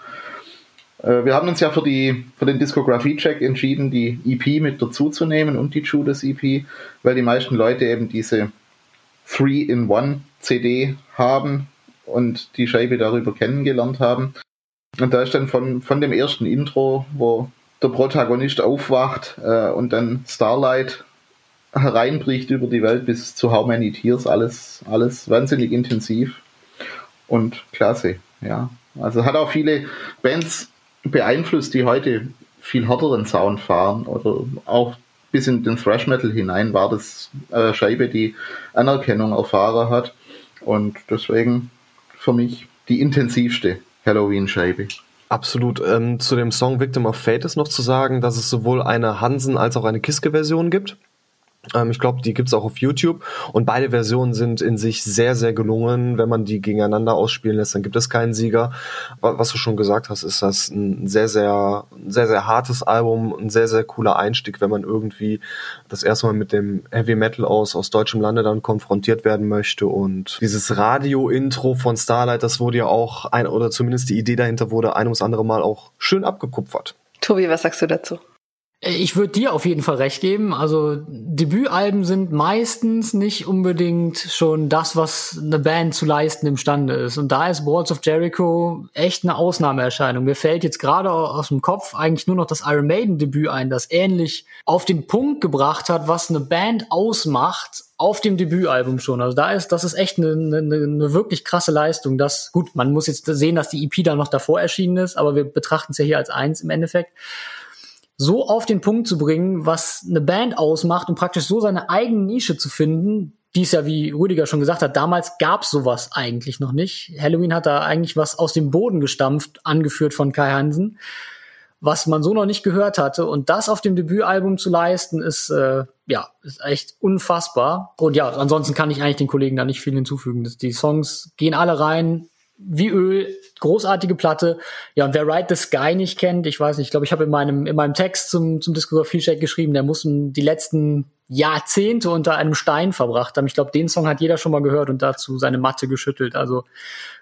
Äh, wir haben uns ja für, die, für den Diskografie-Check entschieden, die EP mit dazu zu nehmen und die Judas EP, weil die meisten Leute eben diese 3-in-1 CD haben und die Scheibe darüber kennengelernt haben. Und da ist dann von, von dem ersten Intro, wo der Protagonist aufwacht äh, und dann Starlight hereinbricht über die Welt bis zu How Many Tears, alles, alles wahnsinnig intensiv und klasse, ja. Also hat auch viele Bands beeinflusst, die heute viel härteren Sound fahren oder auch bis in den Thrash Metal hinein war das eine Scheibe, die Anerkennung erfahren hat und deswegen für mich die intensivste Halloween-Scheibe. Absolut. Ähm, zu dem Song Victim of Fate ist noch zu sagen, dass es sowohl eine Hansen als auch eine Kiske-Version gibt. Ähm, ich glaube, die gibt's auch auf YouTube und beide Versionen sind in sich sehr, sehr gelungen. Wenn man die gegeneinander ausspielen lässt, dann gibt es keinen Sieger. Was du schon gesagt hast, ist das ein sehr, sehr, sehr, sehr hartes Album, ein sehr, sehr cooler Einstieg, wenn man irgendwie das erste Mal mit dem Heavy Metal aus, aus deutschem Lande dann konfrontiert werden möchte. Und dieses Radio-Intro von Starlight, das wurde ja auch ein, oder zumindest die Idee dahinter wurde ein ums andere Mal auch schön abgekupfert. Tobi, was sagst du dazu? Ich würde dir auf jeden Fall recht geben. Also Debütalben sind meistens nicht unbedingt schon das, was eine Band zu leisten imstande ist. Und da ist Balls of Jericho echt eine Ausnahmeerscheinung. Mir fällt jetzt gerade aus dem Kopf eigentlich nur noch das Iron Maiden Debüt ein, das ähnlich auf den Punkt gebracht hat, was eine Band ausmacht auf dem Debütalbum schon. Also da ist, das ist echt eine, eine, eine wirklich krasse Leistung. Das, gut, man muss jetzt sehen, dass die EP da noch davor erschienen ist, aber wir betrachten es ja hier als eins im Endeffekt so auf den Punkt zu bringen, was eine Band ausmacht und praktisch so seine eigene Nische zu finden, die es ja, wie Rüdiger schon gesagt hat, damals gab's sowas eigentlich noch nicht. Halloween hat da eigentlich was aus dem Boden gestampft, angeführt von Kai Hansen, was man so noch nicht gehört hatte. Und das auf dem Debütalbum zu leisten, ist äh, ja ist echt unfassbar. Und ja, ansonsten kann ich eigentlich den Kollegen da nicht viel hinzufügen. Die Songs gehen alle rein, wie Öl, großartige Platte. Ja, und wer Ride the Sky nicht kennt, ich weiß nicht, ich glaube, ich habe in meinem, in meinem Text zum, zum Diskografie-Check geschrieben, der muss die letzten Jahrzehnte unter einem Stein verbracht haben. Ich glaube, den Song hat jeder schon mal gehört und dazu seine Matte geschüttelt. Also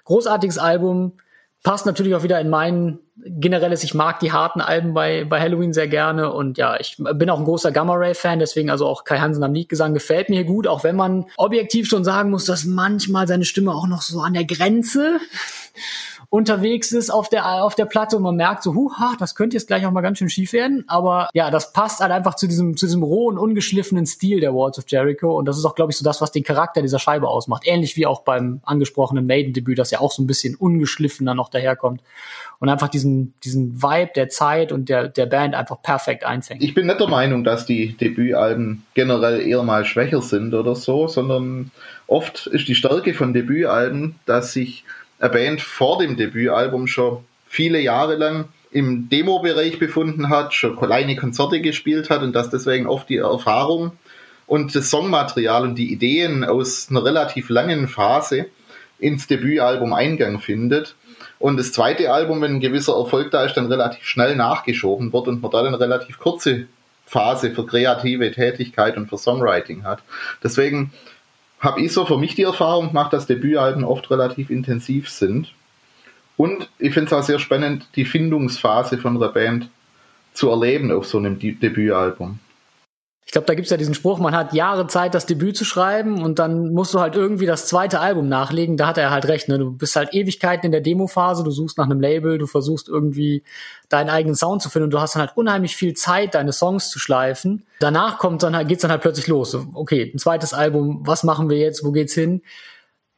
großartiges Album, passt natürlich auch wieder in mein generelles, ich mag die harten Alben bei, bei Halloween sehr gerne. Und ja, ich bin auch ein großer Gamma Ray Fan, deswegen also auch Kai Hansen am Liedgesang gefällt mir gut, auch wenn man objektiv schon sagen muss, dass manchmal seine Stimme auch noch so an der Grenze unterwegs ist auf der, auf der Platte und man merkt so, huha, das könnte jetzt gleich auch mal ganz schön schief werden. Aber ja, das passt halt einfach zu diesem, zu diesem rohen, ungeschliffenen Stil der Walls of Jericho. Und das ist auch, glaube ich, so das, was den Charakter dieser Scheibe ausmacht. Ähnlich wie auch beim angesprochenen Maiden-Debüt, das ja auch so ein bisschen ungeschliffener noch daherkommt. Und einfach diesen, diesen Vibe der Zeit und der, der Band einfach perfekt einfängt. Ich bin nicht der Meinung, dass die Debütalben generell eher mal schwächer sind oder so, sondern oft ist die Stärke von Debütalben, dass sich eine Band vor dem Debütalbum schon viele Jahre lang im Demo-Bereich befunden hat, schon kleine Konzerte gespielt hat und dass deswegen oft die Erfahrung und das Songmaterial und die Ideen aus einer relativ langen Phase ins Debütalbum Eingang findet. Und das zweite Album, wenn ein gewisser Erfolg da ist, dann relativ schnell nachgeschoben wird und man da eine relativ kurze Phase für kreative Tätigkeit und für Songwriting hat. Deswegen habe ich so für mich die Erfahrung gemacht, dass Debütalben oft relativ intensiv sind. Und ich finde es auch sehr spannend, die Findungsphase von der Band zu erleben auf so einem Debütalbum ich glaube, da gibt's ja diesen Spruch, man hat Jahre Zeit, das Debüt zu schreiben und dann musst du halt irgendwie das zweite Album nachlegen. Da hat er halt recht. Ne? Du bist halt Ewigkeiten in der Demo-Phase, du suchst nach einem Label, du versuchst irgendwie deinen eigenen Sound zu finden und du hast dann halt unheimlich viel Zeit, deine Songs zu schleifen. Danach kommt dann halt, geht's dann halt plötzlich los. Okay, ein zweites Album, was machen wir jetzt, wo geht's hin?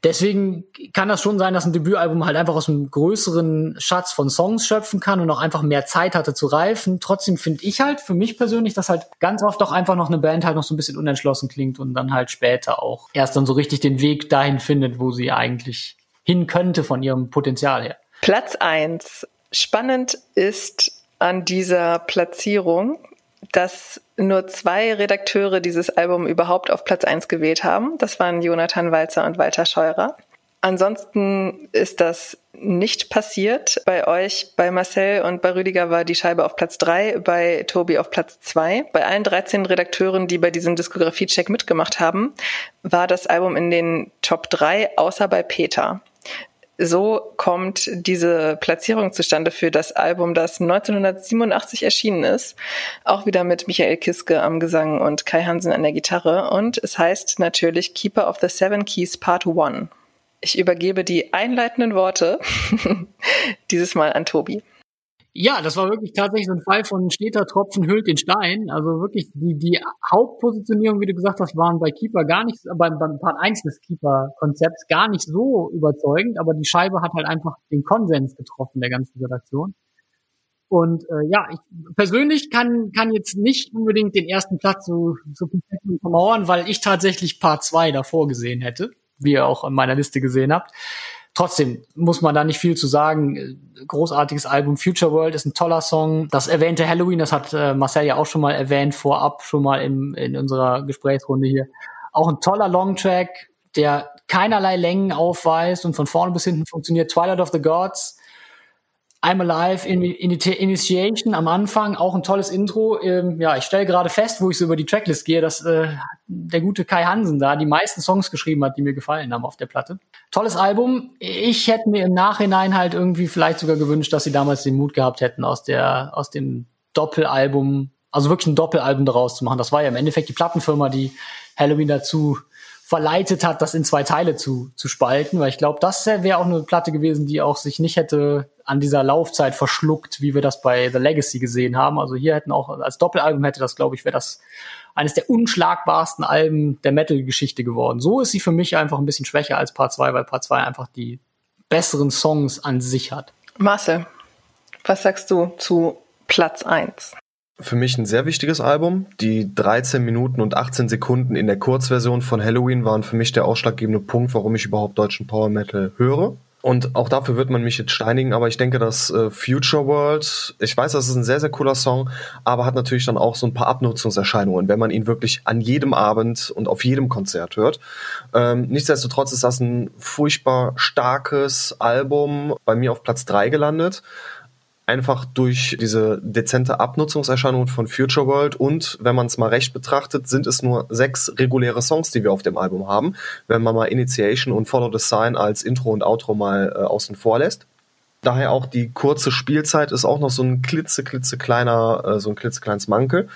Deswegen kann das schon sein, dass ein Debütalbum halt einfach aus einem größeren Schatz von Songs schöpfen kann und auch einfach mehr Zeit hatte zu reifen. Trotzdem finde ich halt für mich persönlich, dass halt ganz oft auch einfach noch eine Band halt noch so ein bisschen unentschlossen klingt und dann halt später auch erst dann so richtig den Weg dahin findet, wo sie eigentlich hin könnte von ihrem Potenzial her. Platz eins. Spannend ist an dieser Platzierung, dass nur zwei Redakteure dieses Album überhaupt auf Platz 1 gewählt haben. Das waren Jonathan Walzer und Walter Scheurer. Ansonsten ist das nicht passiert. Bei euch, bei Marcel und bei Rüdiger war die Scheibe auf Platz 3, bei Tobi auf Platz 2. Bei allen 13 Redakteuren, die bei diesem Diskografie-Check mitgemacht haben, war das Album in den Top 3, außer bei Peter. So kommt diese Platzierung zustande für das Album, das 1987 erschienen ist. Auch wieder mit Michael Kiske am Gesang und Kai Hansen an der Gitarre. Und es heißt natürlich Keeper of the Seven Keys Part 1. Ich übergebe die einleitenden Worte dieses Mal an Tobi. Ja, das war wirklich tatsächlich so ein Fall von steter Tropfen hüllt den Stein. Also wirklich die, die Hauptpositionierung, wie du gesagt hast, waren bei Keeper gar nicht, beim, beim Part 1 des Keeper-Konzepts gar nicht so überzeugend, aber die Scheibe hat halt einfach den Konsens getroffen der ganzen Redaktion. Und äh, ja, ich persönlich kann, kann jetzt nicht unbedingt den ersten Platz so, so komplett untermauern, weil ich tatsächlich Part 2 davor gesehen hätte, wie ihr auch an meiner Liste gesehen habt. Trotzdem muss man da nicht viel zu sagen. Großartiges Album. Future World ist ein toller Song. Das erwähnte Halloween, das hat äh, Marcel ja auch schon mal erwähnt, vorab schon mal im, in unserer Gesprächsrunde hier. Auch ein toller Longtrack, der keinerlei Längen aufweist und von vorne bis hinten funktioniert. Twilight of the Gods I'm Alive in, in Initiation am Anfang, auch ein tolles Intro. Ähm, ja, ich stelle gerade fest, wo ich so über die Tracklist gehe, dass äh, der gute Kai Hansen da die meisten Songs geschrieben hat, die mir gefallen haben auf der Platte. Tolles Album. Ich hätte mir im Nachhinein halt irgendwie vielleicht sogar gewünscht, dass sie damals den Mut gehabt hätten, aus der aus dem Doppelalbum Also wirklich ein Doppelalbum daraus zu machen. Das war ja im Endeffekt die Plattenfirma, die Halloween dazu verleitet hat, das in zwei Teile zu, zu spalten, weil ich glaube, das wäre auch eine Platte gewesen, die auch sich nicht hätte an dieser Laufzeit verschluckt, wie wir das bei The Legacy gesehen haben. Also hier hätten auch als Doppelalbum hätte das, glaube ich, wäre das eines der unschlagbarsten Alben der Metal-Geschichte geworden. So ist sie für mich einfach ein bisschen schwächer als Part 2, weil Part 2 einfach die besseren Songs an sich hat. Marcel, was sagst du zu Platz 1? Für mich ein sehr wichtiges Album. Die 13 Minuten und 18 Sekunden in der Kurzversion von Halloween waren für mich der ausschlaggebende Punkt, warum ich überhaupt deutschen Power Metal höre. Und auch dafür wird man mich jetzt steinigen, aber ich denke, dass äh, Future World, ich weiß, das ist ein sehr, sehr cooler Song, aber hat natürlich dann auch so ein paar Abnutzungserscheinungen, wenn man ihn wirklich an jedem Abend und auf jedem Konzert hört. Ähm, nichtsdestotrotz ist das ein furchtbar starkes Album, bei mir auf Platz drei gelandet einfach durch diese dezente Abnutzungserscheinung von Future World und wenn man es mal recht betrachtet, sind es nur sechs reguläre Songs, die wir auf dem Album haben, wenn man mal Initiation und Follow the Sign als Intro und Outro mal äh, außen vor lässt. Daher auch die kurze Spielzeit ist auch noch so ein klitze, klitze kleiner, äh, so ein klitzekleines Mankel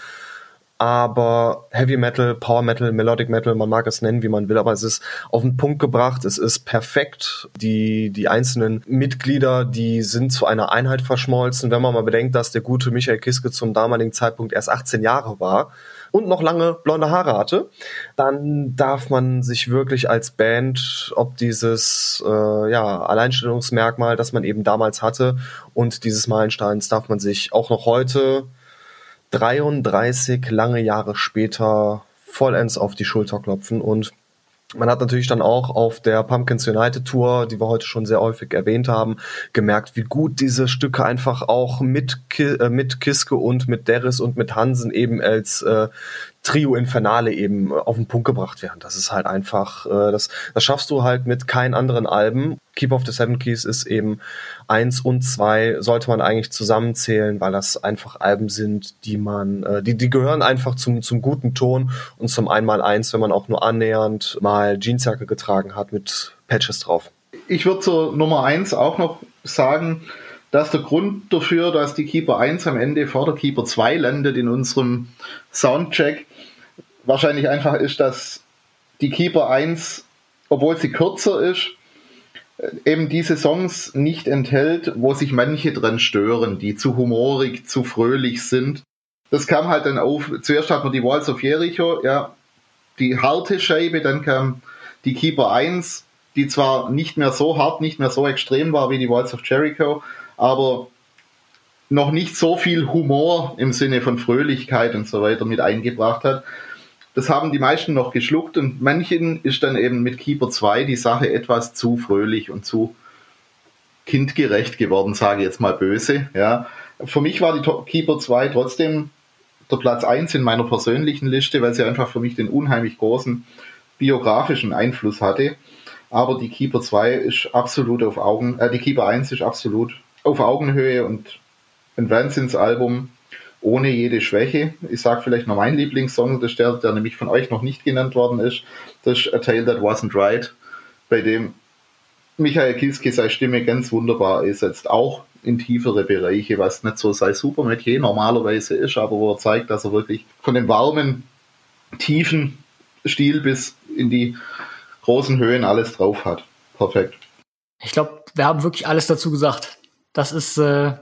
aber Heavy Metal, Power Metal, Melodic Metal, man mag es nennen, wie man will, aber es ist auf den Punkt gebracht, es ist perfekt. Die, die einzelnen Mitglieder, die sind zu einer Einheit verschmolzen. Wenn man mal bedenkt, dass der gute Michael Kiske zum damaligen Zeitpunkt erst 18 Jahre war und noch lange blonde Haare hatte, dann darf man sich wirklich als Band, ob dieses äh, ja, Alleinstellungsmerkmal, das man eben damals hatte und dieses Meilensteins, darf man sich auch noch heute 33 lange Jahre später vollends auf die Schulter klopfen. Und man hat natürlich dann auch auf der Pumpkins United Tour, die wir heute schon sehr häufig erwähnt haben, gemerkt, wie gut diese Stücke einfach auch mit, Ki äh, mit Kiske und mit Derris und mit Hansen eben als äh, Trio Infernale eben auf den Punkt gebracht werden. Das ist halt einfach, äh, das, das schaffst du halt mit keinen anderen Alben. Keep of the Seven Keys ist eben eins und zwei, sollte man eigentlich zusammenzählen, weil das einfach Alben sind, die man, äh, die, die gehören einfach zum, zum guten Ton und zum einmal eins, wenn man auch nur annähernd mal Jeansjacke getragen hat mit Patches drauf. Ich würde zur Nummer eins auch noch sagen, dass der Grund dafür, dass die Keeper 1 am Ende vor der Keeper 2 landet in unserem Soundcheck, wahrscheinlich einfach ist, dass die Keeper 1, obwohl sie kürzer ist, eben diese Songs nicht enthält, wo sich manche dran stören, die zu humorig, zu fröhlich sind. Das kam halt dann auf, zuerst hat man die Walls of Jericho, ja, die harte Scheibe, dann kam die Keeper 1, die zwar nicht mehr so hart, nicht mehr so extrem war wie die Walls of Jericho, aber noch nicht so viel Humor im Sinne von Fröhlichkeit und so weiter mit eingebracht hat. Das haben die meisten noch geschluckt und manchen ist dann eben mit Keeper 2 die Sache etwas zu fröhlich und zu kindgerecht geworden, sage ich jetzt mal böse. Ja. Für mich war die Keeper 2 trotzdem der Platz 1 in meiner persönlichen Liste, weil sie einfach für mich den unheimlich großen biografischen Einfluss hatte. Aber die Keeper 2 ist absolut auf Augen, äh, die Keeper 1 ist absolut auf Augenhöhe und ein Wahnsinnsalbum ohne jede Schwäche. Ich sage vielleicht noch mein Lieblingssong, das der, der nämlich von euch noch nicht genannt worden ist. Das ist A Tale That Wasn't Right, bei dem Michael Kiske seine Stimme ganz wunderbar einsetzt, auch in tiefere Bereiche, was nicht so sein Supermetier normalerweise ist, aber wo er zeigt, dass er wirklich von dem warmen, tiefen Stil bis in die großen Höhen alles drauf hat. Perfekt. Ich glaube, wir haben wirklich alles dazu gesagt. Das ist äh,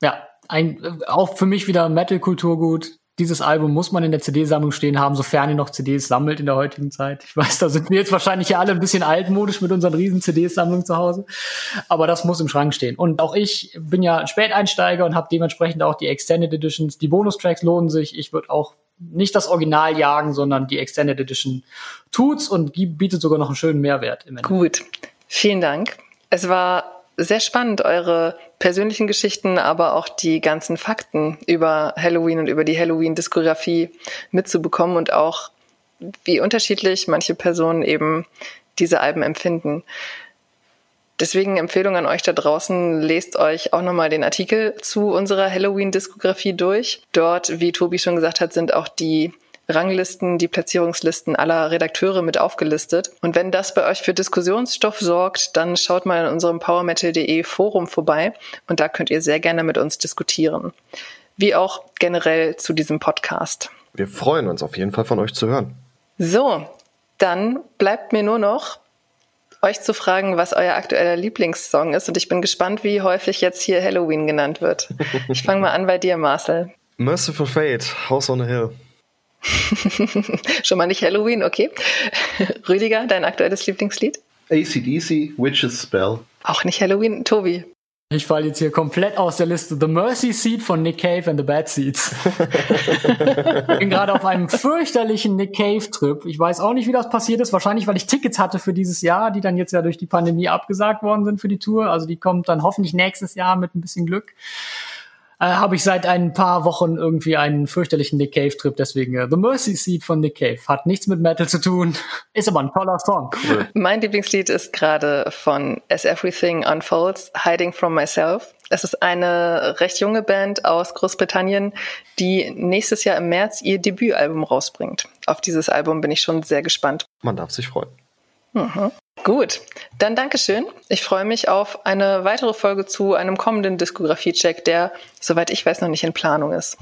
ja ein, auch für mich wieder Metal-Kulturgut. Dieses Album muss man in der CD-Sammlung stehen haben, sofern ihr noch CDs sammelt in der heutigen Zeit. Ich weiß, da sind wir jetzt wahrscheinlich ja alle ein bisschen altmodisch mit unseren riesen CD-Sammlungen zu Hause. Aber das muss im Schrank stehen. Und auch ich bin ja ein Späteinsteiger und habe dementsprechend auch die Extended Editions. Die Bonustracks lohnen sich. Ich würde auch nicht das Original jagen, sondern die Extended Edition tut's und bietet sogar noch einen schönen Mehrwert. Im Gut, vielen Dank. Es war sehr spannend, eure persönlichen Geschichten, aber auch die ganzen Fakten über Halloween und über die Halloween-Diskografie mitzubekommen und auch, wie unterschiedlich manche Personen eben diese Alben empfinden. Deswegen Empfehlung an euch da draußen, lest euch auch nochmal den Artikel zu unserer Halloween-Diskografie durch. Dort, wie Tobi schon gesagt hat, sind auch die Ranglisten, die Platzierungslisten aller Redakteure mit aufgelistet. Und wenn das bei euch für Diskussionsstoff sorgt, dann schaut mal in unserem powermetal.de Forum vorbei und da könnt ihr sehr gerne mit uns diskutieren. wie auch generell zu diesem Podcast. Wir freuen uns auf jeden Fall von euch zu hören. So, dann bleibt mir nur noch euch zu fragen, was euer aktueller Lieblingssong ist. Und ich bin gespannt, wie häufig jetzt hier Halloween genannt wird. Ich fange mal an bei dir, Marcel. Merciful Fate, House on a Hill. Schon mal nicht Halloween, okay. Rüdiger, dein aktuelles Lieblingslied? ACDC, Witch's Spell. Auch nicht Halloween, Tobi. Ich falle jetzt hier komplett aus der Liste. The Mercy Seat von Nick Cave and the Bad Seeds. ich bin gerade auf einem fürchterlichen Nick Cave Trip. Ich weiß auch nicht, wie das passiert ist. Wahrscheinlich, weil ich Tickets hatte für dieses Jahr, die dann jetzt ja durch die Pandemie abgesagt worden sind für die Tour. Also die kommt dann hoffentlich nächstes Jahr mit ein bisschen Glück äh, habe ich seit ein paar Wochen irgendwie einen fürchterlichen Nick Cave Trip. Deswegen äh, The Mercy Seat von Nick Cave hat nichts mit Metal zu tun, ist aber ein toller Song. Cool. Mein Lieblingslied ist gerade von As Everything Unfolds, Hiding from Myself. Es ist eine recht junge Band aus Großbritannien, die nächstes Jahr im März ihr Debütalbum rausbringt. Auf dieses Album bin ich schon sehr gespannt. Man darf sich freuen. Mhm. Gut, dann Dankeschön. Ich freue mich auf eine weitere Folge zu einem kommenden Diskografie-Check, der, soweit ich weiß, noch nicht in Planung ist.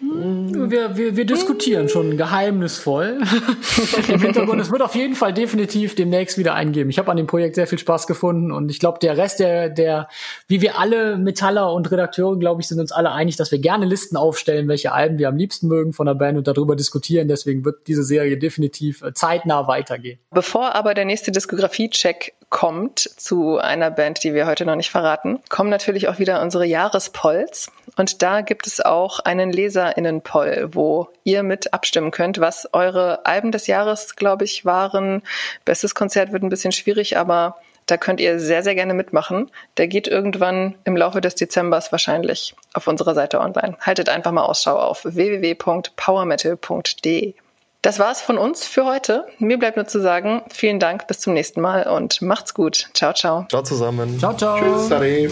Wir, wir, wir diskutieren schon geheimnisvoll im Hintergrund. Es wird auf jeden Fall definitiv demnächst wieder eingeben. Ich habe an dem Projekt sehr viel Spaß gefunden und ich glaube, der Rest der, der, wie wir alle Metaller und Redakteure, glaube ich, sind uns alle einig, dass wir gerne Listen aufstellen, welche Alben wir am liebsten mögen von der Band und darüber diskutieren. Deswegen wird diese Serie definitiv äh, zeitnah weitergehen. Bevor aber der nächste Diskografie-Check kommt zu einer Band, die wir heute noch nicht verraten, kommen natürlich auch wieder unsere Jahrespolls. Und da gibt es auch einen LeserInnen-Poll, wo ihr mit abstimmen könnt, was eure Alben des Jahres, glaube ich, waren. Bestes Konzert wird ein bisschen schwierig, aber da könnt ihr sehr, sehr gerne mitmachen. Der geht irgendwann im Laufe des Dezembers wahrscheinlich auf unserer Seite online. Haltet einfach mal Ausschau auf www.powermetal.de. Das war's von uns für heute. Mir bleibt nur zu sagen, vielen Dank, bis zum nächsten Mal und macht's gut. Ciao, ciao. Ciao zusammen. Ciao, ciao. Tschüss, Sari.